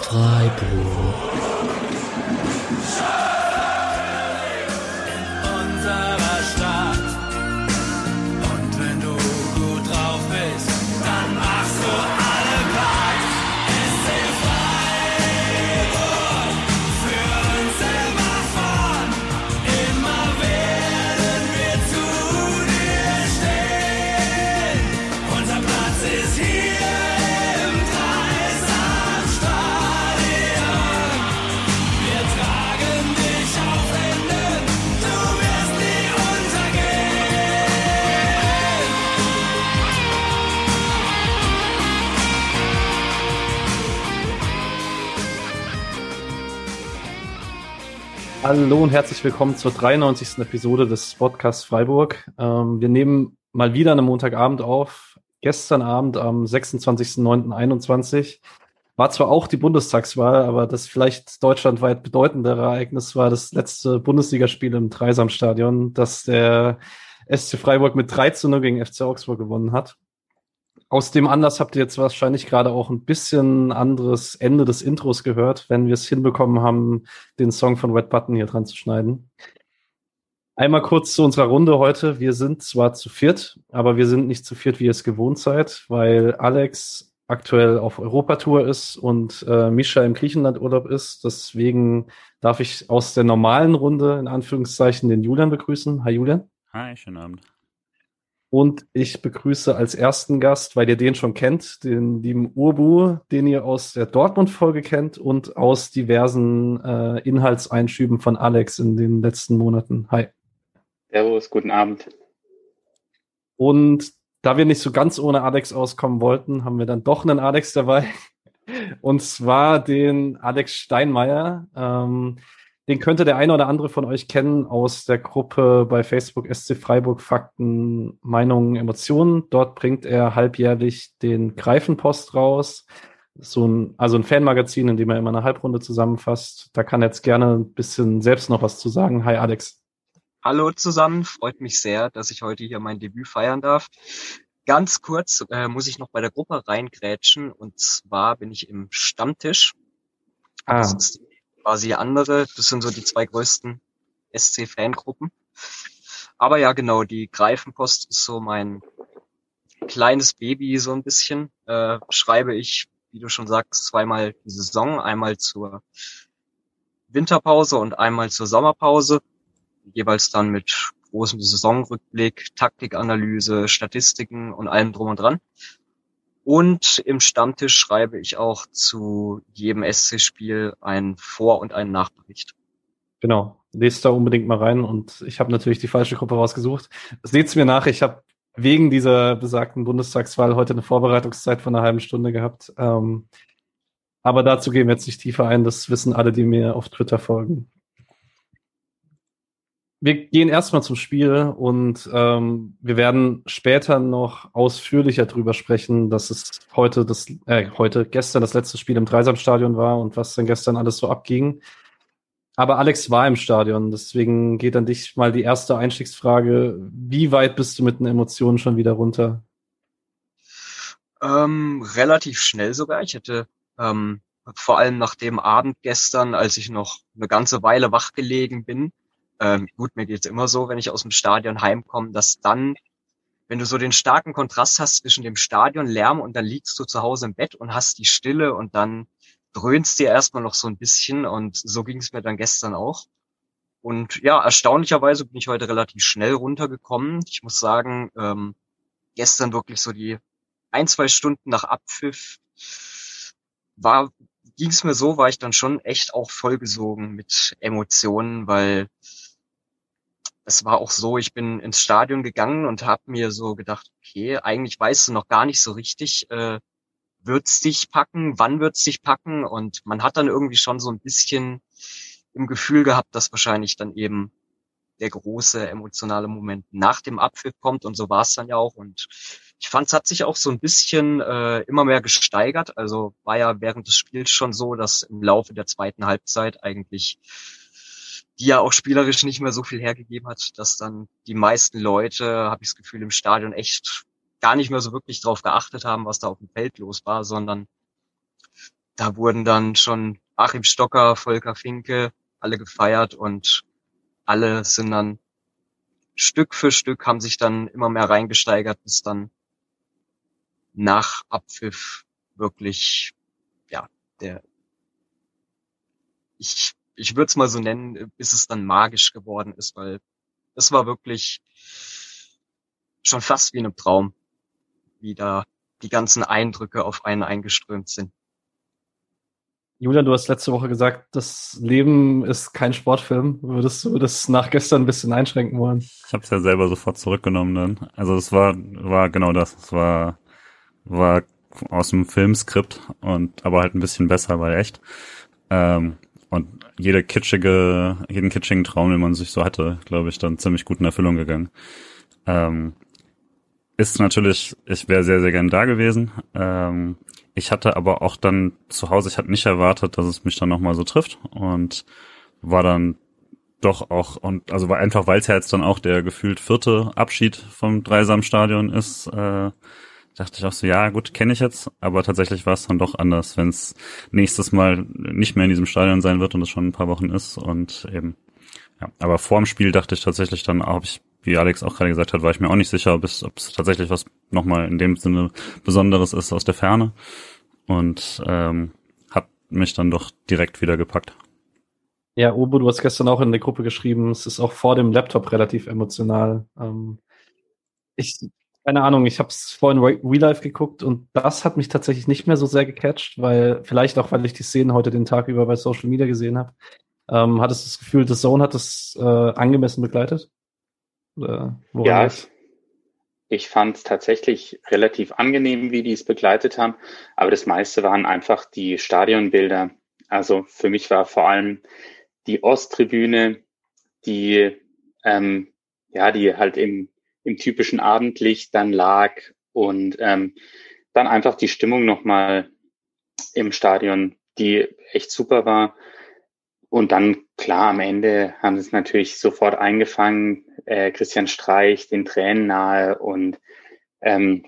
Podcast Freiburg. Hallo und herzlich willkommen zur 93. Episode des Podcasts Freiburg. Ähm, wir nehmen mal wieder einen Montagabend auf. Gestern Abend am 26.09.21 war zwar auch die Bundestagswahl, aber das vielleicht deutschlandweit bedeutendere Ereignis war das letzte Bundesligaspiel im Dreisamstadion, das der SC Freiburg mit 3 zu 0 gegen FC Augsburg gewonnen hat. Aus dem Anlass habt ihr jetzt wahrscheinlich gerade auch ein bisschen anderes Ende des Intros gehört, wenn wir es hinbekommen haben, den Song von Red Button hier dran zu schneiden. Einmal kurz zu unserer Runde heute. Wir sind zwar zu viert, aber wir sind nicht zu viert, wie ihr es gewohnt seid, weil Alex aktuell auf Europatour ist und äh, Misha im Griechenlandurlaub ist. Deswegen darf ich aus der normalen Runde in Anführungszeichen den Julian begrüßen. Hi Julian. Hi, schönen Abend. Und ich begrüße als ersten Gast, weil ihr den schon kennt, den lieben Urbu, den ihr aus der Dortmund-Folge kennt und aus diversen äh, Inhaltseinschüben von Alex in den letzten Monaten. Hi. Servus, guten Abend. Und da wir nicht so ganz ohne Alex auskommen wollten, haben wir dann doch einen Alex dabei. Und zwar den Alex Steinmeier. Ähm, den könnte der eine oder andere von euch kennen aus der Gruppe bei Facebook SC Freiburg Fakten, Meinungen, Emotionen. Dort bringt er halbjährlich den Greifenpost raus. So ein, also ein Fanmagazin, in dem er immer eine Halbrunde zusammenfasst. Da kann er jetzt gerne ein bisschen selbst noch was zu sagen. Hi Alex. Hallo zusammen, freut mich sehr, dass ich heute hier mein Debüt feiern darf. Ganz kurz äh, muss ich noch bei der Gruppe reingrätschen und zwar bin ich im Stammtisch. Ah. Das ist quasi andere. Das sind so die zwei größten SC-Fangruppen. Aber ja, genau, die Greifenpost ist so mein kleines Baby so ein bisschen. Äh, schreibe ich, wie du schon sagst, zweimal die Saison, einmal zur Winterpause und einmal zur Sommerpause, jeweils dann mit großem Saisonrückblick, Taktikanalyse, Statistiken und allem drum und dran. Und im Stammtisch schreibe ich auch zu jedem SC-Spiel einen Vor- und einen Nachbericht. Genau, lest da unbedingt mal rein und ich habe natürlich die falsche Gruppe rausgesucht. Seht's mir nach, ich habe wegen dieser besagten Bundestagswahl heute eine Vorbereitungszeit von einer halben Stunde gehabt. Ähm, aber dazu gehen wir jetzt nicht tiefer ein, das wissen alle, die mir auf Twitter folgen wir gehen erstmal zum Spiel und ähm, wir werden später noch ausführlicher drüber sprechen, dass es heute das, äh, heute, gestern das letzte Spiel im Dreisamstadion war und was denn gestern alles so abging. Aber Alex war im Stadion, deswegen geht an dich mal die erste Einstiegsfrage. Wie weit bist du mit den Emotionen schon wieder runter? Ähm, relativ schnell sogar. Ich hätte ähm, vor allem nach dem Abend gestern, als ich noch eine ganze Weile wach gelegen bin, ähm, gut, mir geht's immer so, wenn ich aus dem Stadion heimkomme, dass dann, wenn du so den starken Kontrast hast zwischen dem Stadionlärm und dann liegst du zu Hause im Bett und hast die Stille und dann dröhnst dir erstmal noch so ein bisschen und so ging es mir dann gestern auch. Und ja, erstaunlicherweise bin ich heute relativ schnell runtergekommen. Ich muss sagen, ähm, gestern wirklich so die ein, zwei Stunden nach Abpfiff war, ging es mir so, war ich dann schon echt auch vollgesogen mit Emotionen, weil es war auch so, ich bin ins Stadion gegangen und habe mir so gedacht, okay, eigentlich weißt du noch gar nicht so richtig, äh, wird's dich packen, wann wird's dich packen und man hat dann irgendwie schon so ein bisschen im Gefühl gehabt, dass wahrscheinlich dann eben der große emotionale Moment nach dem Abpfiff kommt und so war es dann ja auch und ich fand, es hat sich auch so ein bisschen äh, immer mehr gesteigert. Also war ja während des Spiels schon so, dass im Laufe der zweiten Halbzeit eigentlich die ja auch spielerisch nicht mehr so viel hergegeben hat, dass dann die meisten Leute, habe ich das Gefühl, im Stadion echt gar nicht mehr so wirklich drauf geachtet haben, was da auf dem Feld los war, sondern da wurden dann schon Achim Stocker, Volker Finke, alle gefeiert und alle sind dann Stück für Stück haben sich dann immer mehr reingesteigert, bis dann nach Abpfiff wirklich, ja, der, ich, ich würde es mal so nennen, bis es dann magisch geworden ist, weil es war wirklich schon fast wie in einem Traum, wie da die ganzen Eindrücke auf einen eingeströmt sind. Julian, du hast letzte Woche gesagt, das Leben ist kein Sportfilm. Würdest du das nach gestern ein bisschen einschränken wollen? Ich habe es ja selber sofort zurückgenommen dann. Also es war war genau das. Es war war aus dem Filmskript und aber halt ein bisschen besser, weil echt. Ähm, und jede kitschige, jeden kitschigen Traum, den man sich so hatte, glaube ich, dann ziemlich gut in Erfüllung gegangen. Ähm, ist natürlich, ich wäre sehr, sehr gern da gewesen. Ähm, ich hatte aber auch dann zu Hause, ich hatte nicht erwartet, dass es mich dann nochmal so trifft und war dann doch auch, und also war einfach, weil es ja jetzt dann auch der gefühlt vierte Abschied vom Dreisamstadion ist, äh, dachte ich auch so, ja gut, kenne ich jetzt, aber tatsächlich war es dann doch anders, wenn es nächstes Mal nicht mehr in diesem Stadion sein wird und es schon ein paar Wochen ist und eben, ja, aber vor dem Spiel dachte ich tatsächlich dann, ob ich wie Alex auch gerade gesagt hat, war ich mir auch nicht sicher, ob es, ob es tatsächlich was nochmal in dem Sinne Besonderes ist aus der Ferne. Und ähm, hat mich dann doch direkt wieder gepackt. Ja, Obo, du hast gestern auch in der Gruppe geschrieben, es ist auch vor dem Laptop relativ emotional. Ähm, ich, keine Ahnung, ich habe es vorhin Real Life geguckt und das hat mich tatsächlich nicht mehr so sehr gecatcht, weil vielleicht auch, weil ich die Szenen heute den Tag über bei Social Media gesehen habe. Ähm, hattest du das Gefühl, The Zone hat es äh, angemessen begleitet? ja, ich, ich fand es tatsächlich relativ angenehm, wie die es begleitet haben, aber das meiste waren einfach die Stadionbilder. Also für mich war vor allem die Osttribüne, die ähm, ja, die halt im, im typischen Abendlicht dann lag und ähm, dann einfach die Stimmung nochmal im Stadion, die echt super war. Und dann, klar, am Ende haben sie es natürlich sofort eingefangen. Äh, Christian Streich, den Tränen nahe. Und ähm,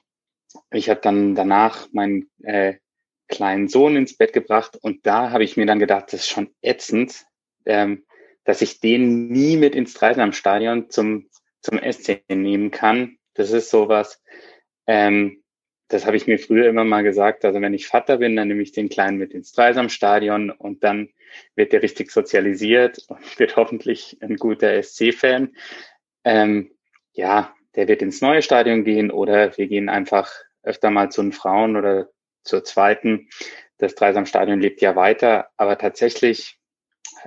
ich habe dann danach meinen äh, kleinen Sohn ins Bett gebracht. Und da habe ich mir dann gedacht, das ist schon ätzend, ähm, dass ich den nie mit ins Dreisamstadion zum, zum SC nehmen kann. Das ist sowas, ähm, das habe ich mir früher immer mal gesagt. Also wenn ich Vater bin, dann nehme ich den Kleinen mit ins Dreisamstadion und dann wird der richtig sozialisiert und wird hoffentlich ein guter SC-Fan. Ähm, ja, der wird ins neue Stadion gehen oder wir gehen einfach öfter mal zu den Frauen oder zur zweiten. Das Dreisamstadion lebt ja weiter, aber tatsächlich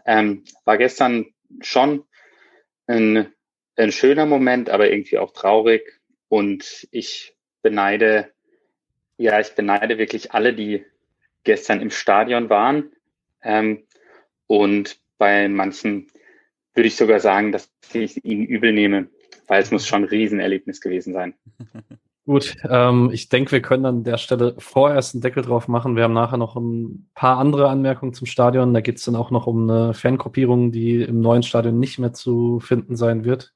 ähm, war gestern schon ein, ein schöner Moment, aber irgendwie auch traurig und ich beneide ja, ich beneide wirklich alle, die gestern im Stadion waren. Ähm, und bei manchen würde ich sogar sagen, dass ich ihnen übel nehme, weil es muss schon ein Riesenerlebnis gewesen sein. Gut, ähm, ich denke, wir können an der Stelle vorerst einen Deckel drauf machen. Wir haben nachher noch ein paar andere Anmerkungen zum Stadion. Da geht es dann auch noch um eine Fangruppierung, die im neuen Stadion nicht mehr zu finden sein wird.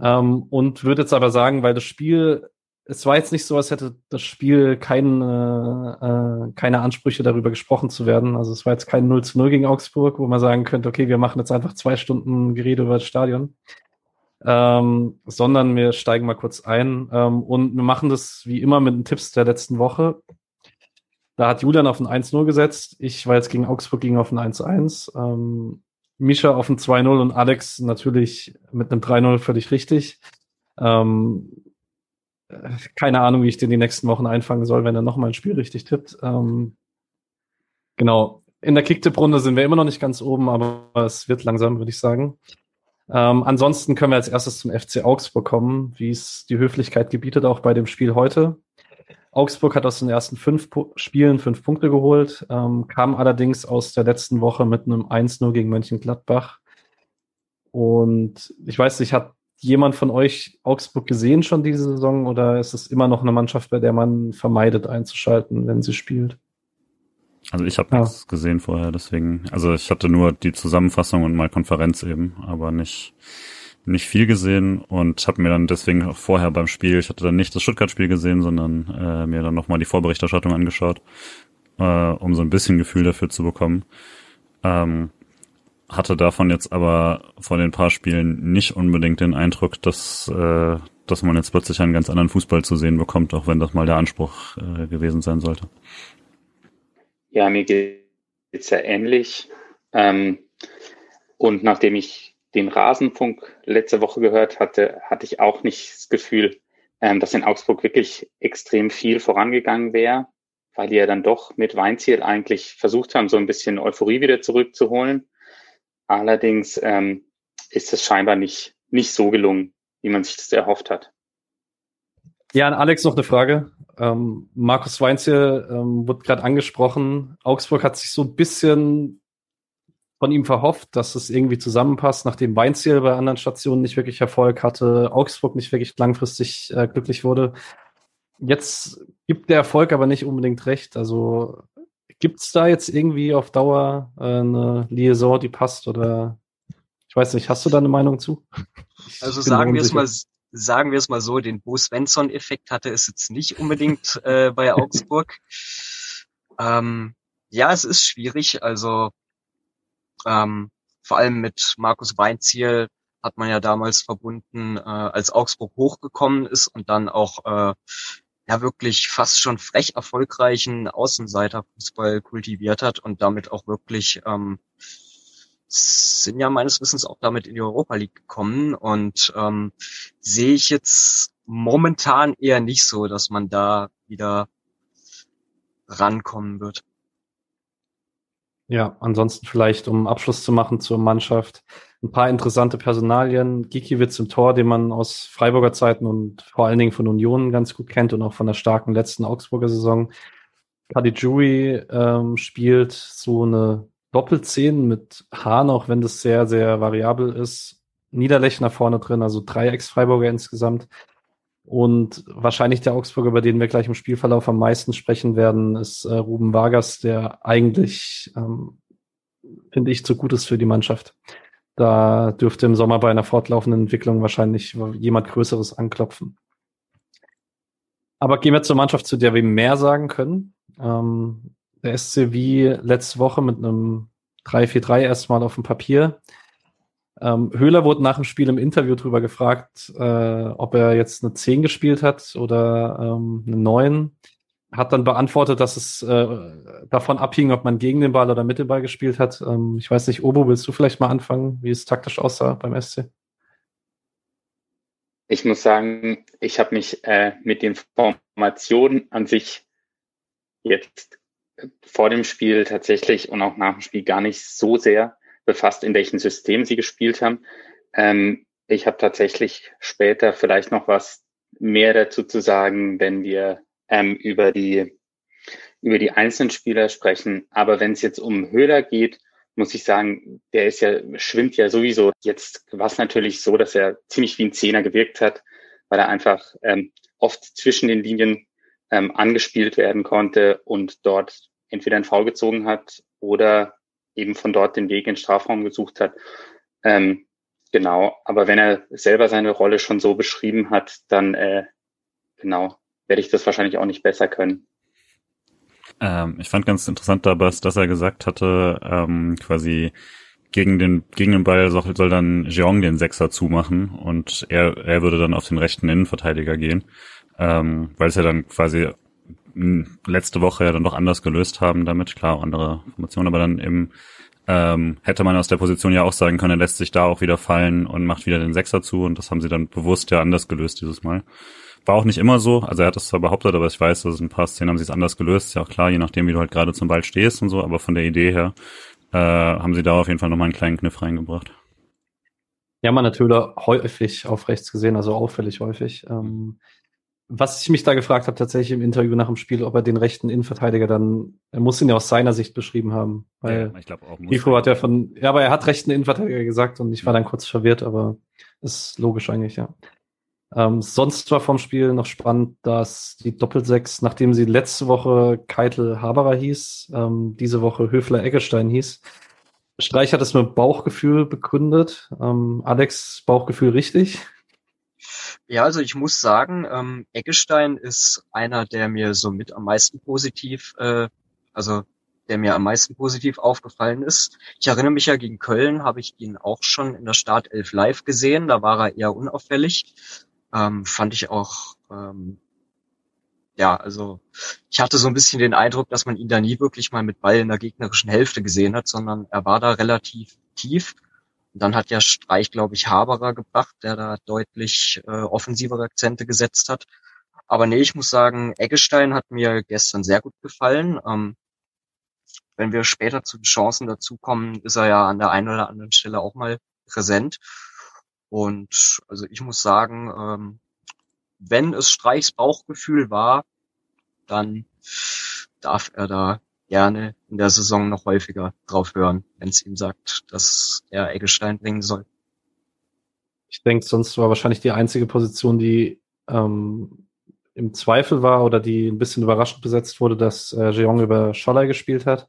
Ähm, und würde jetzt aber sagen, weil das Spiel es war jetzt nicht so, als hätte das Spiel keine, äh, keine Ansprüche darüber gesprochen zu werden. Also es war jetzt kein 0 zu 0 gegen Augsburg, wo man sagen könnte, okay, wir machen jetzt einfach zwei Stunden Gerede über das Stadion. Ähm, sondern wir steigen mal kurz ein ähm, und wir machen das wie immer mit den Tipps der letzten Woche. Da hat Julian auf ein 1-0 gesetzt. Ich war jetzt gegen Augsburg gegen auf ein 1-1. Ähm, Mischa auf ein 2-0 und Alex natürlich mit einem 3-0 völlig richtig. Ähm, keine Ahnung, wie ich den die nächsten Wochen einfangen soll, wenn er nochmal ein Spiel richtig tippt. Ähm, genau. In der Kicktipp-Runde sind wir immer noch nicht ganz oben, aber es wird langsam, würde ich sagen. Ähm, ansonsten können wir als erstes zum FC Augsburg kommen, wie es die Höflichkeit gebietet, auch bei dem Spiel heute. Augsburg hat aus den ersten fünf Pu Spielen fünf Punkte geholt, ähm, kam allerdings aus der letzten Woche mit einem 1-0 gegen Mönchengladbach. Und ich weiß nicht, hat jemand von euch Augsburg gesehen schon diese Saison oder ist es immer noch eine Mannschaft, bei der man vermeidet einzuschalten, wenn sie spielt? Also ich habe ja. nichts gesehen vorher, deswegen, also ich hatte nur die Zusammenfassung und mal Konferenz eben, aber nicht nicht viel gesehen und habe mir dann deswegen auch vorher beim Spiel, ich hatte dann nicht das Stuttgart-Spiel gesehen, sondern äh, mir dann nochmal die Vorberichterstattung angeschaut äh, um so ein bisschen Gefühl dafür zu bekommen. Ähm, hatte davon jetzt aber vor den paar Spielen nicht unbedingt den Eindruck, dass, äh, dass man jetzt plötzlich einen ganz anderen Fußball zu sehen bekommt, auch wenn das mal der Anspruch äh, gewesen sein sollte. Ja, mir geht's ja ähnlich. Ähm, und nachdem ich den Rasenfunk letzte Woche gehört hatte, hatte ich auch nicht das Gefühl, ähm, dass in Augsburg wirklich extrem viel vorangegangen wäre, weil die ja dann doch mit Weinziel eigentlich versucht haben, so ein bisschen Euphorie wieder zurückzuholen. Allerdings ähm, ist es scheinbar nicht, nicht so gelungen, wie man sich das erhofft hat. Ja, an Alex noch eine Frage. Ähm, Markus Weinziel ähm, wird gerade angesprochen. Augsburg hat sich so ein bisschen von ihm verhofft, dass es irgendwie zusammenpasst, nachdem Weinziel bei anderen Stationen nicht wirklich Erfolg hatte, Augsburg nicht wirklich langfristig äh, glücklich wurde. Jetzt gibt der Erfolg aber nicht unbedingt recht. Also gibt es da jetzt irgendwie auf Dauer äh, eine Liaison, die passt oder ich weiß nicht, hast du da eine Meinung zu? Also sagen wir es mal, sagen wir es mal so, den Bo Svensson-Effekt hatte es jetzt nicht unbedingt äh, bei Augsburg. Ähm, ja, es ist schwierig. Also ähm, vor allem mit Markus Weinziel hat man ja damals verbunden, äh, als Augsburg hochgekommen ist und dann auch äh, ja wirklich fast schon frech erfolgreichen Außenseiterfußball kultiviert hat und damit auch wirklich ähm, sind ja meines Wissens auch damit in die Europa League gekommen und ähm, sehe ich jetzt momentan eher nicht so, dass man da wieder rankommen wird. Ja, ansonsten vielleicht, um Abschluss zu machen zur Mannschaft, ein paar interessante Personalien. Gikiewicz im Tor, den man aus Freiburger Zeiten und vor allen Dingen von Union ganz gut kennt und auch von der starken letzten Augsburger Saison. Caligiuri ähm, spielt so eine Doppelzehn mit Hahn, auch wenn das sehr, sehr variabel ist. Niederlechner vorne drin, also drei Ex-Freiburger insgesamt. Und wahrscheinlich der Augsburger, über den wir gleich im Spielverlauf am meisten sprechen werden, ist äh, Ruben Vargas, der eigentlich, ähm, finde ich, zu gut ist für die Mannschaft. Da dürfte im Sommer bei einer fortlaufenden Entwicklung wahrscheinlich jemand Größeres anklopfen. Aber gehen wir zur Mannschaft, zu der wir mehr sagen können. Ähm, der SC wie letzte Woche mit einem 3-4-3 erstmal auf dem Papier. Ähm, Höhler wurde nach dem Spiel im Interview drüber gefragt, äh, ob er jetzt eine 10 gespielt hat oder ähm, eine 9. Hat dann beantwortet, dass es äh, davon abhing, ob man gegen den Ball oder mit dem Ball gespielt hat. Ähm, ich weiß nicht, Obo, willst du vielleicht mal anfangen, wie es taktisch aussah beim SC? Ich muss sagen, ich habe mich äh, mit den Formationen an sich jetzt vor dem Spiel tatsächlich und auch nach dem Spiel gar nicht so sehr befasst, in welchem System sie gespielt haben. Ähm, ich habe tatsächlich später vielleicht noch was mehr dazu zu sagen, wenn wir ähm, über die über die einzelnen Spieler sprechen. Aber wenn es jetzt um Höhler geht, muss ich sagen, der ist ja schwimmt ja sowieso. Jetzt war es natürlich so, dass er ziemlich wie ein Zehner gewirkt hat, weil er einfach ähm, oft zwischen den Linien ähm, angespielt werden konnte und dort entweder ein Foul gezogen hat oder eben von dort den Weg in den Strafraum gesucht hat. Ähm, genau, aber wenn er selber seine Rolle schon so beschrieben hat, dann äh, genau werde ich das wahrscheinlich auch nicht besser können. Ähm, ich fand ganz interessant dabei, dass er gesagt hatte, ähm, quasi gegen den, gegen den Ball soll, soll dann Jeong den Sechser zumachen und er, er würde dann auf den rechten Innenverteidiger gehen, ähm, weil es ja dann quasi letzte Woche ja dann doch anders gelöst haben damit, klar, andere Formationen, aber dann eben ähm, hätte man aus der Position ja auch sagen können, er lässt sich da auch wieder fallen und macht wieder den Sechser zu und das haben sie dann bewusst ja anders gelöst dieses Mal. War auch nicht immer so, also er hat das zwar behauptet, aber ich weiß, dass ein paar Szenen haben sie es anders gelöst, ist ja auch klar, je nachdem, wie du halt gerade zum Ball stehst und so, aber von der Idee her äh, haben sie da auf jeden Fall nochmal einen kleinen Kniff reingebracht. Ja, man natürlich häufig auf rechts gesehen, also auffällig häufig. Ähm, was ich mich da gefragt habe, tatsächlich im Interview nach dem Spiel, ob er den rechten Innenverteidiger dann, er muss ihn ja aus seiner Sicht beschrieben haben. Weil ja, ich glaube auch. Tifo hat ja von, ja, aber er hat rechten Innenverteidiger gesagt und ich war dann kurz verwirrt, aber ist logisch eigentlich, ja. Ähm, sonst war vom Spiel noch spannend, dass die Doppelsechs, nachdem sie letzte Woche Keitel Haberer hieß, ähm, diese Woche Höfler Eggestein hieß. Streich hat es mit Bauchgefühl begründet. Ähm, Alex, Bauchgefühl richtig? Ja, also ich muss sagen, ähm, Eggestein ist einer, der mir somit am meisten positiv äh, also der mir am meisten positiv aufgefallen ist. Ich erinnere mich ja, gegen Köln habe ich ihn auch schon in der Startelf live gesehen. Da war er eher unauffällig. Ähm, fand ich auch, ähm, ja, also ich hatte so ein bisschen den Eindruck, dass man ihn da nie wirklich mal mit Ball in der gegnerischen Hälfte gesehen hat, sondern er war da relativ tief. Dann hat ja Streich, glaube ich, Haberer gebracht, der da deutlich äh, offensivere Akzente gesetzt hat. Aber nee, ich muss sagen, Eggestein hat mir gestern sehr gut gefallen. Ähm, wenn wir später zu den Chancen dazukommen, ist er ja an der einen oder anderen Stelle auch mal präsent. Und also ich muss sagen, ähm, wenn es Streichs Bauchgefühl war, dann darf er da gerne in der Saison noch häufiger drauf hören, wenn es ihm sagt, dass er Eggestein bringen soll. Ich denke, sonst war wahrscheinlich die einzige Position, die ähm, im Zweifel war oder die ein bisschen überraschend besetzt wurde, dass äh, Jeong über Scholler gespielt hat.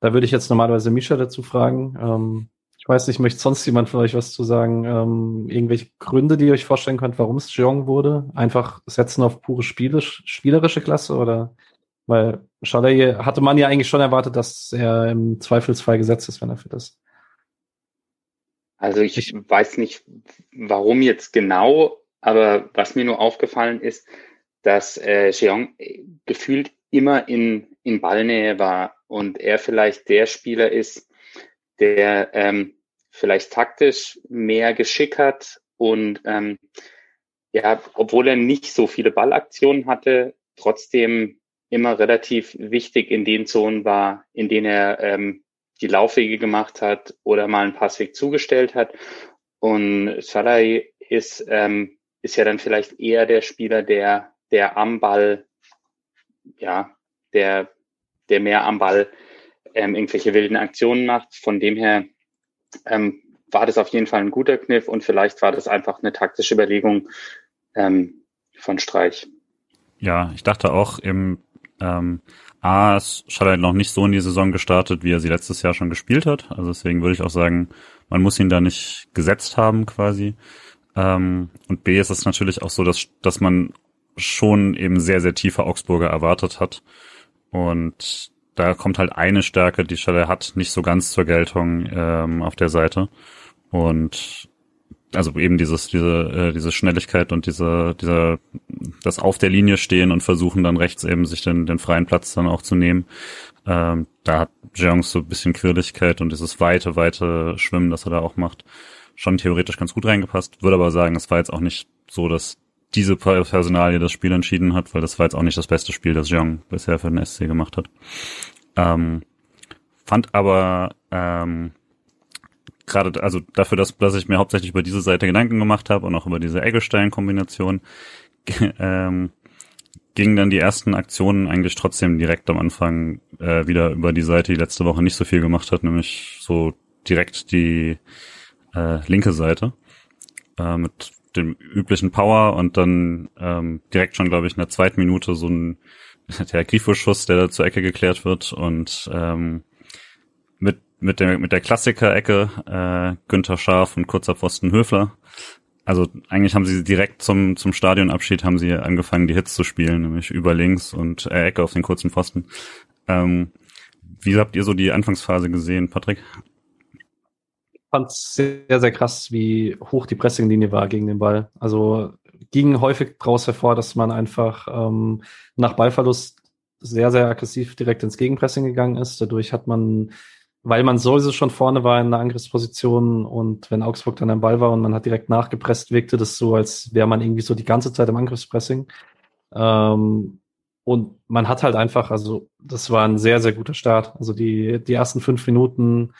Da würde ich jetzt normalerweise Misha dazu fragen. Ähm, ich weiß nicht, möchte sonst jemand von euch was zu sagen? Ähm, irgendwelche Gründe, die ihr euch vorstellen könnt, warum es Jeong wurde? Einfach setzen auf pure spielisch, spielerische Klasse oder weil Scholler hatte man ja eigentlich schon erwartet, dass er im Zweifelsfall gesetzt ist, wenn er fit ist. Also ich, ich weiß nicht, warum jetzt genau, aber was mir nur aufgefallen ist, dass äh, Jeong gefühlt immer in, in Ballnähe war und er vielleicht der Spieler ist, der ähm, vielleicht taktisch mehr Geschick hat und ähm, ja, obwohl er nicht so viele Ballaktionen hatte, trotzdem immer relativ wichtig in den Zonen war, in denen er ähm, die Laufwege gemacht hat oder mal einen Passweg zugestellt hat. Und Salah ist, ähm, ist ja dann vielleicht eher der Spieler, der der am Ball, ja, der, der mehr am Ball ähm, irgendwelche wilden Aktionen macht. Von dem her ähm, war das auf jeden Fall ein guter Kniff und vielleicht war das einfach eine taktische Überlegung ähm, von Streich. Ja, ich dachte auch im ähm, A ist Schaller noch nicht so in die Saison gestartet, wie er sie letztes Jahr schon gespielt hat. Also deswegen würde ich auch sagen, man muss ihn da nicht gesetzt haben quasi. Ähm, und B ist es natürlich auch so, dass, dass man schon eben sehr, sehr tiefe Augsburger erwartet hat. Und da kommt halt eine Stärke, die Schelle hat, nicht so ganz zur Geltung ähm, auf der Seite. Und also eben dieses, diese, äh, diese Schnelligkeit und diese, dieser, das auf der Linie stehen und versuchen dann rechts eben sich den, den freien Platz dann auch zu nehmen. Ähm, da hat Jeong so ein bisschen Quirligkeit und dieses weite, weite Schwimmen, das er da auch macht, schon theoretisch ganz gut reingepasst. Würde aber sagen, es war jetzt auch nicht so, dass diese Personalie das Spiel entschieden hat, weil das war jetzt auch nicht das beste Spiel, das Jeong bisher für den SC gemacht hat. Ähm, fand aber ähm, gerade, also dafür, dass, dass ich mir hauptsächlich über diese Seite Gedanken gemacht habe und auch über diese Eggestein-Kombination, ähm, gingen dann die ersten Aktionen eigentlich trotzdem direkt am Anfang äh, wieder über die Seite, die letzte Woche nicht so viel gemacht hat, nämlich so direkt die äh, linke Seite äh, mit dem üblichen Power und dann ähm, direkt schon, glaube ich, in der zweiten Minute so ein der Grifo-Schuss, der da zur Ecke geklärt wird und ähm, mit der mit der Klassiker-Ecke äh, Günther Scharf und kurzer Pfosten Höfler. Also eigentlich haben sie direkt zum zum Stadionabschied haben sie angefangen die Hits zu spielen, nämlich über links und äh, Ecke auf den kurzen Pfosten. Ähm, wie habt ihr so die Anfangsphase gesehen, Patrick? fand es sehr, sehr krass, wie hoch die Pressinglinie war gegen den Ball. Also ging häufig daraus hervor, dass man einfach ähm, nach Ballverlust sehr, sehr aggressiv direkt ins Gegenpressing gegangen ist. Dadurch hat man, weil man sowieso schon vorne war in einer Angriffsposition und wenn Augsburg dann am Ball war und man hat direkt nachgepresst, wirkte das so, als wäre man irgendwie so die ganze Zeit im Angriffspressing. Ähm, und man hat halt einfach, also das war ein sehr, sehr guter Start. Also die, die ersten fünf Minuten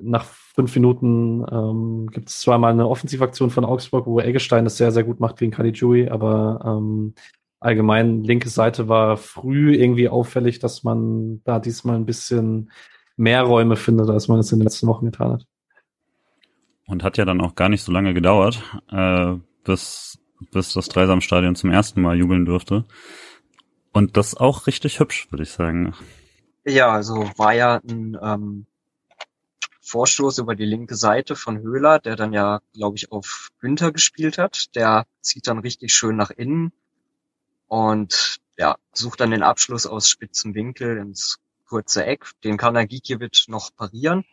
nach fünf Minuten ähm, gibt es zwar mal eine Offensivaktion von Augsburg, wo Eggestein das sehr, sehr gut macht gegen Caligiuri, aber ähm, allgemein linke Seite war früh irgendwie auffällig, dass man da diesmal ein bisschen mehr Räume findet, als man es in den letzten Wochen getan hat. Und hat ja dann auch gar nicht so lange gedauert, äh, bis, bis das Dreisamstadion zum ersten Mal jubeln durfte. Und das auch richtig hübsch, würde ich sagen. Ja, also war ja ein ähm, Vorstoß über die linke Seite von Höhler, der dann ja, glaube ich, auf Günther gespielt hat. Der zieht dann richtig schön nach innen und ja, sucht dann den Abschluss aus spitzem Winkel ins kurze Eck, den kann der Gikiewicz noch parieren.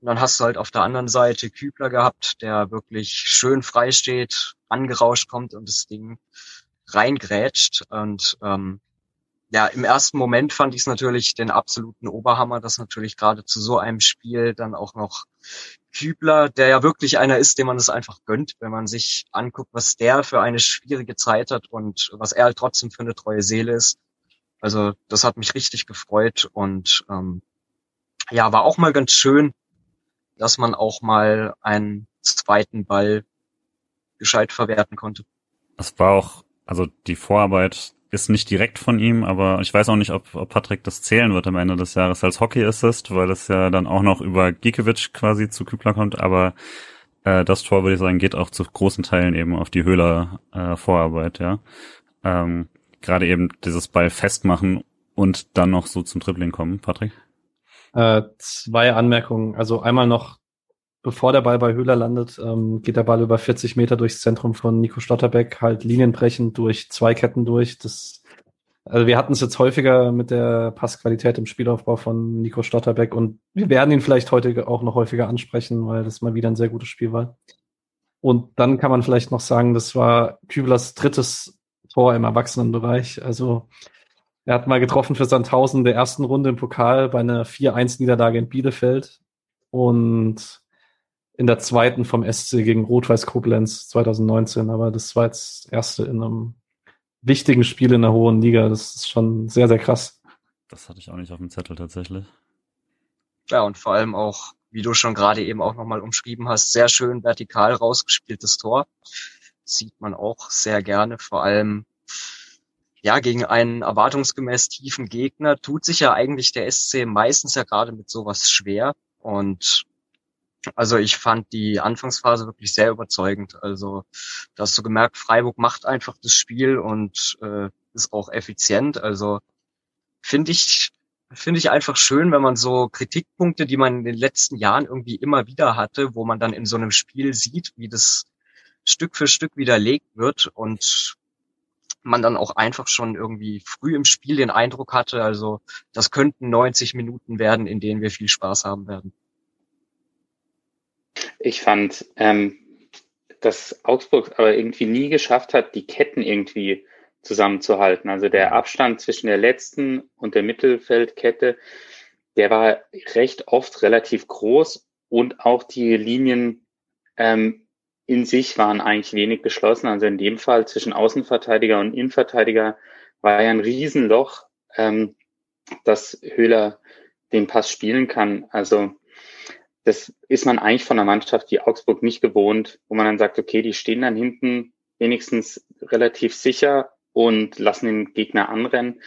Und dann hast du halt auf der anderen Seite Kübler gehabt, der wirklich schön frei steht, angerauscht kommt und das Ding reingrätscht. Und ähm, ja, im ersten Moment fand ich es natürlich den absoluten Oberhammer, dass natürlich gerade zu so einem Spiel dann auch noch Kübler, der ja wirklich einer ist, dem man es einfach gönnt, wenn man sich anguckt, was der für eine schwierige Zeit hat und was er halt trotzdem für eine treue Seele ist. Also das hat mich richtig gefreut und ähm, ja, war auch mal ganz schön, dass man auch mal einen zweiten Ball gescheit verwerten konnte. Es war auch, also die Vorarbeit ist nicht direkt von ihm, aber ich weiß auch nicht, ob, ob Patrick das zählen wird am Ende des Jahres als Hockey Assist, weil es ja dann auch noch über Gikiewicz quasi zu Kübler kommt, aber äh, das Tor, würde ich sagen, geht auch zu großen Teilen eben auf die Höhler äh, Vorarbeit, ja. Ähm, Gerade eben dieses Ball festmachen und dann noch so zum Dribbling kommen, Patrick. Äh, zwei Anmerkungen. Also einmal noch, bevor der Ball bei Höhler landet, ähm, geht der Ball über 40 Meter durchs Zentrum von Nico Stotterbeck, halt linienbrechend durch zwei Ketten durch. Das, also wir hatten es jetzt häufiger mit der Passqualität im Spielaufbau von Nico Stotterbeck und wir werden ihn vielleicht heute auch noch häufiger ansprechen, weil das mal wieder ein sehr gutes Spiel war. Und dann kann man vielleicht noch sagen, das war Küblers drittes Tor im Erwachsenenbereich. Also er hat mal getroffen für Sandhausen der ersten Runde im Pokal bei einer 4-1-Niederlage in Bielefeld und in der zweiten vom SC gegen Rot-Weiß Koblenz 2019. Aber das war jetzt das erste in einem wichtigen Spiel in der hohen Liga. Das ist schon sehr, sehr krass. Das hatte ich auch nicht auf dem Zettel tatsächlich. Ja, und vor allem auch, wie du schon gerade eben auch nochmal umschrieben hast, sehr schön vertikal rausgespieltes Tor. Sieht man auch sehr gerne, vor allem ja, gegen einen erwartungsgemäß tiefen Gegner tut sich ja eigentlich der SC meistens ja gerade mit sowas schwer. Und also ich fand die Anfangsphase wirklich sehr überzeugend. Also da hast du gemerkt, Freiburg macht einfach das Spiel und äh, ist auch effizient. Also finde ich finde ich einfach schön, wenn man so Kritikpunkte, die man in den letzten Jahren irgendwie immer wieder hatte, wo man dann in so einem Spiel sieht, wie das Stück für Stück widerlegt wird und man dann auch einfach schon irgendwie früh im Spiel den Eindruck hatte, also das könnten 90 Minuten werden, in denen wir viel Spaß haben werden. Ich fand, ähm, dass Augsburg aber irgendwie nie geschafft hat, die Ketten irgendwie zusammenzuhalten. Also der Abstand zwischen der letzten und der Mittelfeldkette, der war recht oft relativ groß und auch die Linien ähm, in sich waren eigentlich wenig geschlossen. Also in dem Fall zwischen Außenverteidiger und Innenverteidiger war ja ein Riesenloch, ähm, dass Höhler den Pass spielen kann. Also das ist man eigentlich von der Mannschaft, die Augsburg nicht gewohnt, wo man dann sagt, okay, die stehen dann hinten wenigstens relativ sicher und lassen den Gegner anrennen.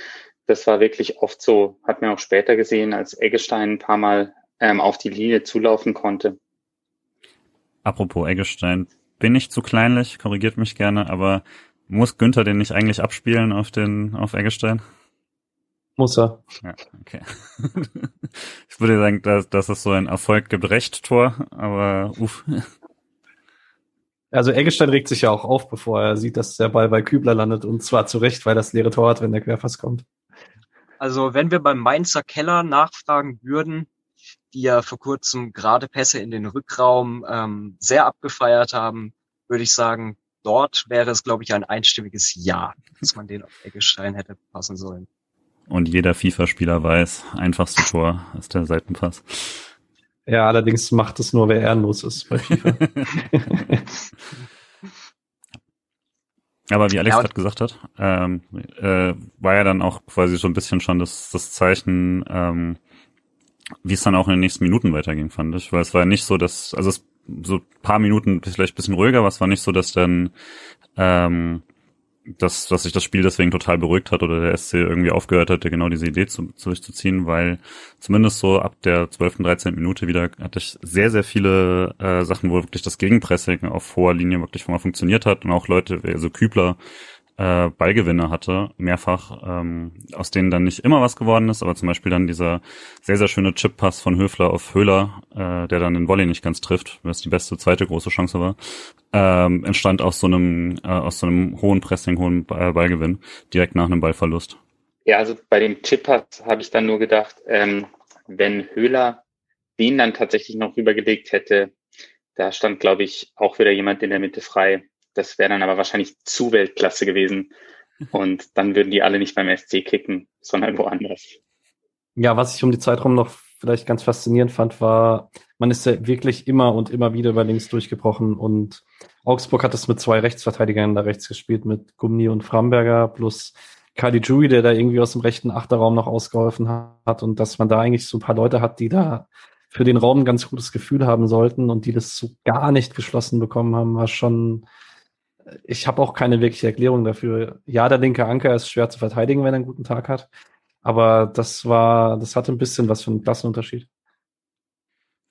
Das war wirklich oft so, hat man auch später gesehen, als Eggestein ein paar Mal ähm, auf die Linie zulaufen konnte. Apropos Eggestein, bin ich zu kleinlich, korrigiert mich gerne, aber muss Günther den nicht eigentlich abspielen auf den, auf Eggestein? Muss er. Ja, okay. ich würde sagen, dass, dass es so ein Erfolg gibt, recht Tor, aber uff. Also Eggestein regt sich ja auch auf, bevor er sieht, dass der Ball bei Kübler landet und zwar zu Recht, weil das leere Tor hat, wenn der Querpass kommt. Also wenn wir beim Mainzer Keller nachfragen würden, die ja vor kurzem gerade Pässe in den Rückraum ähm, sehr abgefeiert haben, würde ich sagen, dort wäre es, glaube ich, ein einstimmiges Ja, dass man den auf Eggestein hätte passen sollen. Und jeder FIFA-Spieler weiß, einfachste Tor ist der Seitenpass. Ja, allerdings macht es nur, wer ehrenlos ist bei FIFA. Aber wie Alex ja, gerade gesagt hat, ähm, äh, war ja dann auch quasi so ein bisschen schon das, das Zeichen, ähm, wie es dann auch in den nächsten Minuten weiterging, fand ich. Weil es war nicht so, dass, also es so paar Minuten vielleicht bisschen ruhiger, aber es war nicht so, dass dann ähm, dass, dass sich das Spiel deswegen total beruhigt hat oder der SC irgendwie aufgehört hatte, genau diese Idee zu, durchzuziehen, weil zumindest so ab der 12., 13. Minute wieder hatte ich sehr, sehr viele äh, Sachen, wo wirklich das Gegenpressing auf hoher Linie wirklich mal funktioniert hat und auch Leute, also Kübler, äh, Ballgewinne hatte, mehrfach, ähm, aus denen dann nicht immer was geworden ist, aber zum Beispiel dann dieser sehr, sehr schöne Chip-Pass von Höfler auf Höhler, äh, der dann den Volley nicht ganz trifft, was die beste zweite große Chance war, ähm, entstand aus so einem, äh, aus so einem hohen Pressing, hohen Ballgewinn, direkt nach einem Ballverlust. Ja, also bei dem Chippers habe ich dann nur gedacht, ähm, wenn Höhler den dann tatsächlich noch rübergelegt hätte, da stand, glaube ich, auch wieder jemand in der Mitte frei. Das wäre dann aber wahrscheinlich zu Weltklasse gewesen. Und dann würden die alle nicht beim SC kicken, sondern woanders. Ja, was ich um die Zeitraum noch vielleicht ganz faszinierend fand, war, man ist ja wirklich immer und immer wieder über links durchgebrochen und Augsburg hat es mit zwei Rechtsverteidigern da rechts gespielt, mit Gummi und Framberger plus Kali Jui, der da irgendwie aus dem rechten Achterraum noch ausgeholfen hat und dass man da eigentlich so ein paar Leute hat, die da für den Raum ein ganz gutes Gefühl haben sollten und die das so gar nicht geschlossen bekommen haben, war schon, ich habe auch keine wirkliche Erklärung dafür. Ja, der linke Anker ist schwer zu verteidigen, wenn er einen guten Tag hat. Aber das war, das hatte ein bisschen was für einen Klassenunterschied.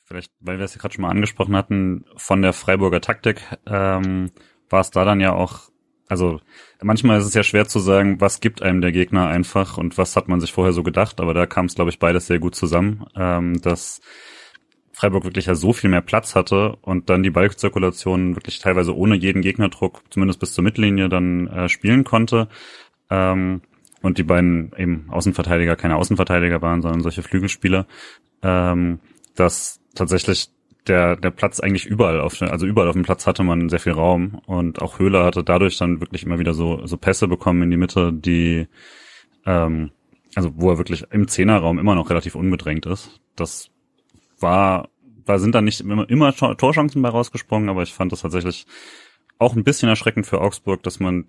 Vielleicht, weil wir es ja gerade schon mal angesprochen hatten, von der Freiburger Taktik, ähm, war es da dann ja auch, also manchmal ist es ja schwer zu sagen, was gibt einem der Gegner einfach und was hat man sich vorher so gedacht, aber da kam es, glaube ich, beides sehr gut zusammen, ähm, dass Freiburg wirklich ja so viel mehr Platz hatte und dann die Ballzirkulation wirklich teilweise ohne jeden Gegnerdruck, zumindest bis zur Mittellinie, dann äh, spielen konnte. Ähm, und die beiden eben Außenverteidiger keine Außenverteidiger waren, sondern solche Flügelspieler, ähm, dass tatsächlich der, der Platz eigentlich überall auf, also überall auf dem Platz hatte man sehr viel Raum und auch Höhler hatte dadurch dann wirklich immer wieder so, so Pässe bekommen in die Mitte, die, ähm, also wo er wirklich im Zehnerraum immer noch relativ unbedrängt ist. Das war, da sind dann nicht immer, immer Torchancen bei rausgesprungen, aber ich fand das tatsächlich auch ein bisschen erschreckend für Augsburg, dass man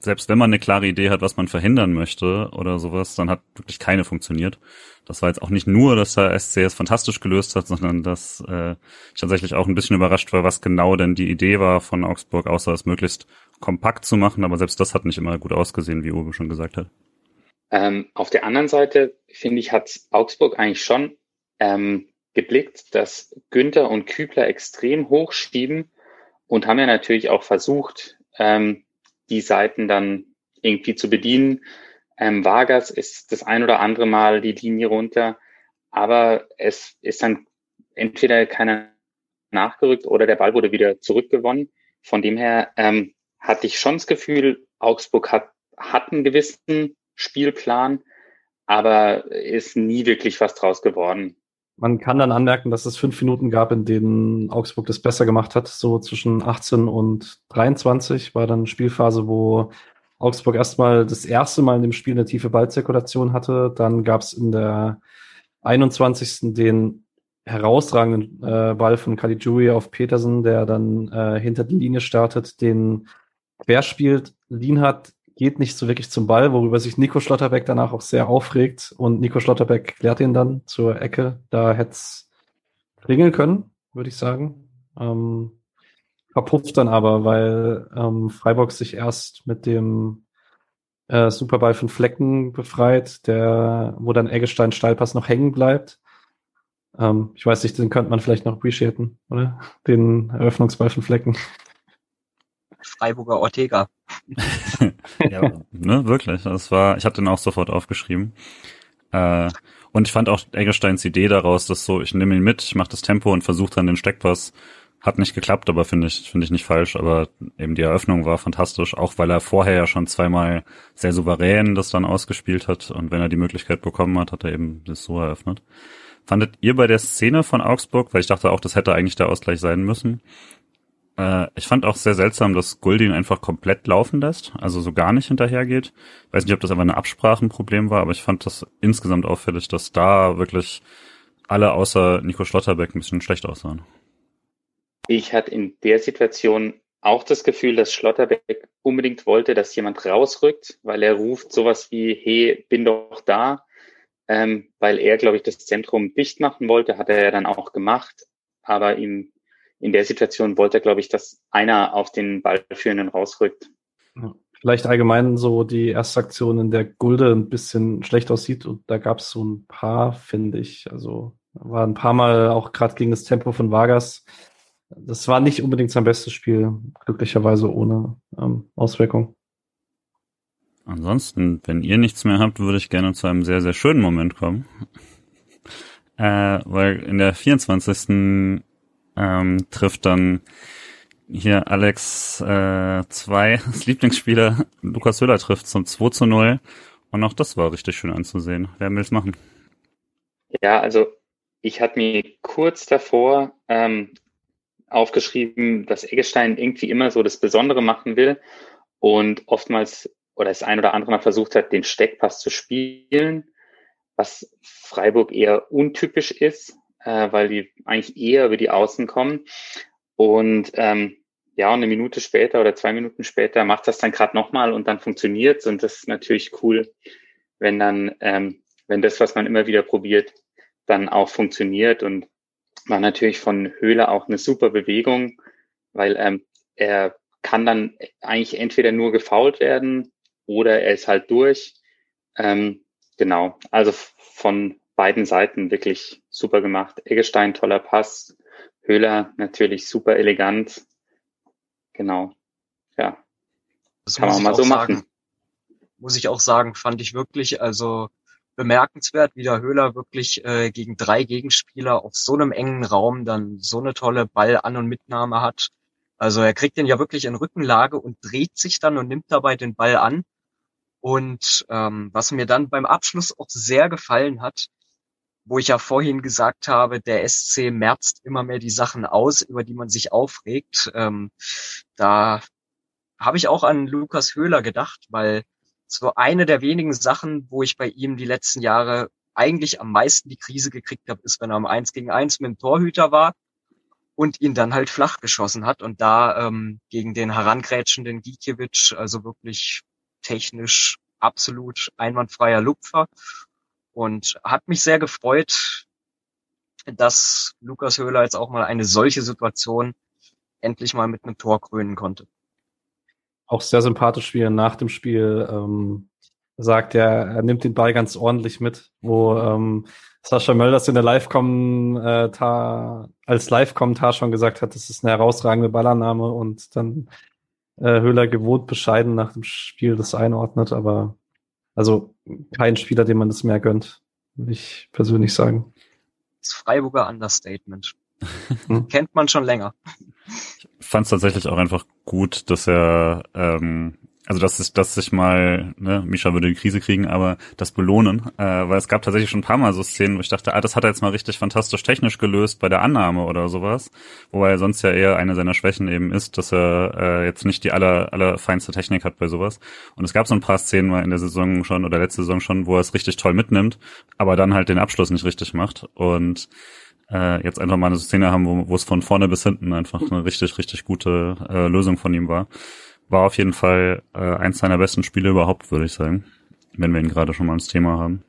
selbst wenn man eine klare Idee hat, was man verhindern möchte oder sowas, dann hat wirklich keine funktioniert. Das war jetzt auch nicht nur, dass der SC es fantastisch gelöst hat, sondern dass äh, ich tatsächlich auch ein bisschen überrascht war, was genau denn die Idee war von Augsburg, außer es möglichst kompakt zu machen. Aber selbst das hat nicht immer gut ausgesehen, wie Uwe schon gesagt hat. Ähm, auf der anderen Seite, finde ich, hat Augsburg eigentlich schon ähm, geblickt, dass Günther und Kübler extrem hoch schieben und haben ja natürlich auch versucht, ähm, die Seiten dann irgendwie zu bedienen. Ähm, Vargas ist das ein oder andere Mal die Linie runter, aber es ist dann entweder keiner nachgerückt oder der Ball wurde wieder zurückgewonnen. Von dem her ähm, hatte ich schon das Gefühl, Augsburg hat, hat einen gewissen Spielplan, aber ist nie wirklich was draus geworden. Man kann dann anmerken, dass es fünf Minuten gab, in denen Augsburg das besser gemacht hat. So zwischen 18 und 23 war dann Spielphase, wo Augsburg erstmal das erste Mal in dem Spiel eine tiefe Ballzirkulation hatte. Dann gab es in der 21. den herausragenden äh, Ball von Caligiuri auf Petersen, der dann äh, hinter die Linie startet, den querspielt. Lienhardt geht nicht so wirklich zum Ball, worüber sich Nico Schlotterbeck danach auch sehr aufregt. Und Nico Schlotterbeck klärt ihn dann zur Ecke. Da hätte es klingeln können, würde ich sagen. Ähm, verpufft dann aber, weil ähm, Freiburg sich erst mit dem äh, Superball von Flecken befreit, der, wo dann Eggestein Steilpass noch hängen bleibt. Ähm, ich weiß nicht, den könnte man vielleicht noch appreciaten, oder? Den Eröffnungsball von Flecken. Freiburger Ortega. ja, ne, wirklich. Das war, ich hatte den auch sofort aufgeschrieben. Äh, und ich fand auch Eggesteins Idee daraus, dass so, ich nehme ihn mit, ich mache das Tempo und versuche dann den Steckpass. Hat nicht geklappt, aber finde ich, finde ich nicht falsch. Aber eben die Eröffnung war fantastisch, auch weil er vorher ja schon zweimal sehr souverän das dann ausgespielt hat. Und wenn er die Möglichkeit bekommen hat, hat er eben das so eröffnet. Fandet ihr bei der Szene von Augsburg, weil ich dachte auch, das hätte eigentlich der Ausgleich sein müssen, äh, ich fand auch sehr seltsam, dass Guldin einfach komplett laufen lässt, also so gar nicht hinterhergeht. Weiß nicht, ob das aber ein Absprachenproblem war, aber ich fand das insgesamt auffällig, dass da wirklich alle außer Nico Schlotterbeck ein bisschen schlecht aussahen. Ich hatte in der Situation auch das Gefühl, dass Schlotterbeck unbedingt wollte, dass jemand rausrückt, weil er ruft sowas wie, hey, bin doch da, ähm, weil er, glaube ich, das Zentrum dicht machen wollte, hat er ja dann auch gemacht, aber ihm in der Situation wollte er, glaube ich, dass einer auf den Ballführenden rausrückt. Vielleicht allgemein so die erste Aktion, in der Gulde ein bisschen schlecht aussieht und da gab es so ein paar, finde ich. Also war ein paar Mal auch gerade gegen das Tempo von Vargas. Das war nicht unbedingt sein bestes Spiel, glücklicherweise ohne ähm, Auswirkung. Ansonsten, wenn ihr nichts mehr habt, würde ich gerne zu einem sehr, sehr schönen Moment kommen. Äh, weil in der 24 ähm, trifft dann hier Alex 2, äh, das Lieblingsspieler, Lukas Höhler trifft zum 2 zu 0 Und auch das war richtig schön anzusehen. Wer will es machen? Ja, also ich hatte mir kurz davor ähm, aufgeschrieben, dass Eggestein irgendwie immer so das Besondere machen will und oftmals oder das ein oder andere Mal versucht hat, den Steckpass zu spielen, was Freiburg eher untypisch ist, äh, weil die eigentlich eher über die Außen kommen. Und ähm, ja, und eine Minute später oder zwei Minuten später macht das dann gerade nochmal und dann funktioniert's und das ist natürlich cool, wenn dann, ähm, wenn das, was man immer wieder probiert, dann auch funktioniert und war natürlich von Höhler auch eine super Bewegung, weil ähm, er kann dann eigentlich entweder nur gefault werden oder er ist halt durch. Ähm, genau, also von beiden Seiten wirklich super gemacht. Eggestein, toller Pass. Höhler natürlich super elegant. Genau, ja. Das kann man mal so sagen. machen. Muss ich auch sagen, fand ich wirklich, also bemerkenswert, wie der Höhler wirklich äh, gegen drei Gegenspieler auf so einem engen Raum dann so eine tolle Ball-An- und Mitnahme hat. Also er kriegt den ja wirklich in Rückenlage und dreht sich dann und nimmt dabei den Ball an. Und ähm, was mir dann beim Abschluss auch sehr gefallen hat, wo ich ja vorhin gesagt habe, der SC merzt immer mehr die Sachen aus, über die man sich aufregt. Ähm, da habe ich auch an Lukas Höhler gedacht, weil so eine der wenigen Sachen, wo ich bei ihm die letzten Jahre eigentlich am meisten die Krise gekriegt habe, ist, wenn er am Eins gegen Eins mit dem Torhüter war und ihn dann halt flach geschossen hat und da ähm, gegen den herangrätschenden Gikiewicz, also wirklich technisch absolut einwandfreier Lupfer und hat mich sehr gefreut, dass Lukas Höhler jetzt auch mal eine solche Situation endlich mal mit einem Tor krönen konnte. Auch sehr sympathisch, wie er nach dem Spiel ähm, sagt, er, er nimmt den Ball ganz ordentlich mit, wo ähm, Sascha Mölders in der Live-Kommentar, als Live-Kommentar schon gesagt hat, das ist eine herausragende Ballannahme und dann äh, Höhler gewohnt bescheiden nach dem Spiel das einordnet, aber also kein Spieler, dem man das mehr gönnt, würde ich persönlich sagen. Das Freiburger Understatement. Hm? Kennt man schon länger. Ich fand es tatsächlich auch einfach gut, dass er, ähm, also dass sich, dass sich mal, ne, Misha würde die Krise kriegen, aber das belohnen, äh, weil es gab tatsächlich schon ein paar Mal so Szenen, wo ich dachte, ah, das hat er jetzt mal richtig fantastisch technisch gelöst bei der Annahme oder sowas, wobei er sonst ja eher eine seiner Schwächen eben ist, dass er äh, jetzt nicht die aller, aller feinste Technik hat bei sowas. Und es gab so ein paar Szenen mal in der Saison schon oder letzte Saison schon, wo er es richtig toll mitnimmt, aber dann halt den Abschluss nicht richtig macht und äh, jetzt einfach mal eine Szene haben, wo, wo es von vorne bis hinten einfach eine richtig, richtig gute äh, Lösung von ihm war. War auf jeden Fall äh, eins seiner besten Spiele überhaupt, würde ich sagen, wenn wir ihn gerade schon mal ins Thema haben.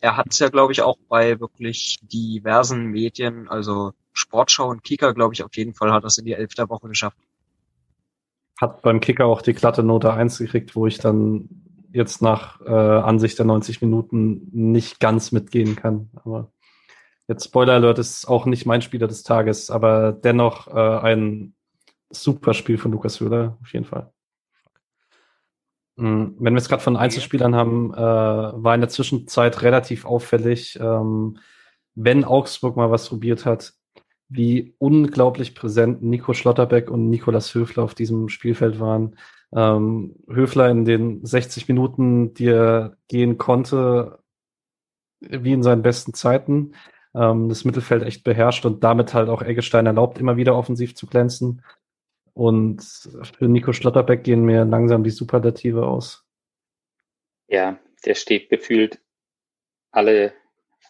Er hat es ja, glaube ich, auch bei wirklich diversen Medien, also Sportschau und Kicker, glaube ich, auf jeden Fall hat das in die Elf der Woche geschafft. Hat beim Kicker auch die glatte Note 1 gekriegt, wo ich dann jetzt nach äh, Ansicht der 90 Minuten nicht ganz mitgehen kann. Aber Jetzt Spoiler Alert ist auch nicht mein Spieler des Tages, aber dennoch äh, ein super Spiel von Lukas Höhler, auf jeden Fall. Mhm. Wenn wir es gerade von Einzelspielern haben, äh, war in der Zwischenzeit relativ auffällig, ähm, wenn Augsburg mal was probiert hat, wie unglaublich präsent Nico Schlotterbeck und Nikolas Höfler auf diesem Spielfeld waren. Ähm, Höfler in den 60 Minuten, die er gehen konnte, wie in seinen besten Zeiten ähm, das Mittelfeld echt beherrscht und damit halt auch Eggestein erlaubt, immer wieder offensiv zu glänzen. Und für Nico Schlotterbeck gehen mir langsam die Superlative aus. Ja, der steht gefühlt alle,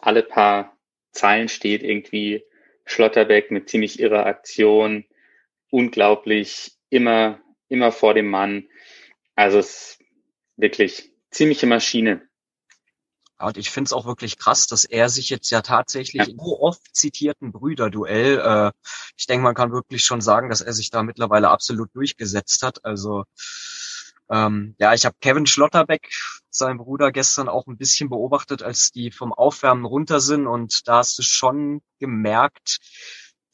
alle paar Zeilen steht irgendwie Schlotterbeck mit ziemlich irrer Aktion, unglaublich, immer, immer vor dem Mann. Also es ist wirklich ziemliche Maschine. Und ich finde es auch wirklich krass, dass er sich jetzt ja tatsächlich in so oft zitierten Brüderduell, äh, ich denke, man kann wirklich schon sagen, dass er sich da mittlerweile absolut durchgesetzt hat. Also ähm, ja, ich habe Kevin Schlotterbeck, sein Bruder, gestern auch ein bisschen beobachtet, als die vom Aufwärmen runter sind. Und da hast du schon gemerkt,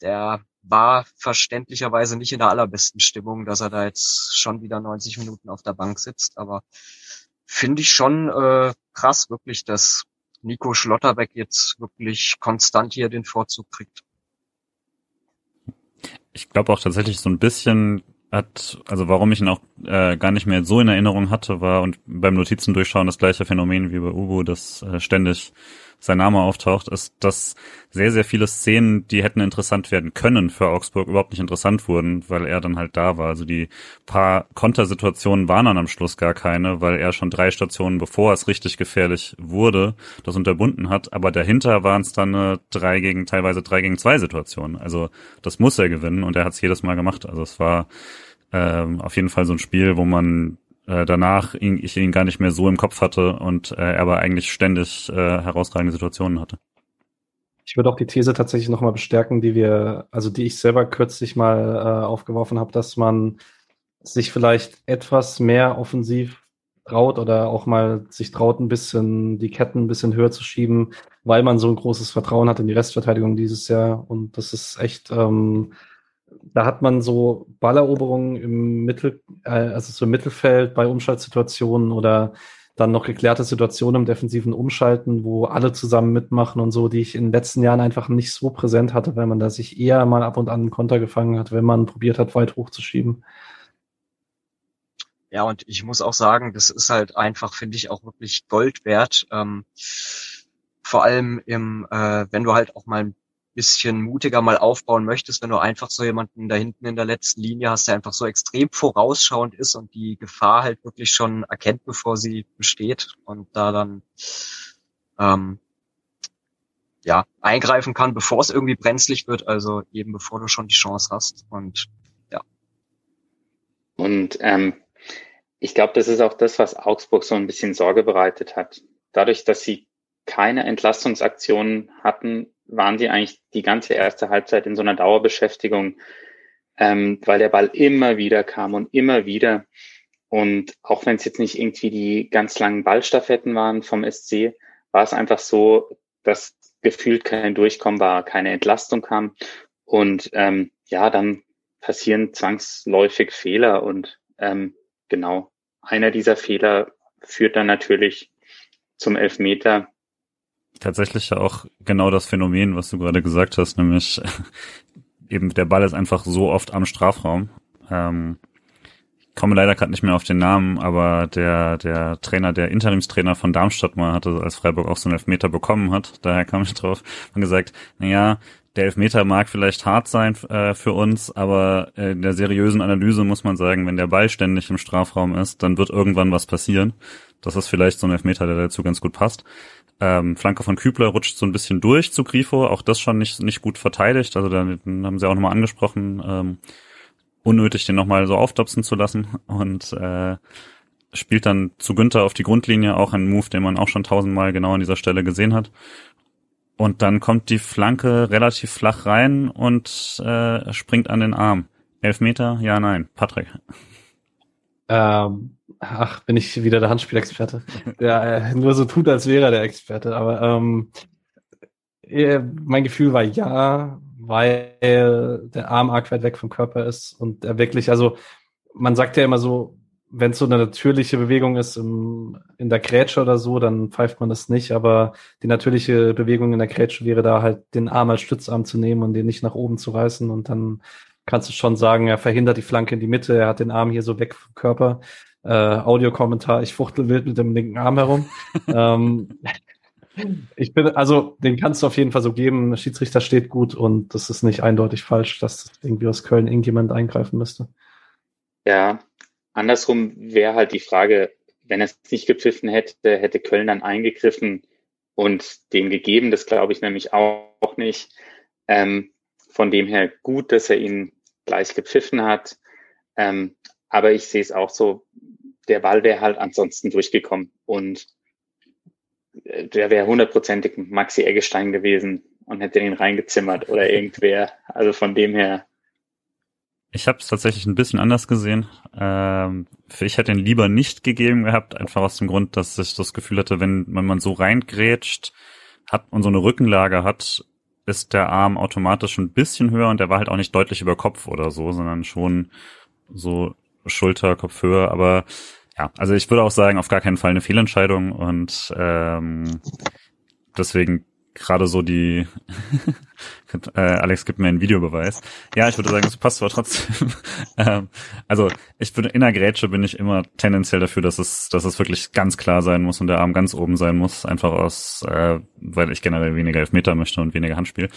der war verständlicherweise nicht in der allerbesten Stimmung, dass er da jetzt schon wieder 90 Minuten auf der Bank sitzt, aber finde ich schon äh, krass, wirklich, dass Nico Schlotterbeck jetzt wirklich konstant hier den Vorzug kriegt. Ich glaube auch tatsächlich so ein bisschen hat, also warum ich ihn auch äh, gar nicht mehr so in Erinnerung hatte, war und beim Notizen durchschauen das gleiche Phänomen wie bei Ubu, das äh, ständig sein Name auftaucht, ist, dass sehr, sehr viele Szenen, die hätten interessant werden können für Augsburg, überhaupt nicht interessant wurden, weil er dann halt da war. Also die paar Kontersituationen waren dann am Schluss gar keine, weil er schon drei Stationen, bevor es richtig gefährlich wurde, das unterbunden hat. Aber dahinter waren es dann eine drei gegen, teilweise drei gegen zwei Situationen. Also das muss er gewinnen und er hat es jedes Mal gemacht. Also es war ähm, auf jeden Fall so ein Spiel, wo man äh, danach ihn, ich ihn gar nicht mehr so im Kopf hatte und äh, er aber eigentlich ständig äh, herausragende Situationen hatte. Ich würde auch die These tatsächlich nochmal bestärken, die wir, also die ich selber kürzlich mal äh, aufgeworfen habe, dass man sich vielleicht etwas mehr offensiv traut oder auch mal sich traut, ein bisschen die Ketten ein bisschen höher zu schieben, weil man so ein großes Vertrauen hat in die Restverteidigung dieses Jahr. Und das ist echt ähm, da hat man so Balleroberungen im Mittel, äh, also so im Mittelfeld bei Umschaltsituationen oder dann noch geklärte Situationen im defensiven Umschalten, wo alle zusammen mitmachen und so, die ich in den letzten Jahren einfach nicht so präsent hatte, weil man da sich eher mal ab und an einen Konter gefangen hat, wenn man probiert hat, weit hochzuschieben. Ja, und ich muss auch sagen, das ist halt einfach, finde ich, auch wirklich Gold wert. Ähm, vor allem im, äh, wenn du halt auch mal ein bisschen mutiger mal aufbauen möchtest, wenn du einfach so jemanden da hinten in der letzten Linie hast, der einfach so extrem vorausschauend ist und die Gefahr halt wirklich schon erkennt, bevor sie besteht und da dann ähm, ja eingreifen kann, bevor es irgendwie brenzlig wird, also eben bevor du schon die Chance hast und ja. Und ähm, ich glaube, das ist auch das, was Augsburg so ein bisschen Sorge bereitet hat. Dadurch, dass sie keine Entlastungsaktionen hatten, waren die eigentlich die ganze erste Halbzeit in so einer Dauerbeschäftigung, ähm, weil der Ball immer wieder kam und immer wieder. Und auch wenn es jetzt nicht irgendwie die ganz langen Ballstaffetten waren vom SC, war es einfach so, dass gefühlt kein Durchkommen war, keine Entlastung kam. Und ähm, ja, dann passieren zwangsläufig Fehler. Und ähm, genau, einer dieser Fehler führt dann natürlich zum Elfmeter, tatsächlich auch genau das Phänomen, was du gerade gesagt hast, nämlich eben der Ball ist einfach so oft am Strafraum. Ähm, ich komme leider gerade nicht mehr auf den Namen, aber der, der Trainer, der Interimstrainer von Darmstadt mal hatte, als Freiburg auch so einen Elfmeter bekommen hat, daher kam ich drauf, und gesagt, naja, der Elfmeter mag vielleicht hart sein äh, für uns, aber in der seriösen Analyse muss man sagen, wenn der Ball ständig im Strafraum ist, dann wird irgendwann was passieren. Das ist vielleicht so ein Elfmeter, der dazu ganz gut passt. Ähm, Flanke von Kübler rutscht so ein bisschen durch zu Grifo, auch das schon nicht, nicht gut verteidigt. Also da haben sie auch nochmal angesprochen, ähm, unnötig den nochmal so auftopsen zu lassen und äh, spielt dann zu Günther auf die Grundlinie, auch ein Move, den man auch schon tausendmal genau an dieser Stelle gesehen hat. Und dann kommt die Flanke relativ flach rein und äh, springt an den Arm. Elf Meter? Ja, nein. Patrick. Ähm, ach, bin ich wieder der Handspielexperte, der äh, nur so tut, als wäre er der Experte. Aber ähm, äh, mein Gefühl war ja, weil der Arm arg weit weg vom Körper ist und er wirklich, also man sagt ja immer so, wenn es so eine natürliche Bewegung ist im, in der Grätsche oder so, dann pfeift man das nicht. Aber die natürliche Bewegung in der Grätsche wäre da halt, den Arm als Stützarm zu nehmen und den nicht nach oben zu reißen. Und dann kannst du schon sagen, er verhindert die Flanke in die Mitte, er hat den Arm hier so weg vom Körper äh, Audiokommentar, ich fuchtel wild mit dem linken Arm herum. ähm, ich bin, also, den kannst du auf jeden Fall so geben. Der Schiedsrichter steht gut und das ist nicht eindeutig falsch, dass irgendwie aus Köln irgendjemand eingreifen müsste. Ja, andersrum wäre halt die Frage, wenn es nicht gepfiffen hätte, hätte Köln dann eingegriffen und den gegeben. Das glaube ich nämlich auch nicht. Ähm, von dem her gut, dass er ihn gleich gepfiffen hat. Ähm, aber ich sehe es auch so, der Ball wäre halt ansonsten durchgekommen und äh, der wäre hundertprozentig Maxi Eggestein gewesen und hätte ihn reingezimmert oder irgendwer. Also von dem her. Ich habe es tatsächlich ein bisschen anders gesehen. Ähm, ich hätte ihn lieber nicht gegeben gehabt, einfach aus dem Grund, dass ich das Gefühl hatte, wenn, wenn man so reingrätscht hat und so eine Rückenlage hat, ist der Arm automatisch ein bisschen höher und der war halt auch nicht deutlich über Kopf oder so, sondern schon so Schulter, Kopfhöhe, aber ja, also ich würde auch sagen, auf gar keinen Fall eine Fehlentscheidung und ähm, deswegen gerade so die äh, Alex gibt mir einen Videobeweis. Ja, ich würde sagen, es passt zwar trotzdem. ähm, also ich bin in der Grätsche bin ich immer tendenziell dafür, dass es, dass es wirklich ganz klar sein muss und der Arm ganz oben sein muss, einfach aus, äh, weil ich generell weniger Elfmeter möchte und weniger Handspiel.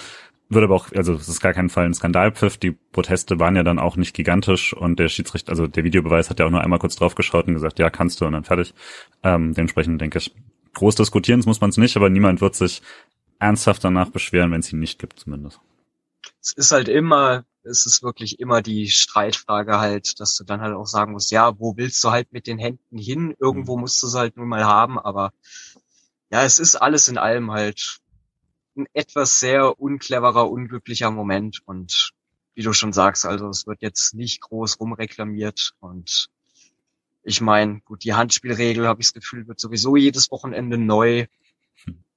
Würde aber auch, also es ist gar keinen Fall ein Skandalpfiff. Die Proteste waren ja dann auch nicht gigantisch und der Schiedsrichter, also der Videobeweis hat ja auch nur einmal kurz draufgeschaut und gesagt, ja, kannst du und dann fertig. Ähm, dementsprechend denke ich, groß diskutieren muss man es nicht, aber niemand wird sich ernsthaft danach beschweren, wenn es ihn nicht gibt, zumindest. Es ist halt immer, es ist wirklich immer die Streitfrage halt, dass du dann halt auch sagen musst, ja, wo willst du halt mit den Händen hin? Irgendwo mhm. musst du es halt nun mal haben, aber ja, es ist alles in allem halt ein etwas sehr uncleverer, unglücklicher Moment und wie du schon sagst, also es wird jetzt nicht groß rumreklamiert und ich meine, gut, die Handspielregel, habe ich das Gefühl, wird sowieso jedes Wochenende neu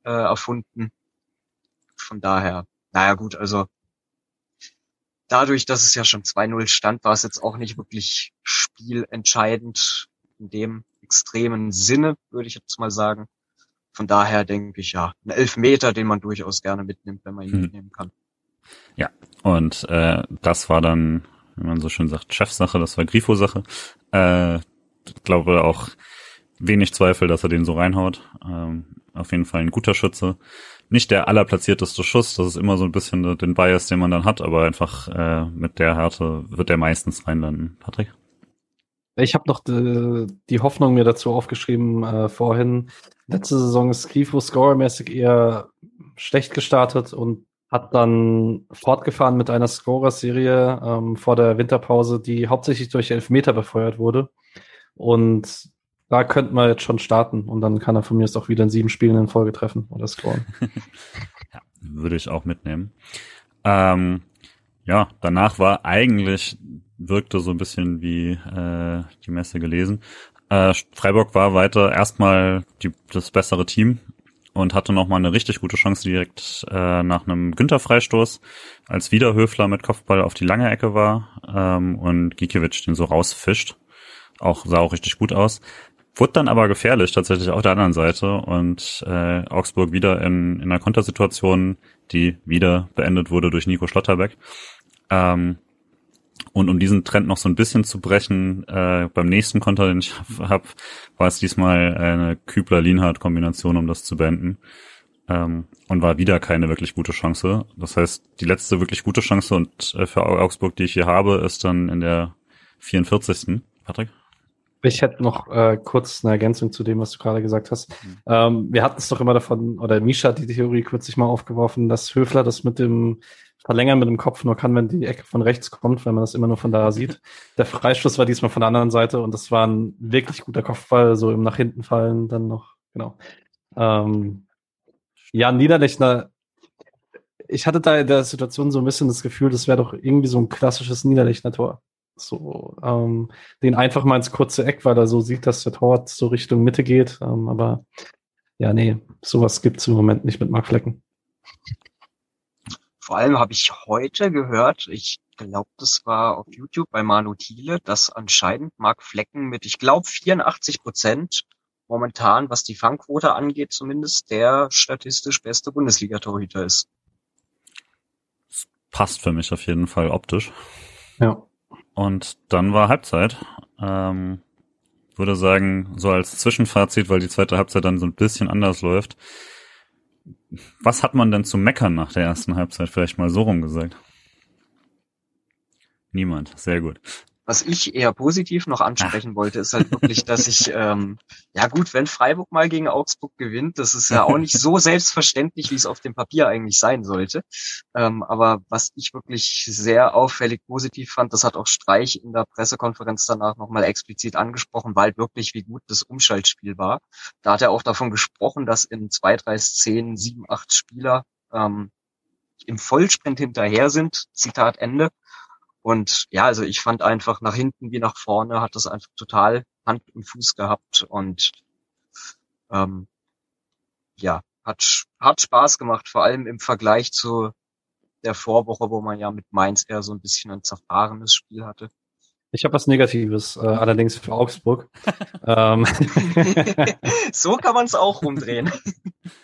äh, erfunden. Von daher, naja gut, also dadurch, dass es ja schon 2-0 stand, war es jetzt auch nicht wirklich spielentscheidend in dem extremen Sinne, würde ich jetzt mal sagen. Von daher denke ich ja, ein Elfmeter, den man durchaus gerne mitnimmt, wenn man ihn hm. mitnehmen kann. Ja, und äh, das war dann, wenn man so schön sagt, Chefsache, das war Grifo-Sache. Äh, ich glaube auch wenig Zweifel, dass er den so reinhaut. Ähm, auf jeden Fall ein guter Schütze nicht der allerplatzierteste Schuss, das ist immer so ein bisschen den Bias, den man dann hat, aber einfach äh, mit der Härte wird er meistens reinlanden. Patrick? Ich habe noch die, die, Hoffnung mir dazu aufgeschrieben äh, vorhin. Letzte Saison ist Grifo scorermäßig eher schlecht gestartet und hat dann fortgefahren mit einer Scorer-Serie ähm, vor der Winterpause, die hauptsächlich durch Elfmeter befeuert wurde. Und da könnten wir jetzt schon starten und dann kann er von mir jetzt auch wieder in sieben Spielen in Folge treffen oder scoren. ja, würde ich auch mitnehmen. Ähm, ja, danach war eigentlich, wirkte so ein bisschen wie äh, die Messe gelesen. Äh, Freiburg war weiter erstmal die, das bessere Team und hatte noch mal eine richtig gute Chance direkt äh, nach einem Günther-Freistoß, als wieder Höfler mit Kopfball auf die lange Ecke war ähm, und Gikiewicz den so rausfischt. Auch sah auch richtig gut aus. Wurde dann aber gefährlich tatsächlich auf der anderen Seite und äh, Augsburg wieder in, in einer Kontersituation, die wieder beendet wurde durch Nico Schlotterbeck. Ähm, und um diesen Trend noch so ein bisschen zu brechen, äh, beim nächsten Konter, den ich habe, war es diesmal eine Kübler-Lienhardt-Kombination, um das zu beenden. Ähm, und war wieder keine wirklich gute Chance. Das heißt, die letzte wirklich gute Chance und äh, für Augsburg, die ich hier habe, ist dann in der 44. Patrick? Ich hätte noch äh, kurz eine Ergänzung zu dem, was du gerade gesagt hast. Mhm. Ähm, wir hatten es doch immer davon, oder Misha hat die Theorie kürzlich mal aufgeworfen, dass Höfler das mit dem Verlängern mit dem Kopf nur kann, wenn die Ecke von rechts kommt, weil man das immer nur von da sieht. Der Freistoß war diesmal von der anderen Seite und das war ein wirklich guter Kopfball, so im nach hinten fallen dann noch, genau. Ähm, ja, Niederlechner, ich hatte da in der Situation so ein bisschen das Gefühl, das wäre doch irgendwie so ein klassisches Niederlechner-Tor. So, ähm, den einfach mal ins kurze Eck, weil er so sieht, dass der Torwart so Richtung Mitte geht. Ähm, aber ja, nee, sowas gibt's im Moment nicht mit Mark Flecken. Vor allem habe ich heute gehört, ich glaube, das war auf YouTube bei Manu Thiele, dass anscheinend Mark Flecken mit, ich glaube, 84 Prozent momentan, was die Fangquote angeht, zumindest der statistisch beste Bundesliga-Torhüter ist. Passt für mich auf jeden Fall optisch. Ja. Und dann war Halbzeit. Ähm, würde sagen, so als Zwischenfazit, weil die zweite Halbzeit dann so ein bisschen anders läuft. Was hat man denn zu meckern nach der ersten Halbzeit? Vielleicht mal so rum gesagt. Niemand. Sehr gut. Was ich eher positiv noch ansprechen wollte, ist halt wirklich, dass ich, ähm, ja gut, wenn Freiburg mal gegen Augsburg gewinnt, das ist ja auch nicht so selbstverständlich, wie es auf dem Papier eigentlich sein sollte. Ähm, aber was ich wirklich sehr auffällig positiv fand, das hat auch Streich in der Pressekonferenz danach nochmal explizit angesprochen, weil wirklich wie gut das Umschaltspiel war. Da hat er auch davon gesprochen, dass in zwei, drei Szenen sieben, acht Spieler ähm, im Vollsprint hinterher sind, Zitat Ende, und ja, also ich fand einfach nach hinten wie nach vorne hat das einfach total Hand und Fuß gehabt und ähm, ja, hat, hat Spaß gemacht, vor allem im Vergleich zu der Vorwoche, wo man ja mit Mainz eher so ein bisschen ein zerfahrenes Spiel hatte. Ich habe was Negatives, äh, allerdings für Augsburg. ähm. so kann man es auch rumdrehen.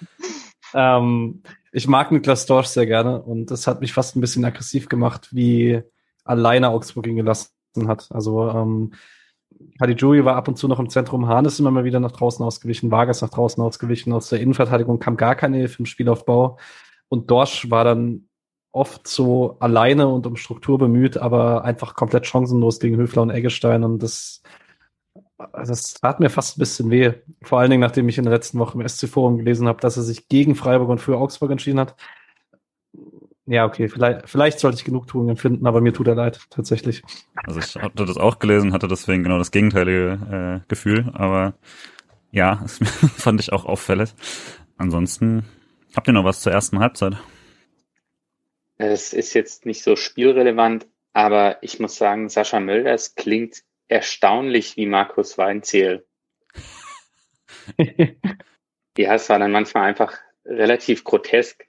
ähm, ich mag Niklas Dorsch sehr gerne und das hat mich fast ein bisschen aggressiv gemacht, wie alleine Augsburg ihn gelassen hat. Also ähm, Caligiuri war ab und zu noch im Zentrum, Hahn ist immer mal wieder nach draußen ausgewichen, Vargas nach draußen ausgewichen, aus der Innenverteidigung kam gar keine Hilfe im Spielaufbau und Dorsch war dann oft so alleine und um Struktur bemüht, aber einfach komplett chancenlos gegen Höfler und Eggestein und das das tat mir fast ein bisschen weh. Vor allen Dingen, nachdem ich in der letzten Woche im SC-Forum gelesen habe, dass er sich gegen Freiburg und für Augsburg entschieden hat. Ja, okay, vielleicht, vielleicht sollte ich genug tun empfinden, aber mir tut er leid, tatsächlich. Also ich hatte das auch gelesen, hatte deswegen genau das gegenteilige äh, Gefühl, aber ja, das fand ich auch auffällig. Ansonsten, habt ihr noch was zur ersten Halbzeit? Es ist jetzt nicht so spielrelevant, aber ich muss sagen, Sascha Mölders klingt erstaunlich wie Markus Weinziel. ja, es war dann manchmal einfach relativ grotesk,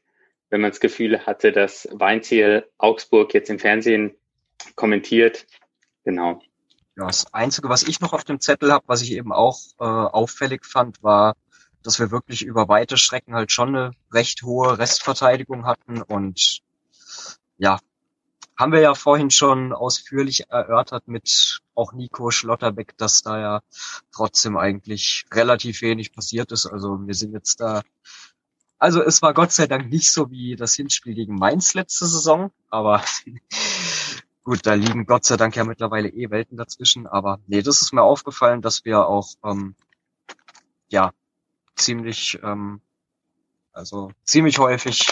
wenn man das Gefühl hatte, dass Weinziel Augsburg jetzt im Fernsehen kommentiert. Genau. Ja, das Einzige, was ich noch auf dem Zettel habe, was ich eben auch äh, auffällig fand, war, dass wir wirklich über weite Strecken halt schon eine recht hohe Restverteidigung hatten und ja, haben wir ja vorhin schon ausführlich erörtert mit auch Nico Schlotterbeck, dass da ja trotzdem eigentlich relativ wenig passiert ist. Also wir sind jetzt da, also es war Gott sei Dank nicht so wie das Hinspiel gegen Mainz letzte Saison, aber gut, da liegen Gott sei Dank ja mittlerweile eh Welten dazwischen. Aber nee, das ist mir aufgefallen, dass wir auch ähm, ja ziemlich, ähm, also ziemlich häufig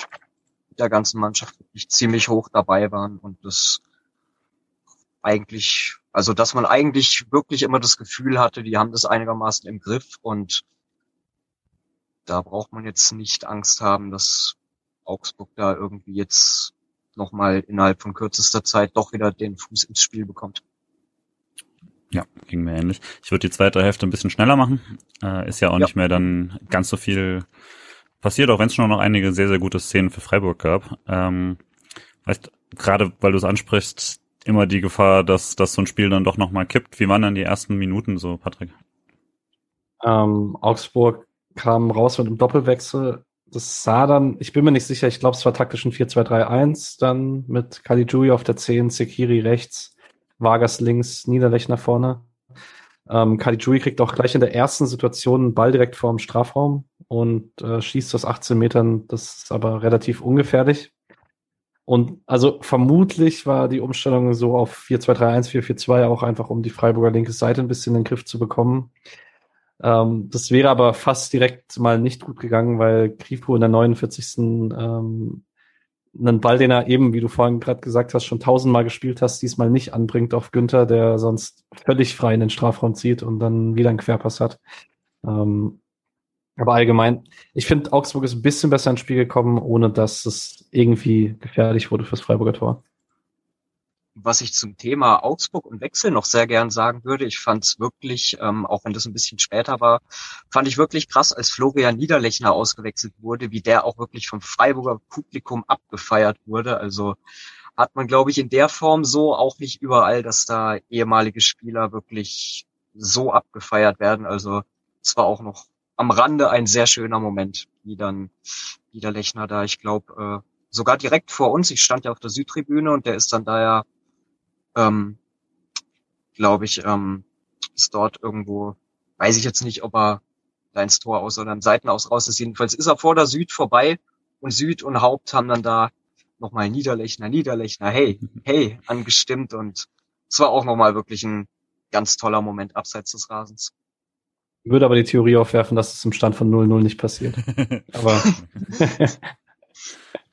der ganzen Mannschaft wirklich ziemlich hoch dabei waren und das eigentlich, also dass man eigentlich wirklich immer das Gefühl hatte, die haben das einigermaßen im Griff und da braucht man jetzt nicht Angst haben, dass Augsburg da irgendwie jetzt nochmal innerhalb von kürzester Zeit doch wieder den Fuß ins Spiel bekommt. Ja, ging mir ähnlich. Ich würde die zweite Hälfte ein bisschen schneller machen. Äh, ist ja auch ja. nicht mehr dann ganz so viel passiert, auch wenn es schon noch einige sehr, sehr gute Szenen für Freiburg gab. Ähm, weißt, gerade weil du es ansprichst, immer die Gefahr, dass, dass so ein Spiel dann doch nochmal kippt. Wie waren dann die ersten Minuten so, Patrick? Ähm, Augsburg kam raus mit einem Doppelwechsel. Das sah dann, ich bin mir nicht sicher, ich glaube, es war taktisch ein 4-2-3-1, dann mit Caligiuri auf der 10, Sekiri rechts, Vargas links, Niederlechner vorne. Ähm, Caligiuri kriegt auch gleich in der ersten Situation einen Ball direkt vorm Strafraum und äh, schießt aus 18 Metern. Das ist aber relativ ungefährlich. Und also vermutlich war die Umstellung so auf 4-2-3-1, 4-4-2 auch einfach, um die Freiburger linke Seite ein bisschen in den Griff zu bekommen. Ähm, das wäre aber fast direkt mal nicht gut gegangen, weil Grifo in der 49. Ähm, einen Ball, den er eben, wie du vorhin gerade gesagt hast, schon tausendmal gespielt hast, diesmal nicht anbringt auf Günther, der sonst völlig frei in den Strafraum zieht und dann wieder einen Querpass hat. Ähm, aber allgemein, ich finde, Augsburg ist ein bisschen besser ins Spiel gekommen, ohne dass es irgendwie gefährlich wurde fürs Freiburger Tor. Was ich zum Thema Augsburg und Wechsel noch sehr gern sagen würde, ich fand es wirklich, ähm, auch wenn das ein bisschen später war, fand ich wirklich krass, als Florian Niederlechner ausgewechselt wurde, wie der auch wirklich vom Freiburger Publikum abgefeiert wurde. Also hat man, glaube ich, in der Form so auch nicht überall, dass da ehemalige Spieler wirklich so abgefeiert werden. Also es war auch noch am Rande ein sehr schöner Moment, wie dann Niederlechner da, ich glaube, äh, sogar direkt vor uns, ich stand ja auf der Südtribüne und der ist dann da ja, ähm, glaube ich, ähm, ist dort irgendwo, weiß ich jetzt nicht, ob er da ins Tor aus oder im Seitenaus raus ist. Jedenfalls ist er vor der Süd vorbei und Süd und Haupt haben dann da nochmal Niederlechner, Niederlechner, hey, hey, angestimmt und es war auch nochmal wirklich ein ganz toller Moment abseits des Rasens würde aber die Theorie aufwerfen, dass es im Stand von 0-0 nicht passiert. aber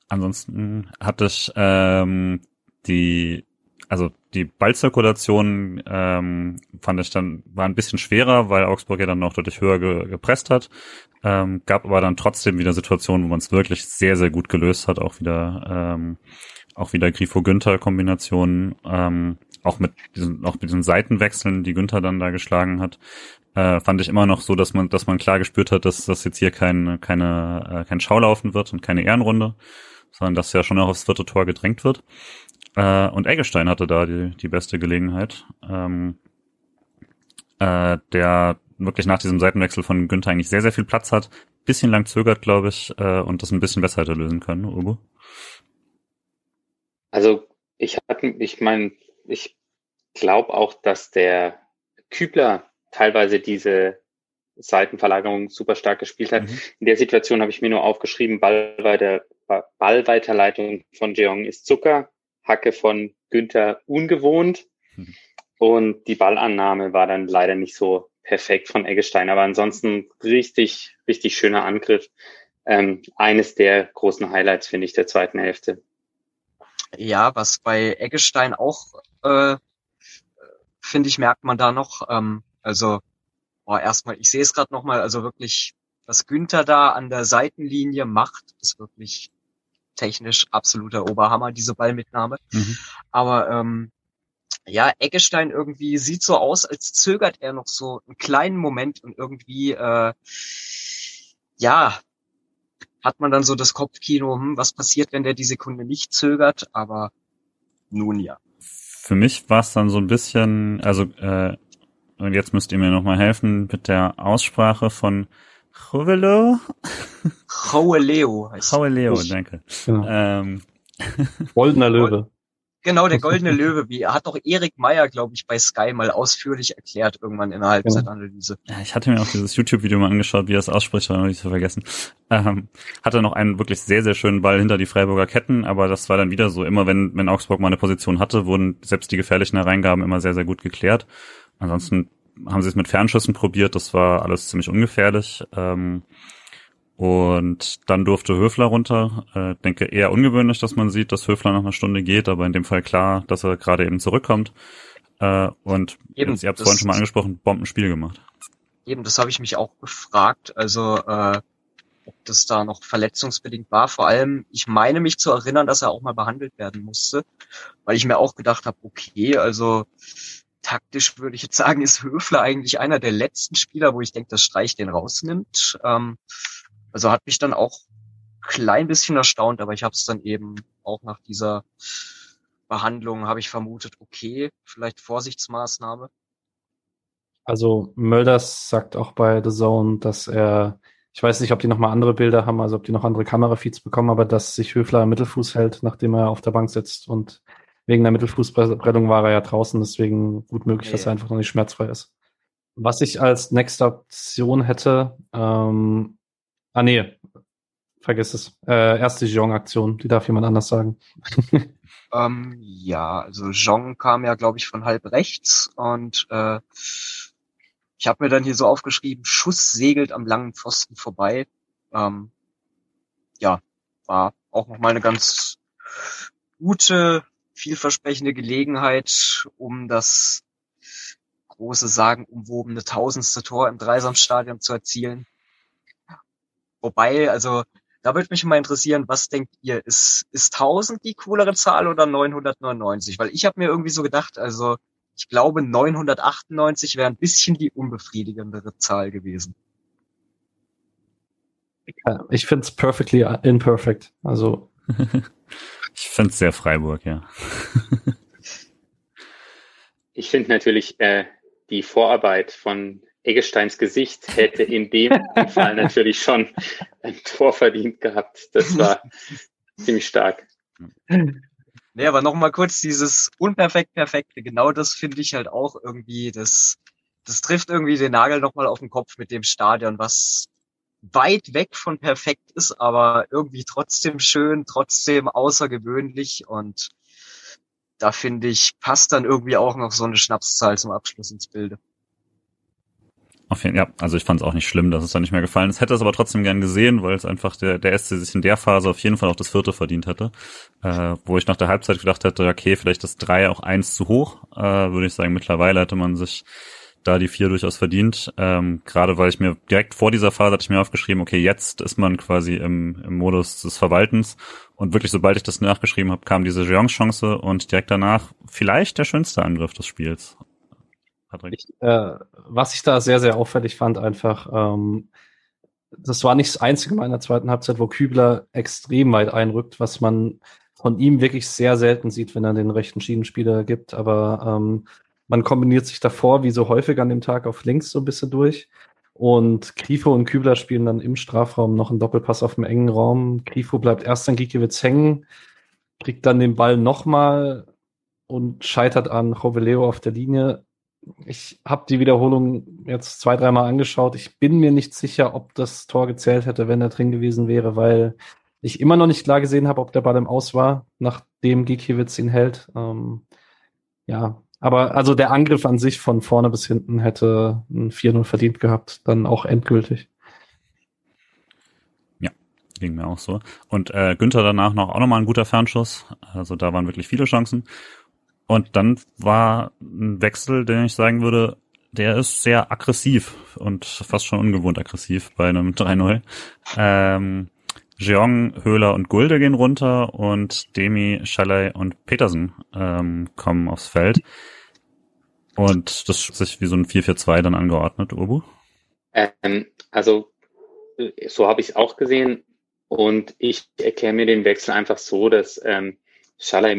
ansonsten hatte ich ähm, die, also die Ballzirkulation ähm, fand ich dann war ein bisschen schwerer, weil Augsburg ja dann noch deutlich höher ge gepresst hat. Ähm, gab aber dann trotzdem wieder Situationen, wo man es wirklich sehr sehr gut gelöst hat, auch wieder ähm, auch wieder Grifo Günther Kombinationen. Ähm, auch mit diesen, auch mit diesen Seitenwechseln, die Günther dann da geschlagen hat, äh, fand ich immer noch so, dass man, dass man klar gespürt hat, dass das jetzt hier kein, keine, äh, kein Schaulaufen wird und keine Ehrenrunde, sondern dass ja schon auch aufs vierte Tor gedrängt wird. Äh, und Eggestein hatte da die, die beste Gelegenheit, ähm, äh, der wirklich nach diesem Seitenwechsel von Günther eigentlich sehr, sehr viel Platz hat, bisschen lang zögert, glaube ich, äh, und das ein bisschen besser hätte lösen können, Ugo. Also ich hatte, ich meine, ich glaube auch, dass der Kübler teilweise diese Seitenverlagerung super stark gespielt hat. Mhm. In der Situation habe ich mir nur aufgeschrieben, Ballweiter, Ballweiterleitung von Jeong ist Zucker, Hacke von Günther ungewohnt mhm. und die Ballannahme war dann leider nicht so perfekt von Eggestein, aber ansonsten richtig, richtig schöner Angriff. Ähm, eines der großen Highlights, finde ich, der zweiten Hälfte. Ja, was bei Eggestein auch, äh, finde ich, merkt man da noch. Ähm, also, boah, erstmal, ich sehe es gerade nochmal, also wirklich, was Günther da an der Seitenlinie macht, ist wirklich technisch absoluter Oberhammer, diese Ballmitnahme. Mhm. Aber ähm, ja, Eggestein irgendwie sieht so aus, als zögert er noch so einen kleinen Moment und irgendwie, äh, ja, hat man dann so das Kopfkino, hm, was passiert, wenn der die Sekunde nicht zögert, aber nun ja. Für mich war es dann so ein bisschen, also äh, und jetzt müsst ihr mir nochmal helfen mit der Aussprache von Jovelo. Joeleo heißt Joeleo, danke. Genau. Ähm. Goldener Löwe. Genau, der goldene Löwe, wie hat doch Erik Meyer, glaube ich, bei Sky mal ausführlich erklärt, irgendwann in der Halbzeitanalyse. Ja, ich hatte mir auch dieses YouTube-Video mal angeschaut, wie er es ausspricht, aber noch nicht zu vergessen. Ähm, hatte noch einen wirklich sehr, sehr schönen Ball hinter die Freiburger Ketten, aber das war dann wieder so, immer wenn, wenn Augsburg mal eine Position hatte, wurden selbst die gefährlichen Hereingaben immer sehr, sehr gut geklärt. Ansonsten haben sie es mit Fernschüssen probiert, das war alles ziemlich ungefährlich. Ähm, und dann durfte Höfler runter. Äh, denke eher ungewöhnlich, dass man sieht, dass Höfler nach einer Stunde geht, aber in dem Fall klar, dass er gerade eben zurückkommt. Äh, und eben, ihr habt es vorhin schon mal angesprochen, Bombenspiel gemacht. Eben, das habe ich mich auch gefragt. Also äh, ob das da noch verletzungsbedingt war. Vor allem, ich meine mich zu erinnern, dass er auch mal behandelt werden musste, weil ich mir auch gedacht habe, okay, also taktisch würde ich jetzt sagen, ist Höfler eigentlich einer der letzten Spieler, wo ich denke, dass Streich den rausnimmt. Ähm, also hat mich dann auch klein bisschen erstaunt, aber ich habe es dann eben auch nach dieser Behandlung habe ich vermutet, okay, vielleicht Vorsichtsmaßnahme. Also Mölders sagt auch bei The Zone, dass er, ich weiß nicht, ob die nochmal andere Bilder haben, also ob die noch andere Kamerafeeds bekommen, aber dass sich Höfler im Mittelfuß hält, nachdem er auf der Bank sitzt und wegen der Mittelfußprellung war er ja draußen, deswegen gut möglich, nee. dass er einfach noch nicht schmerzfrei ist. Was ich als nächste Option hätte, ähm, Ah, nee. Vergiss es. Äh, erste Jong-Aktion, die darf jemand anders sagen. ähm, ja, also Jong kam ja, glaube ich, von halb rechts und äh, ich habe mir dann hier so aufgeschrieben, Schuss segelt am langen Pfosten vorbei. Ähm, ja, war auch nochmal eine ganz gute, vielversprechende Gelegenheit, um das große, sagenumwobene tausendste Tor im Dreisamstadion zu erzielen. Wobei, also da würde mich mal interessieren, was denkt ihr, ist, ist 1000 die coolere Zahl oder 999? Weil ich habe mir irgendwie so gedacht, also ich glaube 998 wäre ein bisschen die unbefriedigendere Zahl gewesen. Ich finde es perfectly imperfect. Also ich finde es sehr Freiburg, ja. ich finde natürlich äh, die Vorarbeit von Eggesteins Gesicht hätte in dem Fall natürlich schon ein Tor verdient gehabt. Das war ziemlich stark. Nee, aber nochmal kurz dieses unperfekt perfekte, genau das finde ich halt auch irgendwie, das, das trifft irgendwie den Nagel nochmal auf den Kopf mit dem Stadion, was weit weg von perfekt ist, aber irgendwie trotzdem schön, trotzdem außergewöhnlich und da finde ich, passt dann irgendwie auch noch so eine Schnapszahl zum Abschluss ins Bilde. Auf jeden, ja, also ich fand es auch nicht schlimm, dass es da nicht mehr gefallen ist. Hätte es aber trotzdem gern gesehen, weil es einfach der, der SC sich in der Phase auf jeden Fall auch das vierte verdient hätte. Äh, wo ich nach der Halbzeit gedacht hätte, okay, vielleicht das drei auch eins zu hoch, äh, würde ich sagen, mittlerweile hätte man sich da die vier durchaus verdient. Ähm, Gerade weil ich mir direkt vor dieser Phase hatte ich mir aufgeschrieben, okay, jetzt ist man quasi im, im Modus des Verwaltens und wirklich sobald ich das nachgeschrieben habe, kam diese Jeong-Chance und direkt danach vielleicht der schönste Angriff des Spiels. Patrick? Ich, äh, was ich da sehr, sehr auffällig fand, einfach, ähm, das war nicht das einzige Mal in der zweiten Halbzeit, wo Kübler extrem weit einrückt, was man von ihm wirklich sehr selten sieht, wenn er den rechten Schienenspieler gibt. Aber ähm, man kombiniert sich davor, wie so häufig an dem Tag, auf links so ein bisschen durch. Und Grifo und Kübler spielen dann im Strafraum noch einen Doppelpass auf dem engen Raum. Grifo bleibt erst an Gikiewicz hängen, kriegt dann den Ball nochmal und scheitert an Joveleo auf der Linie. Ich habe die Wiederholung jetzt zwei, dreimal angeschaut. Ich bin mir nicht sicher, ob das Tor gezählt hätte, wenn er drin gewesen wäre, weil ich immer noch nicht klar gesehen habe, ob der Ball im Aus war, nachdem Gikiewicz ihn hält. Ähm, ja, aber also der Angriff an sich von vorne bis hinten hätte ein 4-0 verdient gehabt, dann auch endgültig. Ja, ging mir auch so. Und äh, Günther danach noch auch nochmal ein guter Fernschuss. Also da waren wirklich viele Chancen. Und dann war ein Wechsel, den ich sagen würde, der ist sehr aggressiv und fast schon ungewohnt aggressiv bei einem 3-0. Ähm, Jeong, Höhler und Gulde gehen runter und Demi, Schalay und Petersen ähm, kommen aufs Feld. Und das hat sich wie so ein 4-4-2 dann angeordnet, Urbu? Ähm, also so habe ich es auch gesehen und ich erkläre mir den Wechsel einfach so, dass ähm, Schalay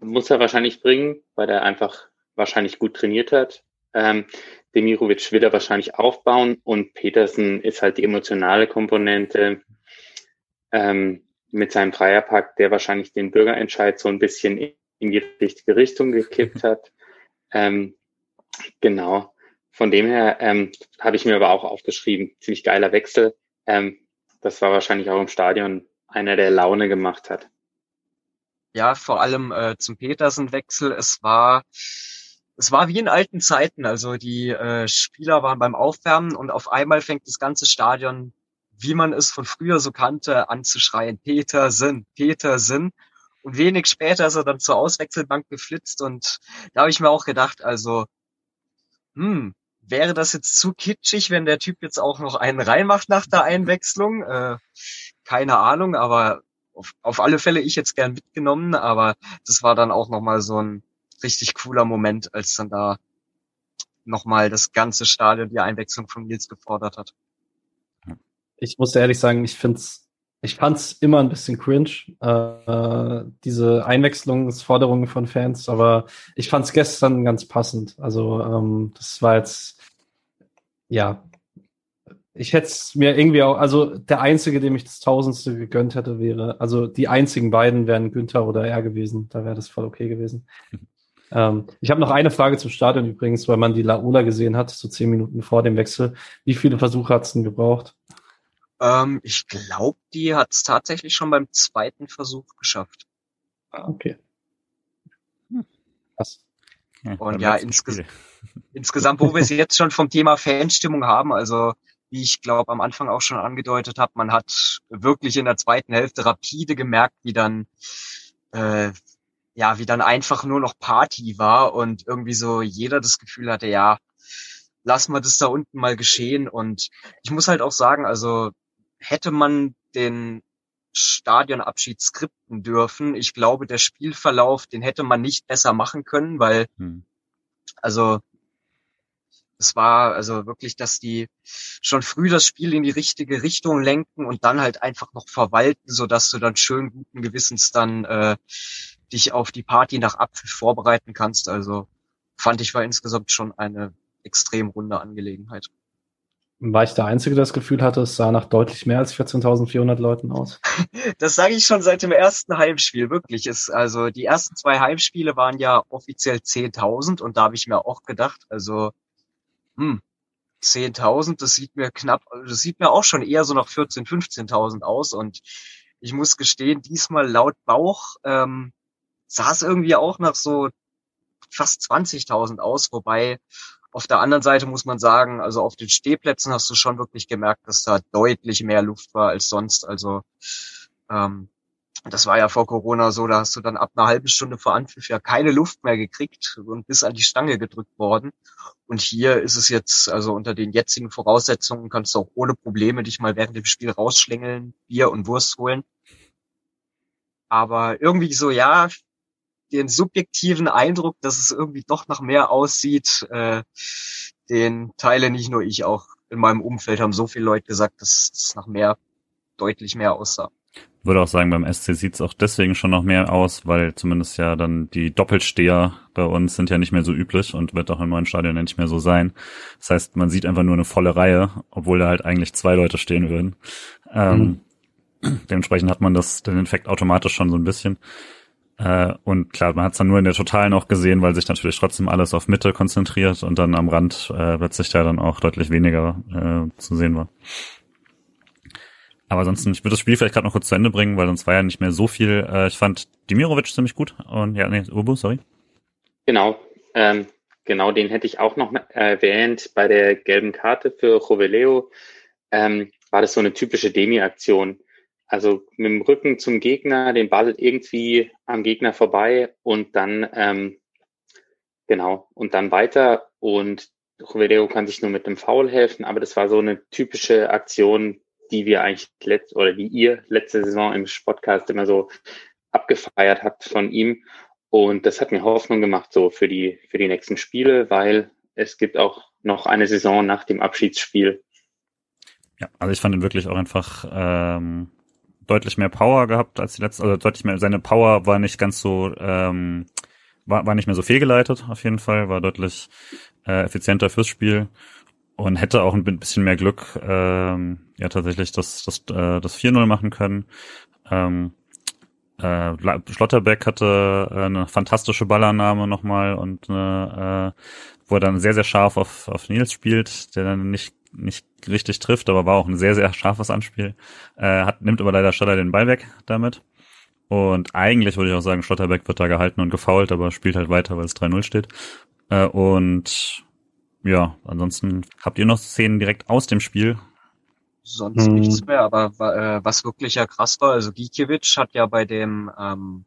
muss er wahrscheinlich bringen, weil er einfach wahrscheinlich gut trainiert hat. Ähm, Demirovic will er wahrscheinlich aufbauen und Petersen ist halt die emotionale Komponente ähm, mit seinem Dreierpack, der wahrscheinlich den Bürgerentscheid so ein bisschen in die richtige Richtung gekippt hat. Ähm, genau. Von dem her ähm, habe ich mir aber auch aufgeschrieben, ziemlich geiler Wechsel. Ähm, das war wahrscheinlich auch im Stadion einer, der Laune gemacht hat ja, vor allem äh, zum Petersen-Wechsel. Es war, es war wie in alten Zeiten. Also die äh, Spieler waren beim Aufwärmen und auf einmal fängt das ganze Stadion, wie man es von früher so kannte, anzuschreien. Petersen, Petersen. Und wenig später ist er dann zur Auswechselbank geflitzt und da habe ich mir auch gedacht, also, hm, wäre das jetzt zu kitschig, wenn der Typ jetzt auch noch einen reinmacht nach der Einwechslung? Äh, keine Ahnung, aber auf, auf alle Fälle ich jetzt gern mitgenommen, aber das war dann auch nochmal so ein richtig cooler Moment, als dann da nochmal das ganze Stadion die Einwechslung von Nils gefordert hat. Ich muss ehrlich sagen, ich find's ich fand's immer ein bisschen cringe, äh, diese Einwechslungsforderungen von Fans, aber ich fand's gestern ganz passend. Also ähm, das war jetzt, ja, ich hätte es mir irgendwie auch, also der Einzige, dem ich das Tausendste gegönnt hätte, wäre, also die einzigen beiden wären Günther oder er gewesen. Da wäre das voll okay gewesen. ähm, ich habe noch eine Frage zum Stadion übrigens, weil man die Laola gesehen hat, so zehn Minuten vor dem Wechsel. Wie viele Versuche hat es denn gebraucht? Ähm, ich glaube, die hat es tatsächlich schon beim zweiten Versuch geschafft. Ah, okay. Hm. Krass. Und ja, insges insgesamt, wo wir es jetzt schon vom Thema Fanstimmung haben, also wie ich glaube am Anfang auch schon angedeutet habe, man hat wirklich in der zweiten Hälfte rapide gemerkt, wie dann äh, ja, wie dann einfach nur noch Party war und irgendwie so jeder das Gefühl hatte, ja, lass mal das da unten mal geschehen. Und ich muss halt auch sagen, also hätte man den Stadionabschied skripten dürfen, ich glaube, der Spielverlauf, den hätte man nicht besser machen können, weil hm. also es war also wirklich, dass die schon früh das Spiel in die richtige Richtung lenken und dann halt einfach noch verwalten, so dass du dann schön guten Gewissens dann äh, dich auf die Party nach Apfel vorbereiten kannst. Also fand ich war insgesamt schon eine extrem runde Angelegenheit. War ich der Einzige, der das Gefühl hatte, es sah nach deutlich mehr als 14.400 Leuten aus? das sage ich schon seit dem ersten Heimspiel, wirklich. Es, also die ersten zwei Heimspiele waren ja offiziell 10.000 und da habe ich mir auch gedacht, also hm, 10.000, das sieht mir knapp, das sieht mir auch schon eher so nach 14.000, 15.000 aus und ich muss gestehen, diesmal laut Bauch ähm, sah es irgendwie auch nach so fast 20.000 aus, wobei auf der anderen Seite muss man sagen, also auf den Stehplätzen hast du schon wirklich gemerkt, dass da deutlich mehr Luft war als sonst. Also ähm, das war ja vor Corona so, da hast du dann ab einer halben Stunde vor Anpfiff ja keine Luft mehr gekriegt und bis an die Stange gedrückt worden. Und hier ist es jetzt, also unter den jetzigen Voraussetzungen kannst du auch ohne Probleme dich mal während dem Spiel rausschlängeln, Bier und Wurst holen. Aber irgendwie so, ja, den subjektiven Eindruck, dass es irgendwie doch nach mehr aussieht, äh, den teile nicht nur ich, auch in meinem Umfeld haben so viele Leute gesagt, dass es nach mehr, deutlich mehr aussah. würde auch sagen, beim SC sieht's auch deswegen schon noch mehr aus, weil zumindest ja dann die Doppelsteher bei uns sind ja nicht mehr so üblich und wird auch im neuen Stadion ja nicht mehr so sein. Das heißt, man sieht einfach nur eine volle Reihe, obwohl da halt eigentlich zwei Leute stehen würden. Ähm, mhm. Dementsprechend hat man das, den Effekt automatisch schon so ein bisschen. Äh, und klar, man hat es dann nur in der Totalen auch gesehen, weil sich natürlich trotzdem alles auf Mitte konzentriert und dann am Rand äh, plötzlich da dann auch deutlich weniger äh, zu sehen war. Aber ansonsten, ich würde das Spiel vielleicht gerade noch kurz zu Ende bringen, weil sonst war ja nicht mehr so viel. Äh, ich fand Dimirovic ziemlich gut und ja, nee, Ubu, sorry. Genau, ähm, genau, den hätte ich auch noch erwähnt bei der gelben Karte für Joveleo. Ähm, war das so eine typische Demi-Aktion. Also mit dem Rücken zum Gegner, den Ball irgendwie am Gegner vorbei und dann ähm, genau und dann weiter und Joveleo kann sich nur mit dem Foul helfen, aber das war so eine typische Aktion, die wir eigentlich letzt oder die ihr letzte Saison im Podcast immer so abgefeiert habt von ihm. Und das hat mir Hoffnung gemacht so für die, für die nächsten Spiele, weil es gibt auch noch eine Saison nach dem Abschiedsspiel. Ja, also ich fand ihn wirklich auch einfach ähm, deutlich mehr Power gehabt als die letzte, also deutlich mehr, seine Power war nicht ganz so, ähm, war, war nicht mehr so fehlgeleitet auf jeden Fall, war deutlich äh, effizienter fürs Spiel und hätte auch ein bisschen mehr Glück, ähm, ja tatsächlich das, das, äh, das 4-0 machen können. Ähm, äh, Schlotterbeck hatte äh, eine fantastische Ballannahme nochmal und eine, äh, wo er dann sehr, sehr scharf auf, auf Nils spielt, der dann nicht, nicht richtig trifft, aber war auch ein sehr, sehr scharfes Anspiel. Äh, hat, nimmt aber leider Schotter den Ball weg damit. Und eigentlich würde ich auch sagen, Schlotterbeck wird da gehalten und gefault, aber spielt halt weiter, weil es 3-0 steht. Äh, und ja, ansonsten habt ihr noch Szenen direkt aus dem Spiel? Sonst hm. nichts mehr, aber äh, was wirklich ja krass war, also Gikiewicz hat ja bei dem ähm,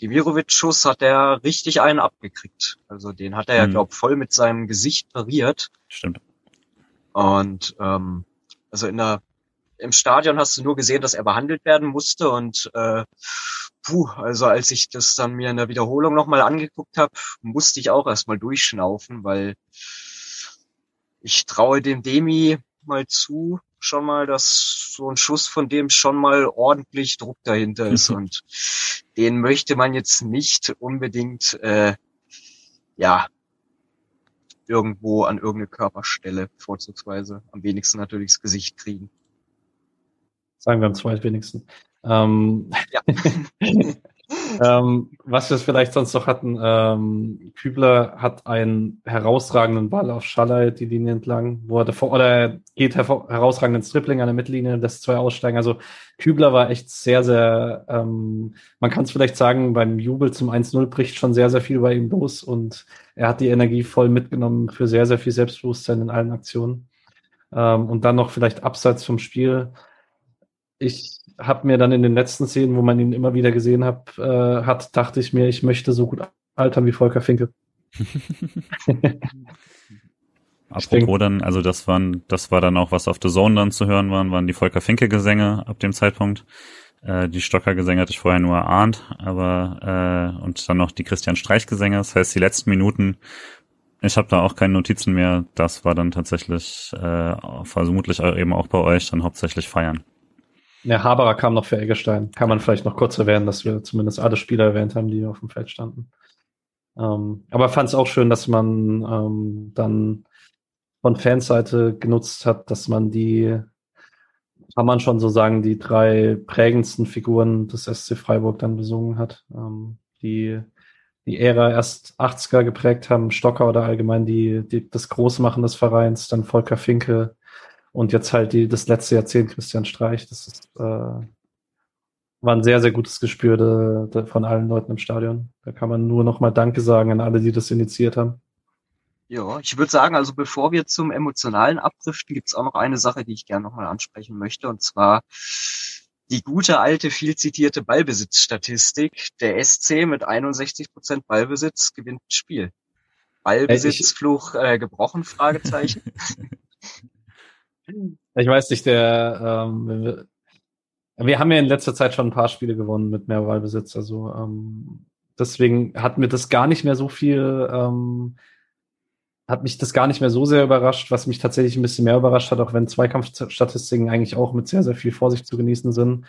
Demirovic-Schuss hat er richtig einen abgekriegt. Also den hat er ja, hm. glaub, voll mit seinem Gesicht pariert. Stimmt. Und ähm, also in der im Stadion hast du nur gesehen, dass er behandelt werden musste und äh, puh, also als ich das dann mir in der Wiederholung nochmal angeguckt habe, musste ich auch erstmal durchschnaufen, weil ich traue dem Demi mal zu, schon mal, dass so ein Schuss von dem schon mal ordentlich Druck dahinter ist. Und den möchte man jetzt nicht unbedingt, äh, ja, irgendwo an irgendeine Körperstelle vorzugsweise am wenigsten natürlich das Gesicht kriegen. Sagen wir am zweitwenigsten. Ähm, ja. ähm, was wir vielleicht sonst noch hatten, ähm, Kübler hat einen herausragenden Ball auf Schallei die Linie entlang, wo er davor, oder er geht herausragenden Stripling an der Mittellinie, lässt zwei aussteigen. Also Kübler war echt sehr, sehr, ähm, man kann es vielleicht sagen, beim Jubel zum 1-0 bricht schon sehr, sehr viel bei ihm los und er hat die Energie voll mitgenommen für sehr, sehr viel Selbstbewusstsein in allen Aktionen. Ähm, und dann noch vielleicht abseits vom Spiel. Ich habe mir dann in den letzten Szenen, wo man ihn immer wieder gesehen hab, äh, hat, dachte ich mir, ich möchte so gut altern wie Volker Finke. Apropos dann, also das waren, das war dann auch, was auf The Zone dann zu hören waren, waren die Volker Finke Gesänge ab dem Zeitpunkt. Äh, die Stocker Gesänge hatte ich vorher nur erahnt, aber äh, und dann noch die Christian Streich Gesänge. Das heißt, die letzten Minuten, ich habe da auch keine Notizen mehr. Das war dann tatsächlich äh, vermutlich eben auch bei euch dann hauptsächlich feiern. Ja, Haberer kam noch für Eggestein. Kann man vielleicht noch kurz erwähnen, dass wir zumindest alle Spieler erwähnt haben, die auf dem Feld standen. Ähm, aber fand es auch schön, dass man ähm, dann von Fanseite genutzt hat, dass man die, kann man schon so sagen, die drei prägendsten Figuren des SC Freiburg dann besungen hat, ähm, die die Ära erst 80er geprägt haben, Stocker oder allgemein die, die das Großmachen des Vereins, dann Volker Finke, und jetzt halt die, das letzte Jahrzehnt Christian Streich. Das ist, äh, war ein sehr, sehr gutes Gespür de, de, von allen Leuten im Stadion. Da kann man nur nochmal Danke sagen an alle, die das initiiert haben. Ja, ich würde sagen, also bevor wir zum emotionalen abdriften, gibt es auch noch eine Sache, die ich gerne nochmal ansprechen möchte, und zwar die gute alte, viel zitierte Ballbesitzstatistik. Der SC mit 61 Prozent Ballbesitz gewinnt das Spiel. Ballbesitzfluch äh, gebrochen? Fragezeichen. Ich weiß nicht, der, ähm, wir, wir, haben ja in letzter Zeit schon ein paar Spiele gewonnen mit mehr Wahlbesitz. Also ähm, deswegen hat mir das gar nicht mehr so viel, ähm, hat mich das gar nicht mehr so sehr überrascht, was mich tatsächlich ein bisschen mehr überrascht hat, auch wenn Zweikampfstatistiken eigentlich auch mit sehr, sehr viel Vorsicht zu genießen sind.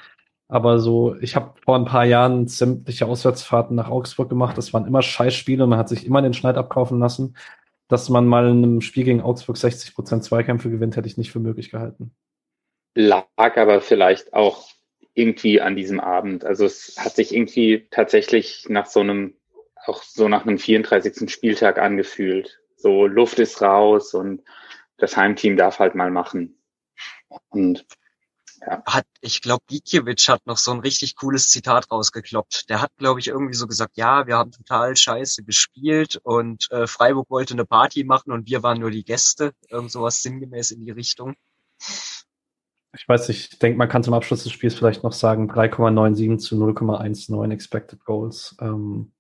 Aber so, ich habe vor ein paar Jahren sämtliche Auswärtsfahrten nach Augsburg gemacht. Das waren immer Scheißspiele und man hat sich immer den Schneid abkaufen lassen. Dass man mal in einem Spiel gegen Augsburg 60 Prozent Zweikämpfe gewinnt, hätte ich nicht für möglich gehalten. Lag aber vielleicht auch irgendwie an diesem Abend. Also es hat sich irgendwie tatsächlich nach so einem, auch so nach einem 34. Spieltag angefühlt. So Luft ist raus und das Heimteam darf halt mal machen. Und ja. Hat, ich glaube, Gikiewicz hat noch so ein richtig cooles Zitat rausgekloppt. Der hat, glaube ich, irgendwie so gesagt, ja, wir haben total scheiße gespielt und äh, Freiburg wollte eine Party machen und wir waren nur die Gäste. Irgend sowas sinngemäß in die Richtung. Ich weiß, ich denke, man kann zum Abschluss des Spiels vielleicht noch sagen, 3,97 zu 0,19 Expected Goals. Ähm,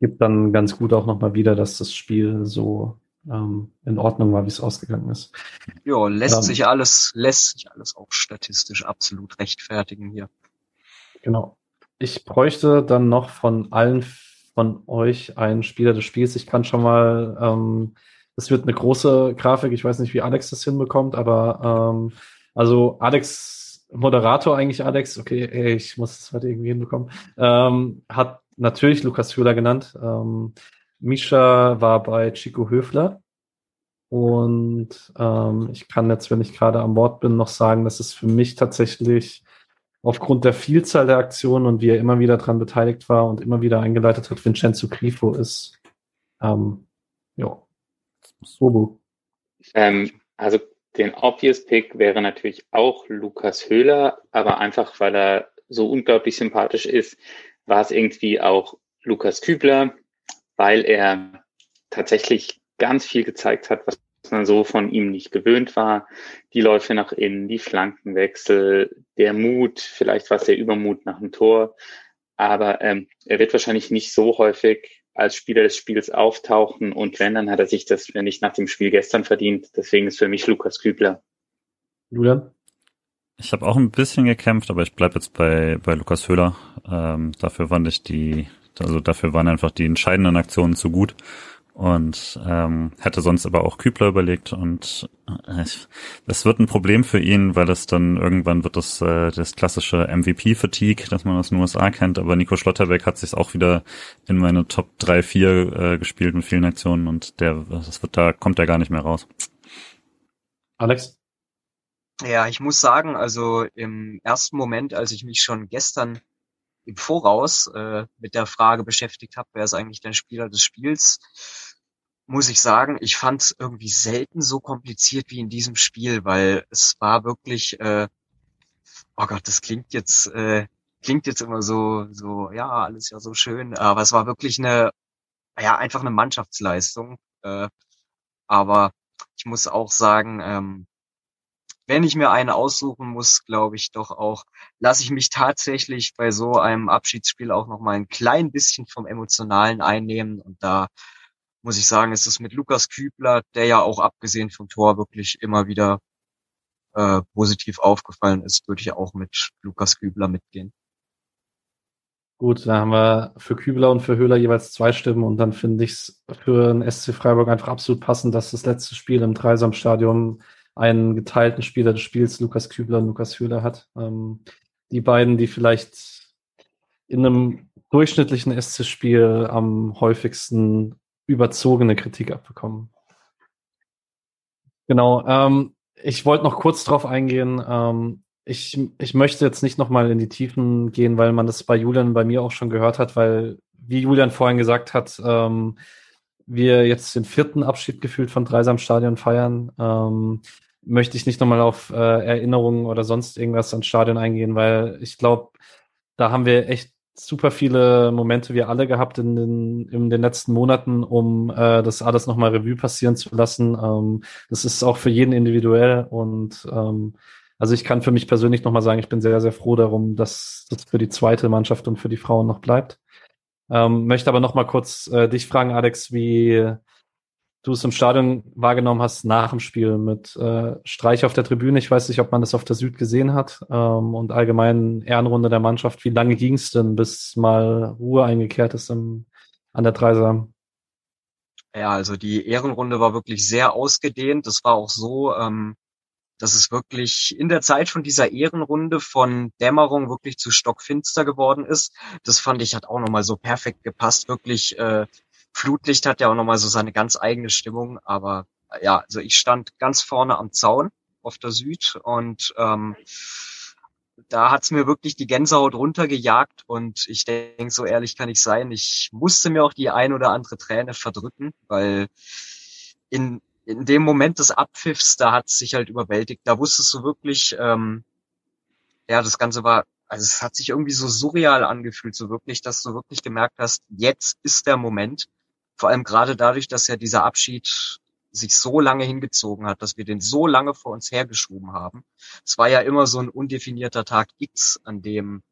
gibt dann ganz gut auch nochmal wieder, dass das Spiel so ähm, in Ordnung war, wie es ausgegangen ist. Ja, lässt ähm, sich alles, lässt sich alles auch statistisch absolut rechtfertigen hier. Genau. Ich bräuchte dann noch von allen von euch einen Spieler des Spiels. Ich kann schon mal, ähm, es wird eine große Grafik, ich weiß nicht, wie Alex das hinbekommt, aber ähm, also Alex, Moderator eigentlich Alex, okay, ey, ich muss es heute irgendwie hinbekommen, ähm, hat natürlich Lukas Höhler genannt. Ähm, Misha war bei Chico Höfler. Und ähm, ich kann jetzt, wenn ich gerade am Bord bin, noch sagen, dass es für mich tatsächlich aufgrund der Vielzahl der Aktionen und wie er immer wieder dran beteiligt war und immer wieder eingeleitet hat, Vincenzo Grifo ist. Ähm, ja. Sobo. Ähm, also den obvious Pick wäre natürlich auch Lukas Höhler, aber einfach weil er so unglaublich sympathisch ist, war es irgendwie auch Lukas Kübler, weil er tatsächlich ganz viel gezeigt hat, was man so von ihm nicht gewöhnt war. Die Läufe nach innen, die Flankenwechsel, der Mut, vielleicht war es der Übermut nach dem Tor. Aber ähm, er wird wahrscheinlich nicht so häufig als Spieler des Spiels auftauchen. Und wenn, dann hat er sich das, wenn nicht nach dem Spiel gestern verdient. Deswegen ist für mich Lukas Kübler. Julian? Ich habe auch ein bisschen gekämpft, aber ich bleib jetzt bei, bei Lukas Höhler. Ähm, dafür fand ich die also dafür waren einfach die entscheidenden Aktionen zu gut und ähm, hätte sonst aber auch Kübler überlegt und äh, das wird ein Problem für ihn, weil es dann irgendwann wird das äh, das klassische MVP-Fatigue, das man aus den USA kennt, aber Nico Schlotterbeck hat sich auch wieder in meine Top 3, 4 äh, gespielt mit vielen Aktionen und der das wird da kommt er gar nicht mehr raus. Alex? Ja, ich muss sagen, also im ersten Moment, als ich mich schon gestern im Voraus äh, mit der Frage beschäftigt habe, wer ist eigentlich der Spieler des Spiels, muss ich sagen, ich fand es irgendwie selten so kompliziert wie in diesem Spiel, weil es war wirklich, äh, oh Gott, das klingt jetzt, äh, klingt jetzt immer so, so, ja, alles ja so schön, aber es war wirklich eine, ja, einfach eine Mannschaftsleistung. Äh, aber ich muss auch sagen, ähm, wenn ich mir einen aussuchen muss, glaube ich doch auch, lasse ich mich tatsächlich bei so einem Abschiedsspiel auch noch mal ein klein bisschen vom Emotionalen einnehmen. Und da muss ich sagen, ist es mit Lukas Kübler, der ja auch abgesehen vom Tor wirklich immer wieder äh, positiv aufgefallen ist, würde ich auch mit Lukas Kübler mitgehen. Gut, da haben wir für Kübler und für Höhler jeweils zwei Stimmen und dann finde ich es für den SC Freiburg einfach absolut passend, dass das letzte Spiel im Dreisamstadion einen geteilten Spieler des Spiels, Lukas Kübler und Lukas Höhler hat. Ähm, die beiden, die vielleicht in einem durchschnittlichen SC-Spiel am häufigsten überzogene Kritik abbekommen. Genau. Ähm, ich wollte noch kurz drauf eingehen. Ähm, ich, ich möchte jetzt nicht nochmal in die Tiefen gehen, weil man das bei Julian bei mir auch schon gehört hat, weil, wie Julian vorhin gesagt hat, ähm, wir jetzt den vierten Abschied gefühlt von Dreisam Stadion feiern. Ähm, möchte ich nicht nochmal auf äh, Erinnerungen oder sonst irgendwas ans Stadion eingehen, weil ich glaube, da haben wir echt super viele Momente, wir alle gehabt in den, in den letzten Monaten, um äh, das alles nochmal Revue passieren zu lassen. Ähm, das ist auch für jeden individuell und ähm, also ich kann für mich persönlich nochmal sagen, ich bin sehr, sehr froh darum, dass das für die zweite Mannschaft und für die Frauen noch bleibt. Ähm, möchte aber nochmal kurz äh, dich fragen, Alex, wie du es im Stadion wahrgenommen hast nach dem Spiel mit äh, Streich auf der Tribüne. Ich weiß nicht, ob man das auf der Süd gesehen hat ähm, und allgemein Ehrenrunde der Mannschaft. Wie lange ging es denn, bis mal Ruhe eingekehrt ist im, an der Dreisam? Ja, also die Ehrenrunde war wirklich sehr ausgedehnt. Das war auch so, ähm, dass es wirklich in der Zeit von dieser Ehrenrunde von Dämmerung wirklich zu stockfinster geworden ist. Das fand ich hat auch nochmal so perfekt gepasst. Wirklich, äh, Flutlicht hat ja auch nochmal so seine ganz eigene Stimmung. Aber ja, also ich stand ganz vorne am Zaun auf der Süd und ähm, da hat's mir wirklich die Gänsehaut runtergejagt und ich denke, so ehrlich kann ich sein, ich musste mir auch die ein oder andere Träne verdrücken, weil in, in dem Moment des Abpfiffs, da hat's sich halt überwältigt. Da wusstest du wirklich, ähm, ja, das Ganze war, also es hat sich irgendwie so surreal angefühlt, so wirklich, dass du wirklich gemerkt hast, jetzt ist der Moment. Vor allem gerade dadurch, dass ja dieser Abschied sich so lange hingezogen hat, dass wir den so lange vor uns hergeschoben haben. Es war ja immer so ein undefinierter Tag X, an dem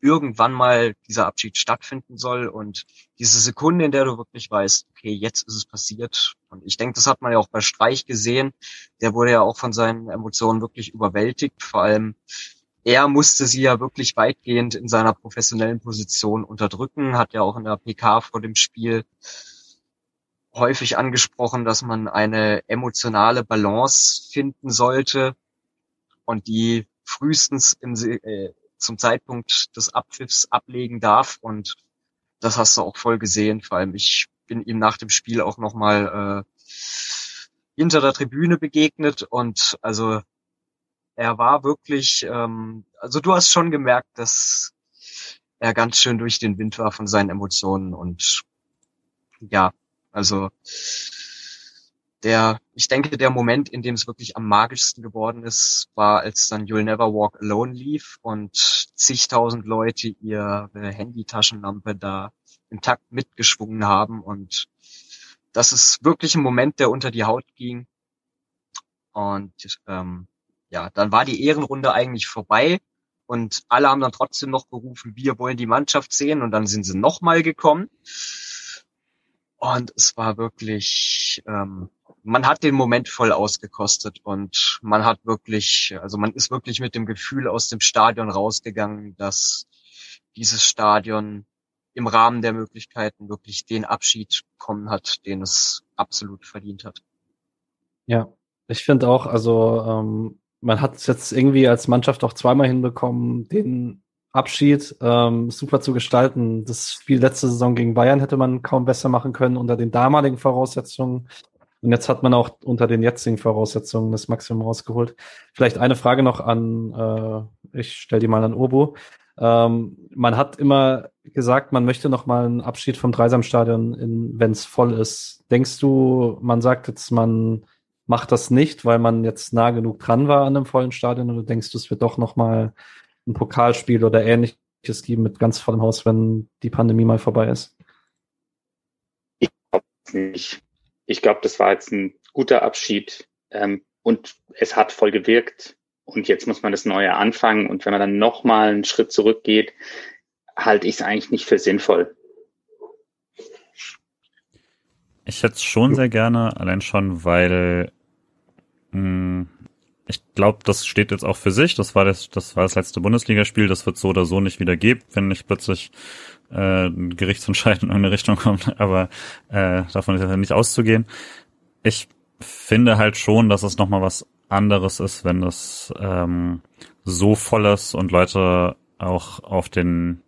irgendwann mal dieser Abschied stattfinden soll und diese Sekunde, in der du wirklich weißt, okay, jetzt ist es passiert. Und ich denke, das hat man ja auch bei Streich gesehen. Der wurde ja auch von seinen Emotionen wirklich überwältigt. Vor allem er musste sie ja wirklich weitgehend in seiner professionellen Position unterdrücken, hat ja auch in der PK vor dem Spiel häufig angesprochen, dass man eine emotionale Balance finden sollte und die frühestens im, äh, zum Zeitpunkt des Abpfiffs ablegen darf. Und das hast du auch voll gesehen. Vor allem ich bin ihm nach dem Spiel auch nochmal äh, hinter der Tribüne begegnet und also er war wirklich, ähm, also du hast schon gemerkt, dass er ganz schön durch den Wind war von seinen Emotionen und ja, also der, ich denke, der Moment, in dem es wirklich am magischsten geworden ist, war, als dann You'll Never Walk Alone lief und zigtausend Leute ihre Handytaschenlampe da im Takt mitgeschwungen haben und das ist wirklich ein Moment, der unter die Haut ging. Und ähm, ja, dann war die Ehrenrunde eigentlich vorbei und alle haben dann trotzdem noch gerufen, wir wollen die Mannschaft sehen und dann sind sie nochmal gekommen. Und es war wirklich, ähm, man hat den Moment voll ausgekostet und man hat wirklich, also man ist wirklich mit dem Gefühl aus dem Stadion rausgegangen, dass dieses Stadion im Rahmen der Möglichkeiten wirklich den Abschied bekommen hat, den es absolut verdient hat. Ja, ich finde auch, also ähm, man hat es jetzt irgendwie als Mannschaft auch zweimal hinbekommen, den Abschied ähm, super zu gestalten. Das Spiel letzte Saison gegen Bayern hätte man kaum besser machen können unter den damaligen Voraussetzungen. Und jetzt hat man auch unter den jetzigen Voraussetzungen das Maximum rausgeholt. Vielleicht eine Frage noch an, äh, ich stelle die mal an Obo. Ähm, man hat immer gesagt, man möchte noch mal einen Abschied vom Dreisamstadion, wenn es voll ist. Denkst du, man sagt jetzt, man macht das nicht, weil man jetzt nah genug dran war an einem vollen Stadion, oder denkst du, es wird doch noch mal ein Pokalspiel oder ähnliches geben mit ganz vollem Haus, wenn die Pandemie mal vorbei ist? Ich glaube nicht. Ich glaube, das war jetzt ein guter Abschied ähm, und es hat voll gewirkt. Und jetzt muss man das Neue anfangen. Und wenn man dann nochmal einen Schritt zurückgeht, halte ich es eigentlich nicht für sinnvoll. Ich hätte es schon sehr gerne, allein schon, weil mh, hm, ich glaube, das steht jetzt auch für sich. Das war das, das war das letzte Bundesligaspiel. Das wird so oder so nicht wieder geben, wenn nicht plötzlich äh, ein Gerichtsentscheid in eine Richtung kommt. Aber äh, davon ist ja nicht auszugehen. Ich finde halt schon, dass es nochmal was anderes ist, wenn es ähm, so voll ist und Leute auch auf den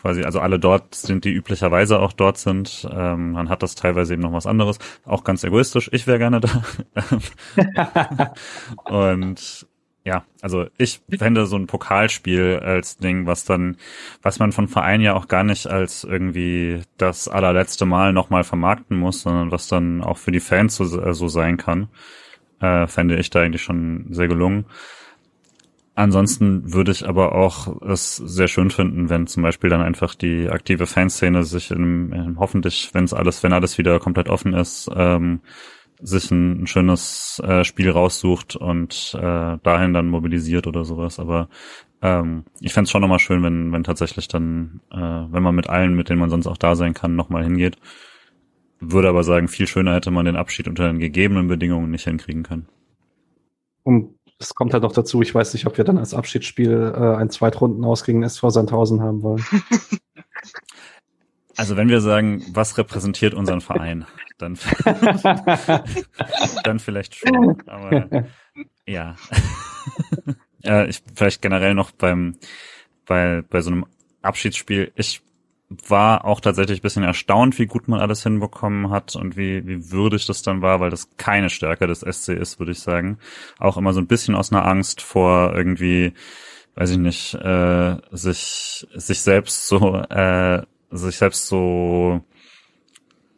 quasi, also alle dort sind, die üblicherweise auch dort sind. Ähm, man hat das teilweise eben noch was anderes. Auch ganz egoistisch. Ich wäre gerne da. und ja, also ich fände so ein Pokalspiel als Ding, was dann, was man von Verein ja auch gar nicht als irgendwie das allerletzte Mal nochmal vermarkten muss, sondern was dann auch für die Fans so, äh, so sein kann, äh, fände ich da eigentlich schon sehr gelungen. Ansonsten würde ich aber auch es sehr schön finden, wenn zum Beispiel dann einfach die aktive Fanszene sich in, in hoffentlich, wenn es alles, wenn alles wieder komplett offen ist, ähm, sich ein, ein schönes äh, Spiel raussucht und äh, dahin dann mobilisiert oder sowas. Aber ähm, ich fände es schon nochmal schön, wenn, wenn tatsächlich dann, äh, wenn man mit allen, mit denen man sonst auch da sein kann, nochmal hingeht. Würde aber sagen, viel schöner hätte man den Abschied unter den gegebenen Bedingungen nicht hinkriegen können. Und es kommt halt noch dazu, ich weiß nicht, ob wir dann als Abschiedsspiel äh, ein Zweitrunden aus gegen SV Sandhausen haben wollen. Also wenn wir sagen, was repräsentiert unseren Verein, dann, dann vielleicht schon. Aber Ja. äh, ich, vielleicht generell noch beim, bei, bei so einem Abschiedsspiel. Ich war auch tatsächlich ein bisschen erstaunt, wie gut man alles hinbekommen hat und wie, wie würdig das dann war, weil das keine Stärke des SC ist, würde ich sagen. Auch immer so ein bisschen aus einer Angst vor irgendwie, weiß ich nicht, äh, sich, sich selbst so, äh, sich selbst so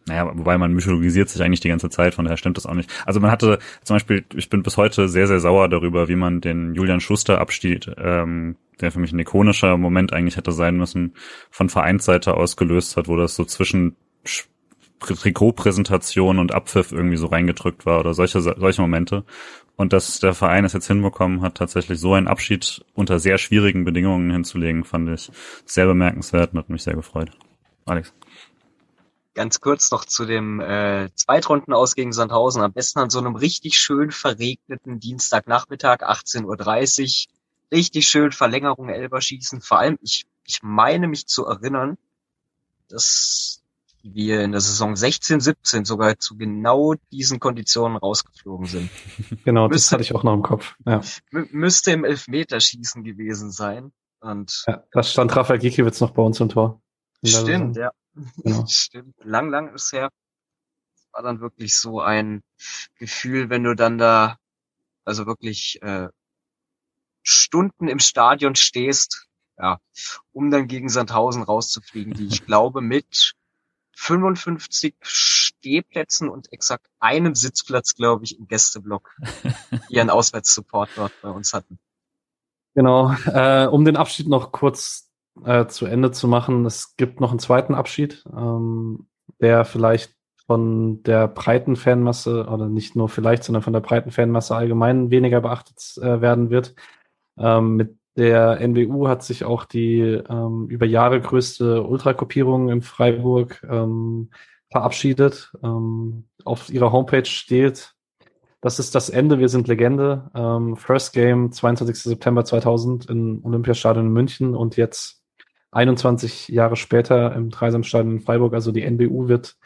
naja, wobei man mythologisiert sich eigentlich die ganze Zeit, von daher stimmt das auch nicht. Also man hatte zum Beispiel, ich bin bis heute sehr, sehr sauer darüber, wie man den Julian Schuster Abschied, ähm, der für mich ein ikonischer Moment eigentlich hätte sein müssen, von Vereinsseite aus gelöst hat, wo das so zwischen Trikotpräsentation und Abpfiff irgendwie so reingedrückt war oder solche, solche Momente. Und dass der Verein es jetzt hinbekommen hat, tatsächlich so einen Abschied unter sehr schwierigen Bedingungen hinzulegen, fand ich sehr bemerkenswert und hat mich sehr gefreut. Alex. Ganz kurz noch zu dem äh, Zweitrunden aus gegen Sandhausen. Am besten an so einem richtig schön verregneten Dienstagnachmittag, 18.30 Uhr. Richtig schön Verlängerung Elberschießen. Vor allem, ich, ich meine mich zu erinnern, dass wir in der Saison 16, 17 sogar zu genau diesen Konditionen rausgeflogen sind. Genau, müsste, das hatte ich auch noch im Kopf. Ja. Müsste im Elfmeterschießen gewesen sein. Und ja, das stand Rafael Gikiewicz noch bei uns im Tor. Stimmt, ja. Genau. Stimmt. Lang, lang ist her. War dann wirklich so ein Gefühl, wenn du dann da, also wirklich äh, Stunden im Stadion stehst, ja, um dann gegen Sandhausen rauszufliegen, die ich glaube mit 55 Stehplätzen und exakt einem Sitzplatz, glaube ich, im Gästeblock ihren Auswärtssupport dort bei uns hatten. Genau. Äh, um den Abschied noch kurz äh, zu Ende zu machen. Es gibt noch einen zweiten Abschied, ähm, der vielleicht von der breiten Fanmasse, oder nicht nur vielleicht, sondern von der breiten Fanmasse allgemein weniger beachtet äh, werden wird. Ähm, mit der NBU hat sich auch die ähm, über Jahre größte Ultrakopierung in Freiburg ähm, verabschiedet. Ähm, auf ihrer Homepage steht, das ist das Ende, wir sind Legende. Ähm, First Game, 22. September 2000 im Olympiastadion in München und jetzt 21 Jahre später im Dreisamstadion in Freiburg. Also die NBU wird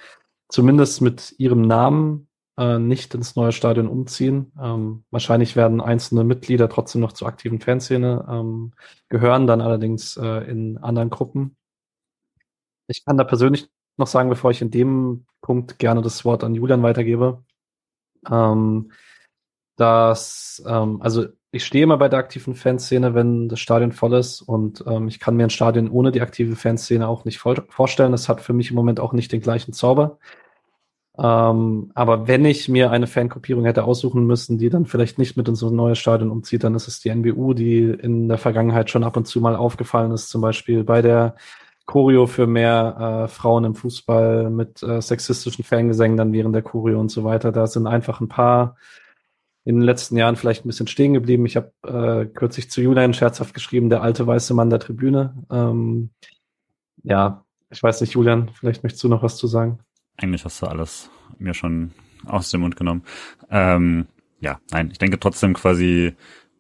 zumindest mit ihrem Namen äh, nicht ins neue Stadion umziehen. Ähm, wahrscheinlich werden einzelne Mitglieder trotzdem noch zur aktiven Fanszene ähm, gehören, dann allerdings äh, in anderen Gruppen. Ich kann da persönlich noch sagen, bevor ich in dem Punkt gerne das Wort an Julian weitergebe, ähm, dass, ähm, also ich stehe immer bei der aktiven Fanszene, wenn das Stadion voll ist und ähm, ich kann mir ein Stadion ohne die aktive Fanszene auch nicht vorstellen. Das hat für mich im Moment auch nicht den gleichen Zauber. Ähm, aber wenn ich mir eine Fankopierung hätte aussuchen müssen, die dann vielleicht nicht mit in so ein neues Stadion umzieht, dann ist es die NBU, die in der Vergangenheit schon ab und zu mal aufgefallen ist, zum Beispiel bei der Choreo für mehr äh, Frauen im Fußball mit äh, sexistischen Fangesängen dann während der Choreo und so weiter. Da sind einfach ein paar in den letzten Jahren vielleicht ein bisschen stehen geblieben. Ich habe äh, kürzlich zu Julian scherzhaft geschrieben, der alte weiße Mann der Tribüne. Ähm, ja, ich weiß nicht, Julian, vielleicht möchtest du noch was zu sagen. Eigentlich hast du alles mir schon aus dem Mund genommen. Ähm, ja, nein, ich denke trotzdem quasi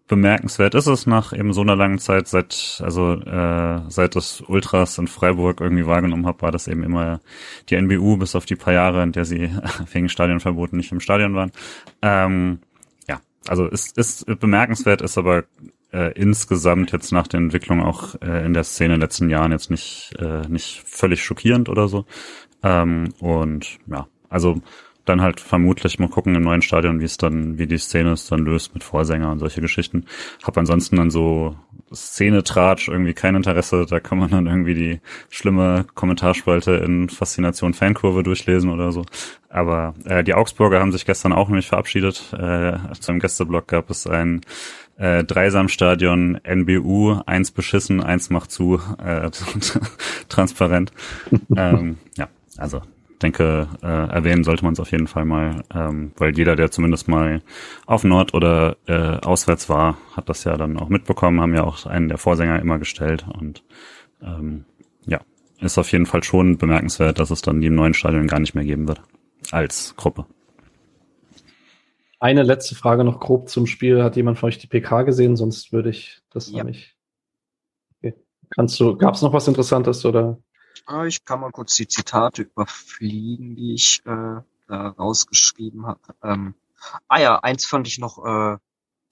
bemerkenswert ist es nach eben so einer langen Zeit, seit also äh, seit das Ultras in Freiburg irgendwie wahrgenommen habe, war das eben immer die NBU bis auf die paar Jahre, in der sie wegen Stadionverboten nicht im Stadion waren. Ähm, also ist, ist bemerkenswert, ist aber äh, insgesamt jetzt nach der Entwicklung auch äh, in der Szene in den letzten Jahren jetzt nicht, äh, nicht völlig schockierend oder so. Ähm, und ja, also dann halt vermutlich mal gucken im neuen Stadion, wie es dann, wie die Szene es dann löst mit Vorsänger und solche Geschichten. Hab ansonsten dann so Szene-Tratsch irgendwie kein Interesse. Da kann man dann irgendwie die schlimme Kommentarspalte in Faszination Fankurve durchlesen oder so. Aber äh, die Augsburger haben sich gestern auch nämlich verabschiedet. Äh, zum Gästeblock gab es ein äh, Dreisamstadion NBU, eins beschissen, eins macht zu, äh, transparent. ähm, ja, also denke, äh, erwähnen sollte man es auf jeden Fall mal, ähm, weil jeder, der zumindest mal auf Nord oder äh, auswärts war, hat das ja dann auch mitbekommen, haben ja auch einen der Vorsänger immer gestellt und ähm, ja, ist auf jeden Fall schon bemerkenswert, dass es dann die im neuen Stadion gar nicht mehr geben wird als Gruppe. Eine letzte Frage noch grob zum Spiel. Hat jemand von euch die PK gesehen? Sonst würde ich das ja. noch nicht. Okay. Kannst du, gab es noch was Interessantes oder? Ich kann mal kurz die Zitate überfliegen, die ich äh, da rausgeschrieben habe. Ähm, ah ja, eins fand ich noch äh,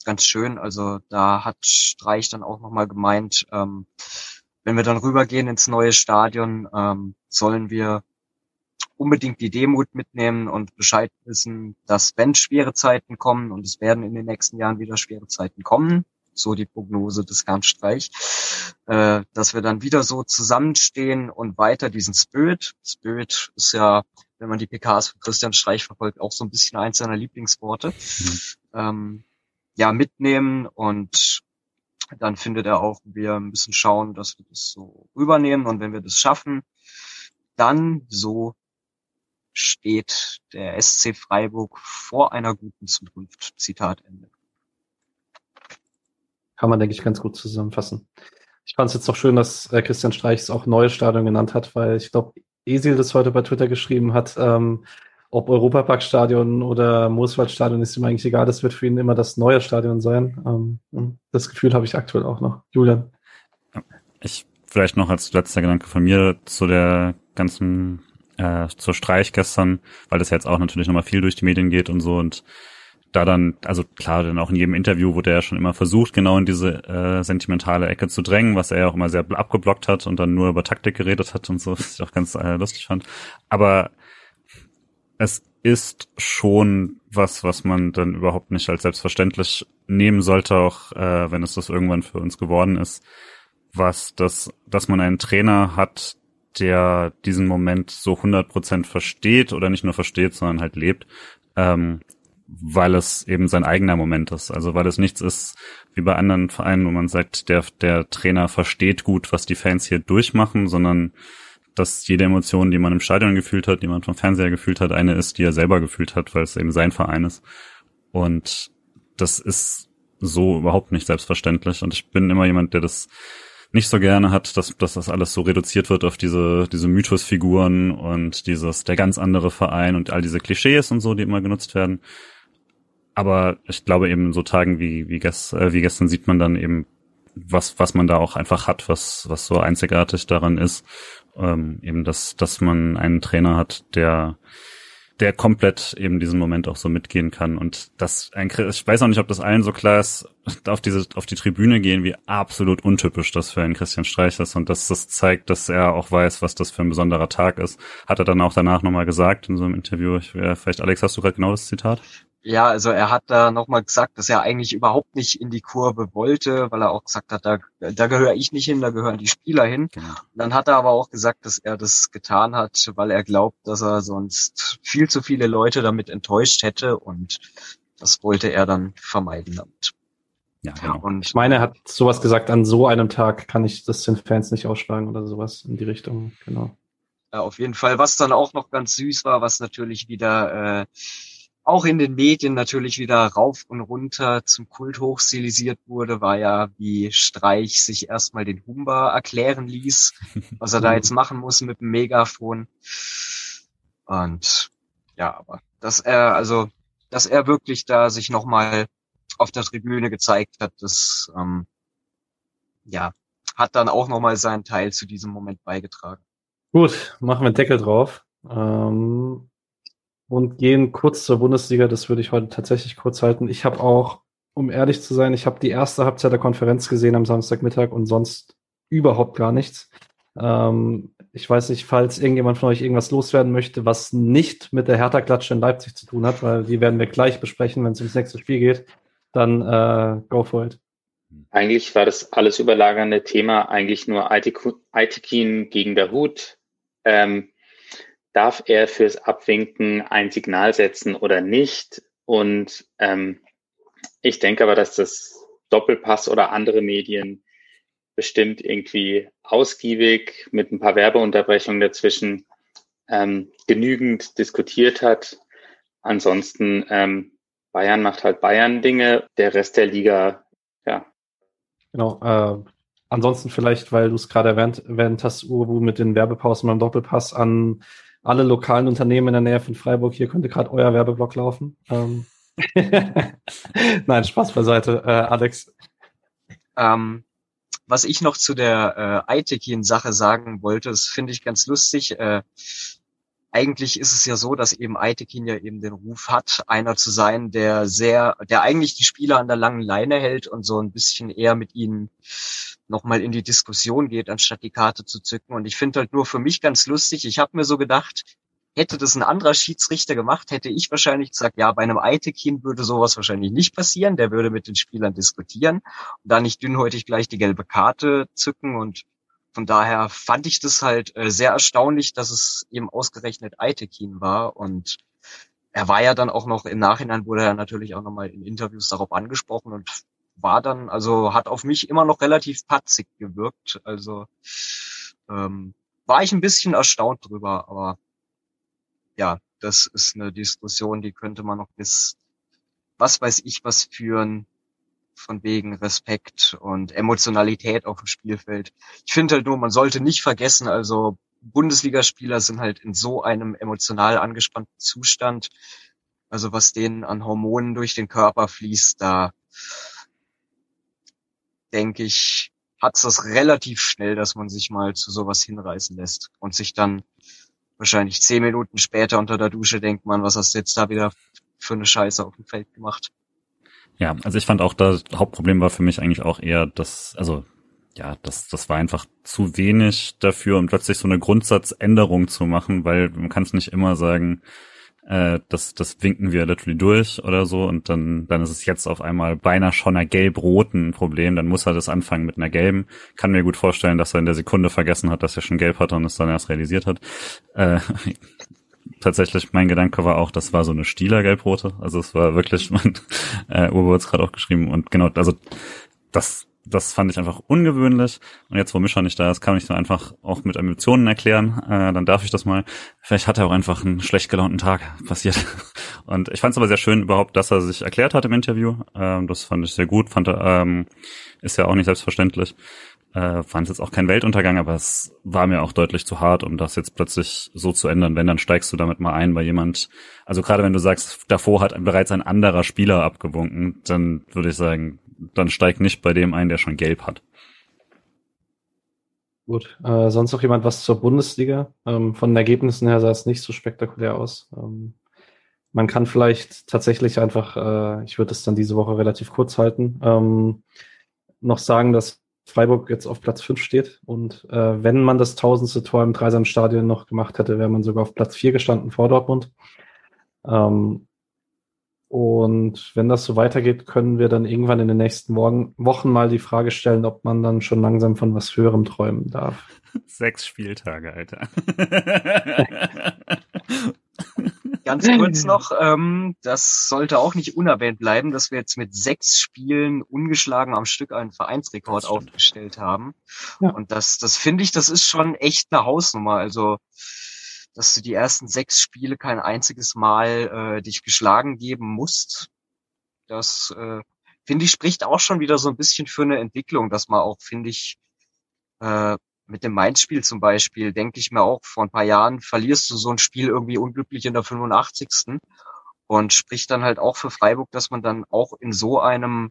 ganz schön. Also da hat Streich dann auch nochmal gemeint, ähm, wenn wir dann rübergehen ins neue Stadion, ähm, sollen wir unbedingt die Demut mitnehmen und Bescheid wissen, dass wenn schwere Zeiten kommen, und es werden in den nächsten Jahren wieder schwere Zeiten kommen, so die Prognose des Herrn Streich, äh, dass wir dann wieder so zusammenstehen und weiter diesen Spirit, Spirit ist ja, wenn man die PKs von Christian Streich verfolgt, auch so ein bisschen eins seiner Lieblingsworte, mhm. ähm, ja, mitnehmen und dann findet er auch, wir müssen schauen, dass wir das so rübernehmen und wenn wir das schaffen, dann so steht der SC Freiburg vor einer guten Zukunft. Zitat Ende. Kann man, denke ich, ganz gut zusammenfassen. Ich fand es jetzt auch schön, dass äh, Christian Streich es auch neues Stadion genannt hat, weil ich glaube, Esil das heute bei Twitter geschrieben hat, ähm, ob Europaparkstadion oder Mooswaldstadion ist ihm eigentlich egal, das wird für ihn immer das neue Stadion sein. Ähm, das Gefühl habe ich aktuell auch noch. Julian. Ich vielleicht noch als letzter Gedanke von mir zu der ganzen äh, zur Streich gestern, weil das jetzt auch natürlich nochmal viel durch die Medien geht und so und da dann, also klar, dann auch in jedem Interview wurde er schon immer versucht, genau in diese äh, sentimentale Ecke zu drängen, was er ja auch immer sehr abgeblockt hat und dann nur über Taktik geredet hat und so, was ich auch ganz äh, lustig fand. Aber es ist schon was, was man dann überhaupt nicht als selbstverständlich nehmen sollte, auch äh, wenn es das irgendwann für uns geworden ist, was das, dass man einen Trainer hat, der diesen Moment so 100% versteht oder nicht nur versteht, sondern halt lebt, ähm, weil es eben sein eigener Moment ist. Also weil es nichts ist wie bei anderen Vereinen, wo man sagt, der, der Trainer versteht gut, was die Fans hier durchmachen, sondern dass jede Emotion, die man im Stadion gefühlt hat, die man vom Fernseher gefühlt hat, eine ist, die er selber gefühlt hat, weil es eben sein Verein ist. Und das ist so überhaupt nicht selbstverständlich. Und ich bin immer jemand, der das nicht so gerne hat, dass, dass das alles so reduziert wird auf diese, diese Mythosfiguren und dieses, der ganz andere Verein und all diese Klischees und so, die immer genutzt werden. Aber ich glaube eben so Tagen wie, wie, gest, äh, wie gestern sieht man dann eben, was, was man da auch einfach hat, was, was so einzigartig daran ist. Ähm, eben, dass, dass man einen Trainer hat, der, der komplett eben diesen Moment auch so mitgehen kann. Und das ein, ich weiß auch nicht, ob das allen so klar ist, auf diese, auf die Tribüne gehen, wie absolut untypisch das für einen Christian Streich ist und dass das zeigt, dass er auch weiß, was das für ein besonderer Tag ist. Hat er dann auch danach nochmal gesagt in so einem Interview. Ich, vielleicht, Alex, hast du gerade genau das Zitat? Ja, also er hat da nochmal gesagt, dass er eigentlich überhaupt nicht in die Kurve wollte, weil er auch gesagt hat, da, da gehöre ich nicht hin, da gehören die Spieler hin. Genau. Dann hat er aber auch gesagt, dass er das getan hat, weil er glaubt, dass er sonst viel zu viele Leute damit enttäuscht hätte und das wollte er dann vermeiden damit. Ja, genau. Und ich meine, er hat sowas gesagt, an so einem Tag kann ich das den Fans nicht ausschlagen oder sowas in die Richtung, genau. Ja, auf jeden Fall. Was dann auch noch ganz süß war, was natürlich wieder äh, auch in den Medien natürlich wieder rauf und runter zum Kult hochstilisiert wurde, war ja, wie Streich sich erstmal den Humber erklären ließ, was er da jetzt machen muss mit dem Megafon. Und ja, aber dass er, also, dass er wirklich da sich nochmal auf der Tribüne gezeigt hat, das ähm, ja, hat dann auch nochmal seinen Teil zu diesem Moment beigetragen. Gut, machen wir einen Deckel drauf. Ähm, und gehen kurz zur Bundesliga. Das würde ich heute tatsächlich kurz halten. Ich habe auch, um ehrlich zu sein, ich habe die erste Halbzeit der Konferenz gesehen am Samstagmittag und sonst überhaupt gar nichts. Ähm, ich weiß nicht, falls irgendjemand von euch irgendwas loswerden möchte, was nicht mit der Hertha-Klatsche in Leipzig zu tun hat, weil die werden wir gleich besprechen, wenn es ums nächste Spiel geht, dann äh, go for it. Eigentlich war das alles überlagernde Thema eigentlich nur Aitekin gegen der Hut. Ähm, darf er fürs Abwinken ein Signal setzen oder nicht? Und ähm, ich denke aber, dass das Doppelpass oder andere Medien bestimmt irgendwie ausgiebig mit ein paar Werbeunterbrechungen dazwischen ähm, genügend diskutiert hat. Ansonsten ähm, Bayern macht halt Bayern Dinge, der Rest der Liga, ja. Genau. Äh, ansonsten vielleicht, weil du es gerade erwähnt, erwähnt hast, Uwe, mit den Werbepausen beim Doppelpass an alle lokalen Unternehmen in der Nähe von Freiburg, hier könnte gerade euer Werbeblock laufen. Ähm. Nein, Spaß beiseite, äh, Alex. Ähm, was ich noch zu der äh, Aitekin-Sache sagen wollte, das finde ich ganz lustig. Äh, eigentlich ist es ja so, dass eben Aitekin ja eben den Ruf hat, einer zu sein, der sehr, der eigentlich die Spieler an der langen Leine hält und so ein bisschen eher mit ihnen nochmal in die Diskussion geht, anstatt die Karte zu zücken. Und ich finde halt nur für mich ganz lustig, ich habe mir so gedacht, hätte das ein anderer Schiedsrichter gemacht, hätte ich wahrscheinlich gesagt, ja, bei einem Aitekin würde sowas wahrscheinlich nicht passieren, der würde mit den Spielern diskutieren und da nicht dünnhäutig gleich die gelbe Karte zücken und von daher fand ich das halt äh, sehr erstaunlich, dass es eben ausgerechnet Aitekin war und er war ja dann auch noch im Nachhinein wurde er natürlich auch nochmal in Interviews darauf angesprochen und war dann, also hat auf mich immer noch relativ patzig gewirkt. Also ähm, war ich ein bisschen erstaunt drüber, aber ja, das ist eine Diskussion, die könnte man noch bis was weiß ich was führen von wegen Respekt und Emotionalität auf dem Spielfeld. Ich finde halt nur, man sollte nicht vergessen, also Bundesligaspieler sind halt in so einem emotional angespannten Zustand. Also was denen an Hormonen durch den Körper fließt, da denke ich, hat's das relativ schnell, dass man sich mal zu sowas hinreißen lässt und sich dann wahrscheinlich zehn Minuten später unter der Dusche denkt man, was hast du jetzt da wieder für eine Scheiße auf dem Feld gemacht. Ja, also ich fand auch, das Hauptproblem war für mich eigentlich auch eher, dass, also ja, das, das war einfach zu wenig dafür, um plötzlich so eine Grundsatzänderung zu machen, weil man kann es nicht immer sagen, äh, das, das winken wir literally durch oder so und dann, dann ist es jetzt auf einmal beinahe schon einer gelb-roten Problem, dann muss er das anfangen mit einer gelben. Kann mir gut vorstellen, dass er in der Sekunde vergessen hat, dass er schon gelb hatte und es dann erst realisiert hat. Äh, tatsächlich, mein Gedanke war auch, das war so eine Stieler gelb-rote. Also es war wirklich, mein äh, Uwe hat es gerade auch geschrieben und genau, also das das fand ich einfach ungewöhnlich. Und jetzt, wo Mischa nicht da ist, kann ich so einfach auch mit Emotionen erklären. Äh, dann darf ich das mal. Vielleicht hat er auch einfach einen schlecht gelaunten Tag passiert. Und ich fand es aber sehr schön überhaupt, dass er sich erklärt hat im Interview. Ähm, das fand ich sehr gut. Fand er, ähm, ist ja auch nicht selbstverständlich. Äh, fand es jetzt auch kein Weltuntergang, aber es war mir auch deutlich zu hart, um das jetzt plötzlich so zu ändern. Wenn, dann steigst du damit mal ein bei jemand. Also gerade wenn du sagst, davor hat bereits ein anderer Spieler abgewunken, dann würde ich sagen, dann steigt nicht bei dem ein, der schon gelb hat. Gut, äh, sonst noch jemand was zur Bundesliga? Ähm, von den Ergebnissen her sah es nicht so spektakulär aus. Ähm, man kann vielleicht tatsächlich einfach, äh, ich würde es dann diese Woche relativ kurz halten, ähm, noch sagen, dass Freiburg jetzt auf Platz 5 steht und äh, wenn man das tausendste Tor im Dreisamstadion noch gemacht hätte, wäre man sogar auf Platz 4 gestanden vor Dortmund. Ähm, und wenn das so weitergeht, können wir dann irgendwann in den nächsten Wochen mal die Frage stellen, ob man dann schon langsam von was Höherem träumen darf. Sechs Spieltage, Alter. Ganz kurz noch, ähm, das sollte auch nicht unerwähnt bleiben, dass wir jetzt mit sechs Spielen ungeschlagen am Stück einen Vereinsrekord aufgestellt haben. Ja. Und das, das finde ich, das ist schon echt eine Hausnummer. Also dass du die ersten sechs Spiele kein einziges Mal äh, dich geschlagen geben musst. Das äh, finde ich spricht auch schon wieder so ein bisschen für eine Entwicklung, dass man auch, finde ich, äh, mit dem Mainz-Spiel zum Beispiel, denke ich mir auch, vor ein paar Jahren verlierst du so ein Spiel irgendwie unglücklich in der 85. Und spricht dann halt auch für Freiburg, dass man dann auch in so einem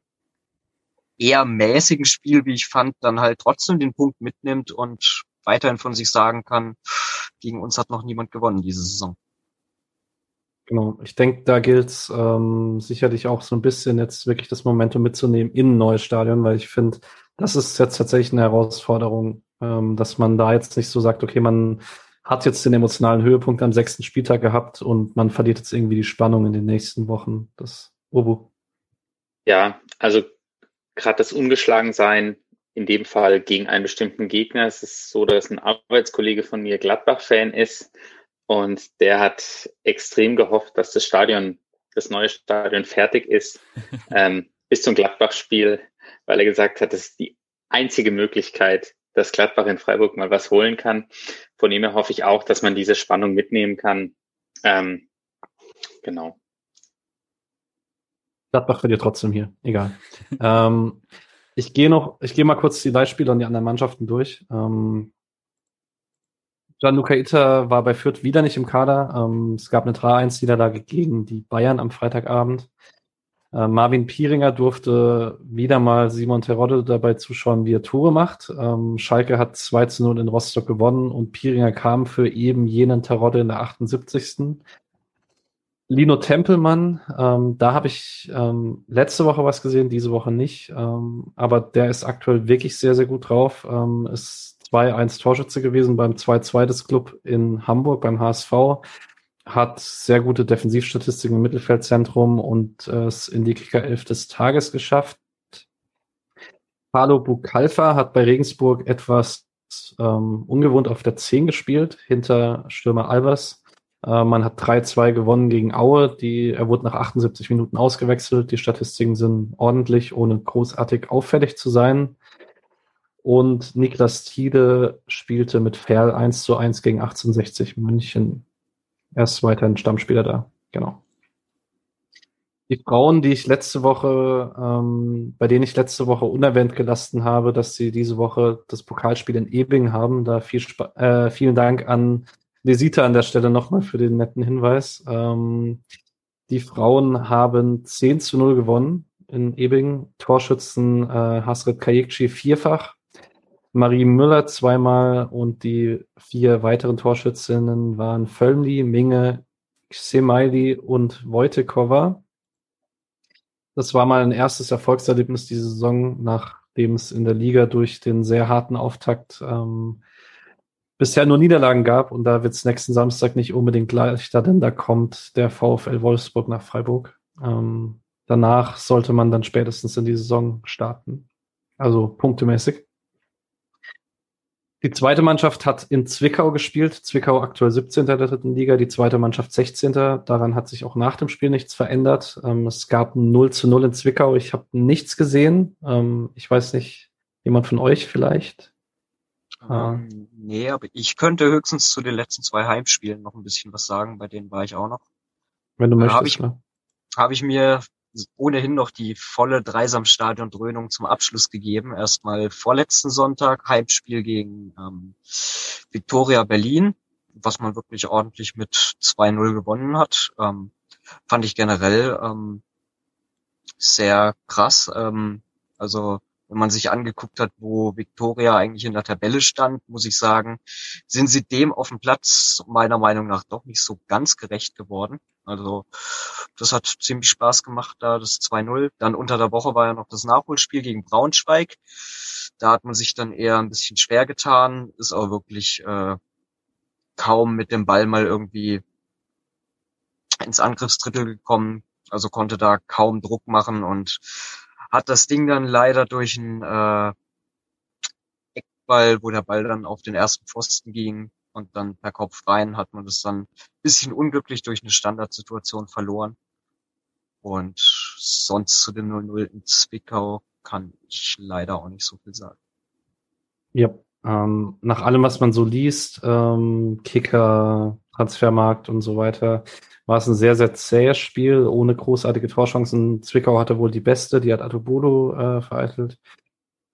eher mäßigen Spiel, wie ich fand, dann halt trotzdem den Punkt mitnimmt und weiterhin von sich sagen kann, gegen uns hat noch niemand gewonnen diese Saison. Genau, ich denke, da gilt es ähm, sicherlich auch so ein bisschen jetzt wirklich das Momentum mitzunehmen in ein neues Stadion, weil ich finde, das ist jetzt tatsächlich eine Herausforderung, ähm, dass man da jetzt nicht so sagt, okay, man hat jetzt den emotionalen Höhepunkt am sechsten Spieltag gehabt und man verliert jetzt irgendwie die Spannung in den nächsten Wochen. Das Obu. Ja, also gerade das Ungeschlagensein in dem Fall gegen einen bestimmten Gegner. Es ist so, dass ein Arbeitskollege von mir Gladbach-Fan ist und der hat extrem gehofft, dass das Stadion, das neue Stadion fertig ist ähm, bis zum Gladbach-Spiel, weil er gesagt hat, das ist die einzige Möglichkeit, dass Gladbach in Freiburg mal was holen kann. Von dem her hoffe ich auch, dass man diese Spannung mitnehmen kann. Ähm, genau. Gladbach verliert trotzdem hier, egal. ähm, ich gehe noch, ich gehe mal kurz die Leihspieler und die anderen Mannschaften durch. Ähm, Gianluca Itter war bei Fürth wieder nicht im Kader. Ähm, es gab eine 3-1-Niederlage gegen die Bayern am Freitagabend. Äh, Marvin Pieringer durfte wieder mal Simon Terodde dabei zuschauen, wie er Tore macht. Ähm, Schalke hat 2 zu 0 in Rostock gewonnen und Pieringer kam für eben jenen Terodde in der 78. Lino Tempelmann, ähm, da habe ich ähm, letzte Woche was gesehen, diese Woche nicht. Ähm, aber der ist aktuell wirklich sehr, sehr gut drauf. Ähm, ist 2-1 Torschütze gewesen beim 2-2 des Club in Hamburg beim HSV. Hat sehr gute Defensivstatistiken im Mittelfeldzentrum und äh, es in die Kicker 11 des Tages geschafft. Paulo Bukalfa hat bei Regensburg etwas ähm, ungewohnt auf der 10 gespielt, hinter Stürmer Albers äh, man hat 3-2 gewonnen gegen Aue. Die, er wurde nach 78 Minuten ausgewechselt. Die Statistiken sind ordentlich, ohne großartig auffällig zu sein. Und Niklas Tiede spielte mit Ferl 1 zu 1 gegen 1860 München. Er ist weiterhin Stammspieler da. Genau. Die Frauen, die ich letzte Woche, ähm, bei denen ich letzte Woche unerwähnt gelassen habe, dass sie diese Woche das Pokalspiel in Ebing haben, da viel äh, vielen Dank an Lesita an der Stelle nochmal für den netten Hinweis. Ähm, die Frauen haben 10 zu 0 gewonnen in Ebing. Torschützen äh, Hasret Kayekci vierfach, Marie Müller zweimal und die vier weiteren Torschützinnen waren Völmli, Minge, Xemaili und Wojtekova. Das war mal ein erstes Erfolgserlebnis diese Saison, nachdem es in der Liga durch den sehr harten Auftakt ähm, bisher nur Niederlagen gab und da wird es nächsten Samstag nicht unbedingt leichter, denn da kommt der VfL Wolfsburg nach Freiburg. Ähm, danach sollte man dann spätestens in die Saison starten. Also punktemäßig. Die zweite Mannschaft hat in Zwickau gespielt. Zwickau aktuell 17. der dritten Liga, die zweite Mannschaft 16. Daran hat sich auch nach dem Spiel nichts verändert. Ähm, es gab ein 0 zu 0 in Zwickau. Ich habe nichts gesehen. Ähm, ich weiß nicht, jemand von euch vielleicht? Ähm, nee, aber ich könnte höchstens zu den letzten zwei Heimspielen noch ein bisschen was sagen, bei denen war ich auch noch. Wenn du möchtest, habe ich, ne? hab ich mir ohnehin noch die volle Dreisamstadion-Dröhnung zum Abschluss gegeben. Erstmal vorletzten Sonntag Heimspiel gegen ähm, Victoria Berlin, was man wirklich ordentlich mit 2-0 gewonnen hat. Ähm, fand ich generell ähm, sehr krass. Ähm, also wenn man sich angeguckt hat, wo Victoria eigentlich in der Tabelle stand, muss ich sagen, sind sie dem auf dem Platz meiner Meinung nach doch nicht so ganz gerecht geworden. Also das hat ziemlich Spaß gemacht, da das 2-0. Dann unter der Woche war ja noch das Nachholspiel gegen Braunschweig. Da hat man sich dann eher ein bisschen schwer getan, ist aber wirklich äh, kaum mit dem Ball mal irgendwie ins Angriffsdrittel gekommen, also konnte da kaum Druck machen und hat das Ding dann leider durch einen äh, Eckball, wo der Ball dann auf den ersten Pfosten ging und dann per Kopf rein, hat man das dann bisschen unglücklich durch eine Standardsituation verloren. Und sonst zu dem 0-0 in Zwickau kann ich leider auch nicht so viel sagen. Ja, ähm, nach allem, was man so liest, ähm, Kicker, Transfermarkt und so weiter, war es ein sehr, sehr zähes Spiel, ohne großartige Torchancen. Zwickau hatte wohl die beste, die hat Atobolo äh, vereitelt.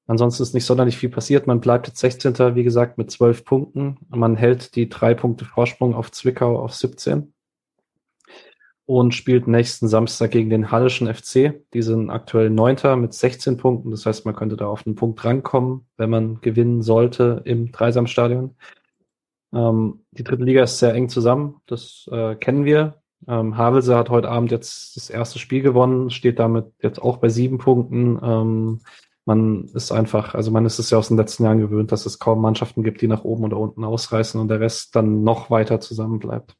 Ansonsten ist nicht sonderlich viel passiert. Man bleibt jetzt 16. wie gesagt, mit 12 Punkten. Man hält die drei Punkte Vorsprung auf Zwickau auf 17 und spielt nächsten Samstag gegen den Hallischen FC. Die sind aktuell Neunter mit 16 Punkten. Das heißt, man könnte da auf einen Punkt rankommen, wenn man gewinnen sollte im Dreisamstadion. Ähm, die dritte Liga ist sehr eng zusammen, das äh, kennen wir. Ähm, Havelse hat heute Abend jetzt das erste Spiel gewonnen, steht damit jetzt auch bei sieben Punkten. Ähm, man ist einfach, also man ist es ja aus den letzten Jahren gewöhnt, dass es kaum Mannschaften gibt, die nach oben oder unten ausreißen und der Rest dann noch weiter zusammen bleibt.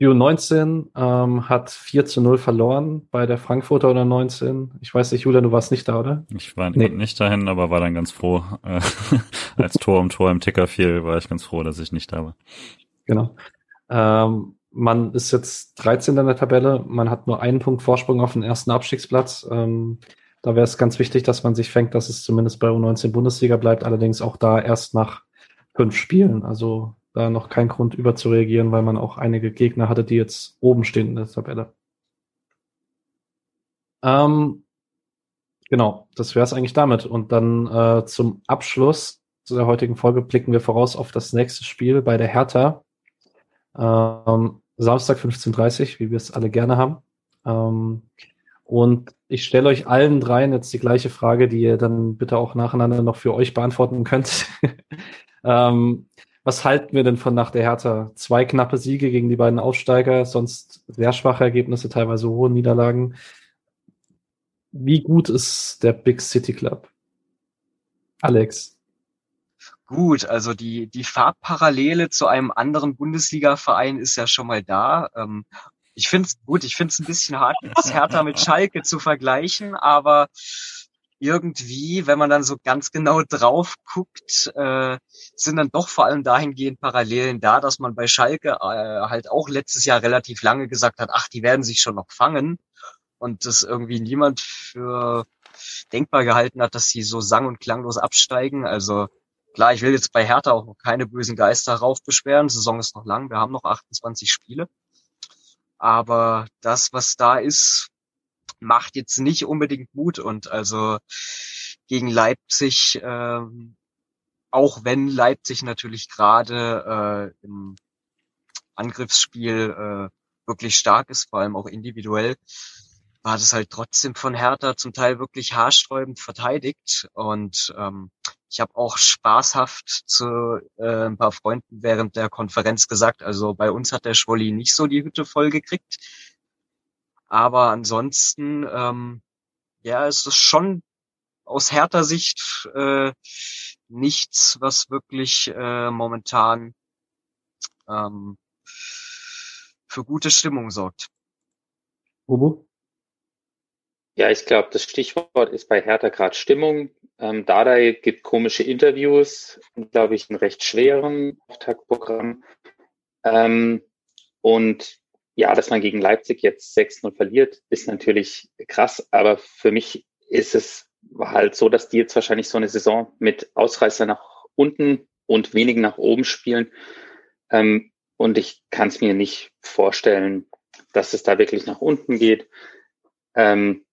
U19 ähm, hat 4 zu 0 verloren bei der Frankfurter oder 19. Ich weiß nicht, Julian, du warst nicht da, oder? Ich war nee. nicht dahin, aber war dann ganz froh. Äh, als Tor um Tor im Ticker fiel, war ich ganz froh, dass ich nicht da war. Genau. Ähm, man ist jetzt 13 in der Tabelle. Man hat nur einen Punkt Vorsprung auf den ersten Abstiegsplatz. Ähm, da wäre es ganz wichtig, dass man sich fängt, dass es zumindest bei U19 Bundesliga bleibt. Allerdings auch da erst nach fünf Spielen. Also da noch kein Grund überzureagieren, weil man auch einige Gegner hatte, die jetzt oben stehen in der Tabelle. Ähm, genau, das wäre es eigentlich damit. Und dann äh, zum Abschluss zu der heutigen Folge blicken wir voraus auf das nächste Spiel bei der Hertha. Ähm, Samstag 15.30 wie wir es alle gerne haben. Ähm, und ich stelle euch allen dreien jetzt die gleiche Frage, die ihr dann bitte auch nacheinander noch für euch beantworten könnt. ähm, was halten wir denn von nach der Hertha? Zwei knappe Siege gegen die beiden Aufsteiger, sonst sehr schwache Ergebnisse, teilweise hohe Niederlagen. Wie gut ist der Big City Club? Alex. Gut, also die, die Farbparallele zu einem anderen Bundesliga-Verein ist ja schon mal da. Ähm, ich finde es gut, ich finde es ein bisschen hart, Hertha mit Schalke zu vergleichen, aber irgendwie, wenn man dann so ganz genau drauf guckt, äh, sind dann doch vor allem dahingehend Parallelen da, dass man bei Schalke äh, halt auch letztes Jahr relativ lange gesagt hat, ach, die werden sich schon noch fangen und das irgendwie niemand für denkbar gehalten hat, dass sie so sang- und klanglos absteigen. Also klar, ich will jetzt bei Hertha auch noch keine bösen Geister raufbeschweren. Saison ist noch lang, wir haben noch 28 Spiele. Aber das, was da ist, macht jetzt nicht unbedingt Mut und also gegen Leipzig, ähm, auch wenn Leipzig natürlich gerade äh, im Angriffsspiel äh, wirklich stark ist, vor allem auch individuell, war das halt trotzdem von Hertha zum Teil wirklich haarsträubend verteidigt. Und ähm, ich habe auch spaßhaft zu äh, ein paar Freunden während der Konferenz gesagt, also bei uns hat der Schwolli nicht so die Hütte voll gekriegt. Aber ansonsten, ähm, ja, es ist schon aus härter Sicht äh, nichts, was wirklich äh, momentan ähm, für gute Stimmung sorgt. Ubu? Ja, ich glaube, das Stichwort ist bei Hertha gerade Stimmung. Ähm, Dardai gibt komische Interviews, glaube ich, einen recht schweren Auftaktprogramm. Ähm, und ja, dass man gegen Leipzig jetzt 6-0 verliert, ist natürlich krass, aber für mich ist es halt so, dass die jetzt wahrscheinlich so eine Saison mit Ausreißer nach unten und wenigen nach oben spielen. Ähm, und ich kann es mir nicht vorstellen, dass es da wirklich nach unten geht. Ähm,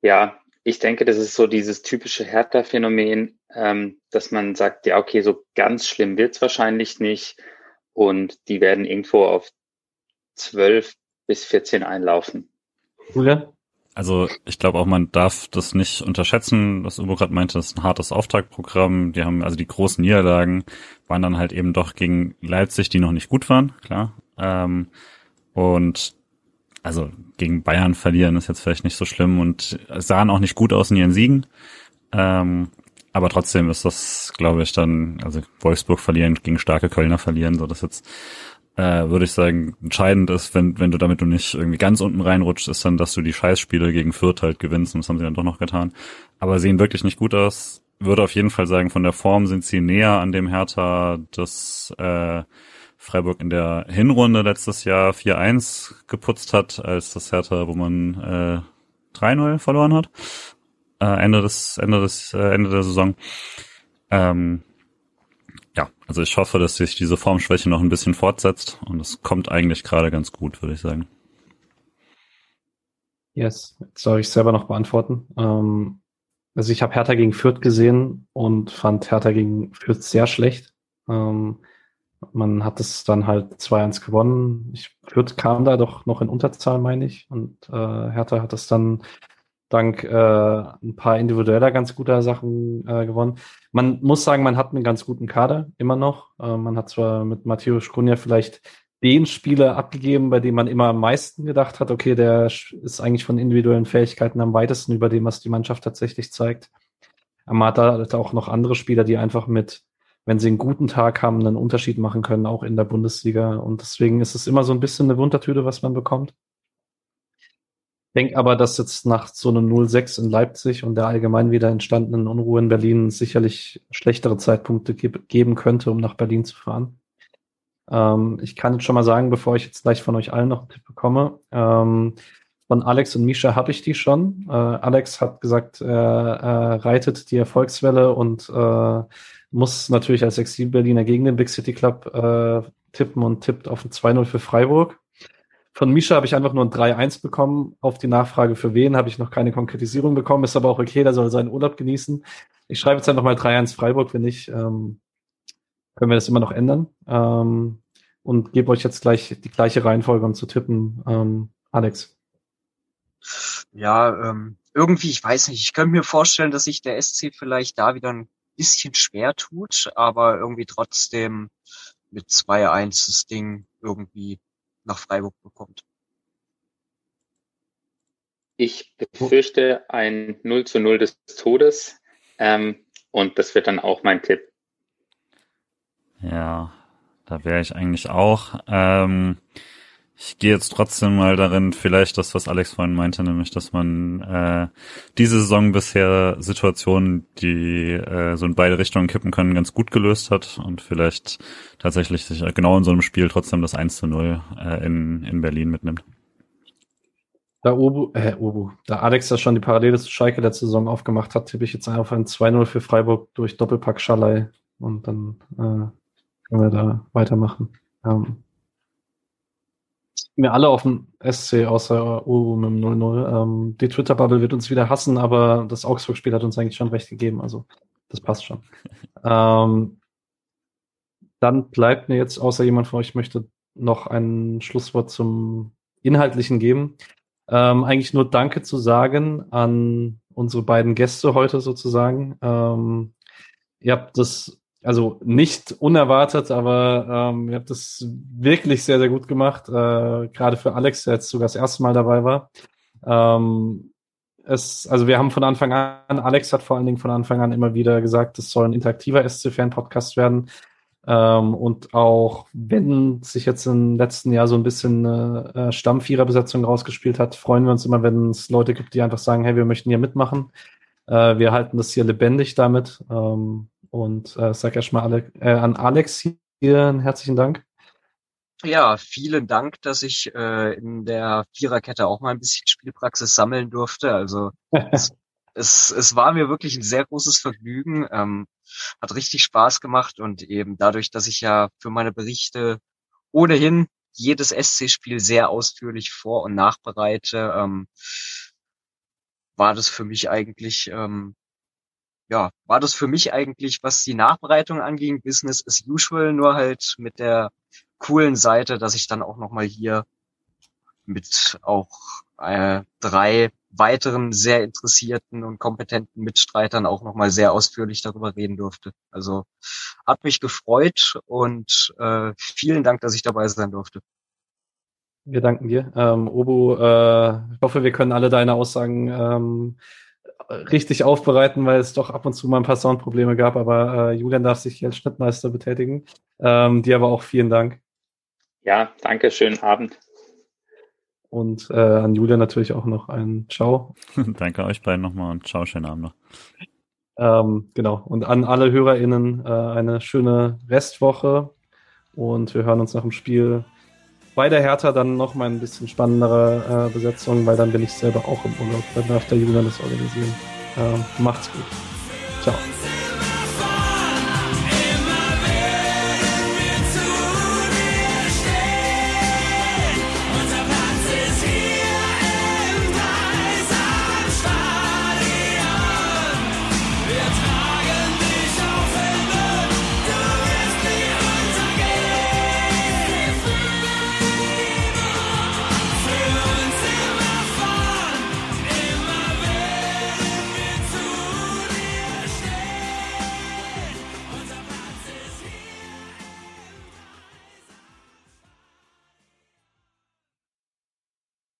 ja, ich denke, das ist so dieses typische Hertha-Phänomen, ähm, dass man sagt, ja, okay, so ganz schlimm wird's wahrscheinlich nicht. Und die werden irgendwo auf 12 bis 14 einlaufen. Julia? Also ich glaube auch, man darf das nicht unterschätzen, was Ubo gerade meinte, das ist ein hartes Auftaktprogramm. Die haben also die großen Niederlagen waren dann halt eben doch gegen Leipzig, die noch nicht gut waren, klar. Ähm, und also gegen Bayern verlieren ist jetzt vielleicht nicht so schlimm und sahen auch nicht gut aus in ihren Siegen. Ähm, aber trotzdem ist das, glaube ich, dann, also Wolfsburg verlieren, gegen starke Kölner verlieren, so dass jetzt, äh, würde ich sagen, entscheidend ist, wenn, wenn du damit du nicht irgendwie ganz unten reinrutschst, ist dann, dass du die Scheißspiele gegen Fürth halt gewinnst und das haben sie dann doch noch getan. Aber sehen wirklich nicht gut aus. Würde auf jeden Fall sagen, von der Form sind sie näher an dem Hertha das äh, Freiburg in der Hinrunde letztes Jahr 4-1 geputzt hat, als das Hertha, wo man äh, 3-0 verloren hat. Äh, Ende des, Ende des, äh, Ende der Saison. Ähm, also ich hoffe, dass sich diese Formschwäche noch ein bisschen fortsetzt und es kommt eigentlich gerade ganz gut, würde ich sagen. Yes, jetzt soll ich selber noch beantworten. Ähm, also ich habe Hertha gegen Fürth gesehen und fand Hertha gegen Fürth sehr schlecht. Ähm, man hat es dann halt 2-1 gewonnen. Ich, Fürth kam da doch noch in Unterzahl, meine ich. Und äh, Hertha hat es dann dank äh, ein paar individueller ganz guter Sachen äh, gewonnen. Man muss sagen, man hat einen ganz guten Kader immer noch. Äh, man hat zwar mit Matthias Skrunja vielleicht den Spieler abgegeben, bei dem man immer am meisten gedacht hat, okay, der ist eigentlich von individuellen Fähigkeiten am weitesten über dem, was die Mannschaft tatsächlich zeigt. Man hat auch noch andere Spieler, die einfach mit wenn sie einen guten Tag haben, einen Unterschied machen können, auch in der Bundesliga. Und deswegen ist es immer so ein bisschen eine Wundertüte, was man bekommt. Denke aber, dass jetzt nach so einem 0-6 in Leipzig und der allgemein wieder entstandenen Unruhe in Berlin sicherlich schlechtere Zeitpunkte ge geben könnte, um nach Berlin zu fahren. Ähm, ich kann jetzt schon mal sagen, bevor ich jetzt gleich von euch allen noch einen Tipp bekomme, ähm, von Alex und Misha habe ich die schon. Äh, Alex hat gesagt, er, er reitet die Erfolgswelle und äh, muss natürlich als Exil-Berliner gegen den Big City Club äh, tippen und tippt auf ein 2-0 für Freiburg. Von Misha habe ich einfach nur ein 3-1 bekommen. Auf die Nachfrage für wen habe ich noch keine Konkretisierung bekommen. Ist aber auch okay, der soll seinen Urlaub genießen. Ich schreibe jetzt einfach mal 3-1 Freiburg. Wenn nicht, ähm, können wir das immer noch ändern. Ähm, und gebe euch jetzt gleich die gleiche Reihenfolge, um zu tippen. Ähm, Alex. ja, ähm, irgendwie, ich weiß nicht, ich könnte mir vorstellen, dass sich der SC vielleicht da wieder ein bisschen schwer tut, aber irgendwie trotzdem mit 2-1 das Ding irgendwie nach Freiburg bekommt. Ich befürchte ein 0 zu 0 des Todes ähm, und das wird dann auch mein Tipp. Ja, da wäre ich eigentlich auch. Ähm, ich gehe jetzt trotzdem mal darin, vielleicht das, was Alex vorhin meinte, nämlich, dass man äh, diese Saison bisher Situationen, die äh, so in beide Richtungen kippen können, ganz gut gelöst hat und vielleicht tatsächlich sich genau in so einem Spiel trotzdem das 1 zu 0 äh, in, in Berlin mitnimmt. Da Obu, äh, Obu, da Alex ja schon die Parallele zu Schalke letzte Saison aufgemacht hat, tippe ich jetzt einfach ein 2-0 für Freiburg durch Doppelpack Schalay und dann äh, können wir da weitermachen. Ähm, wir alle auf dem SC außer Uru mit dem 0-0. Ähm, die Twitter-Bubble wird uns wieder hassen, aber das Augsburg-Spiel hat uns eigentlich schon recht gegeben, also das passt schon. ähm, dann bleibt mir jetzt, außer jemand von euch möchte noch ein Schlusswort zum Inhaltlichen geben. Ähm, eigentlich nur Danke zu sagen an unsere beiden Gäste heute sozusagen. Ähm, ihr habt das also nicht unerwartet, aber ähm, ihr habt das wirklich sehr, sehr gut gemacht. Äh, Gerade für Alex, der jetzt sogar das erste Mal dabei war. Ähm, es, also wir haben von Anfang an, Alex hat vor allen Dingen von Anfang an immer wieder gesagt, es soll ein interaktiver SC-Fan-Podcast werden. Ähm, und auch wenn sich jetzt im letzten Jahr so ein bisschen eine äh, Stammviererbesetzung rausgespielt hat, freuen wir uns immer, wenn es Leute gibt, die einfach sagen, hey, wir möchten hier mitmachen. Äh, wir halten das hier lebendig damit. Ähm, und äh, sag erstmal alle, äh, an Alex hier einen herzlichen Dank. Ja, vielen Dank, dass ich äh, in der Viererkette auch mal ein bisschen Spielpraxis sammeln durfte. Also es, es, es war mir wirklich ein sehr großes Vergnügen, ähm, hat richtig Spaß gemacht und eben dadurch, dass ich ja für meine Berichte ohnehin jedes SC-Spiel sehr ausführlich vor- und nachbereite, ähm, war das für mich eigentlich ähm, ja, war das für mich eigentlich, was die Nachbereitung anging, Business as usual, nur halt mit der coolen Seite, dass ich dann auch nochmal hier mit auch äh, drei weiteren sehr interessierten und kompetenten Mitstreitern auch nochmal sehr ausführlich darüber reden durfte. Also hat mich gefreut und äh, vielen Dank, dass ich dabei sein durfte. Wir danken dir. Ähm, Obo, äh, ich hoffe, wir können alle deine Aussagen ähm, richtig aufbereiten, weil es doch ab und zu mal ein paar Soundprobleme gab, aber äh, Julian darf sich hier als Schnittmeister betätigen. Ähm, dir aber auch vielen Dank. Ja, danke, schönen Abend. Und äh, an Julian natürlich auch noch ein Ciao. danke euch beiden nochmal und ciao, schönen Abend noch. Ähm, genau. Und an alle HörerInnen äh, eine schöne Restwoche und wir hören uns nach dem Spiel bei der Hertha dann noch mal ein bisschen spannendere äh, Besetzung, weil dann bin ich selber auch im Urlaub. Dann darf der Julian das organisieren. Ähm, macht's gut. Ciao.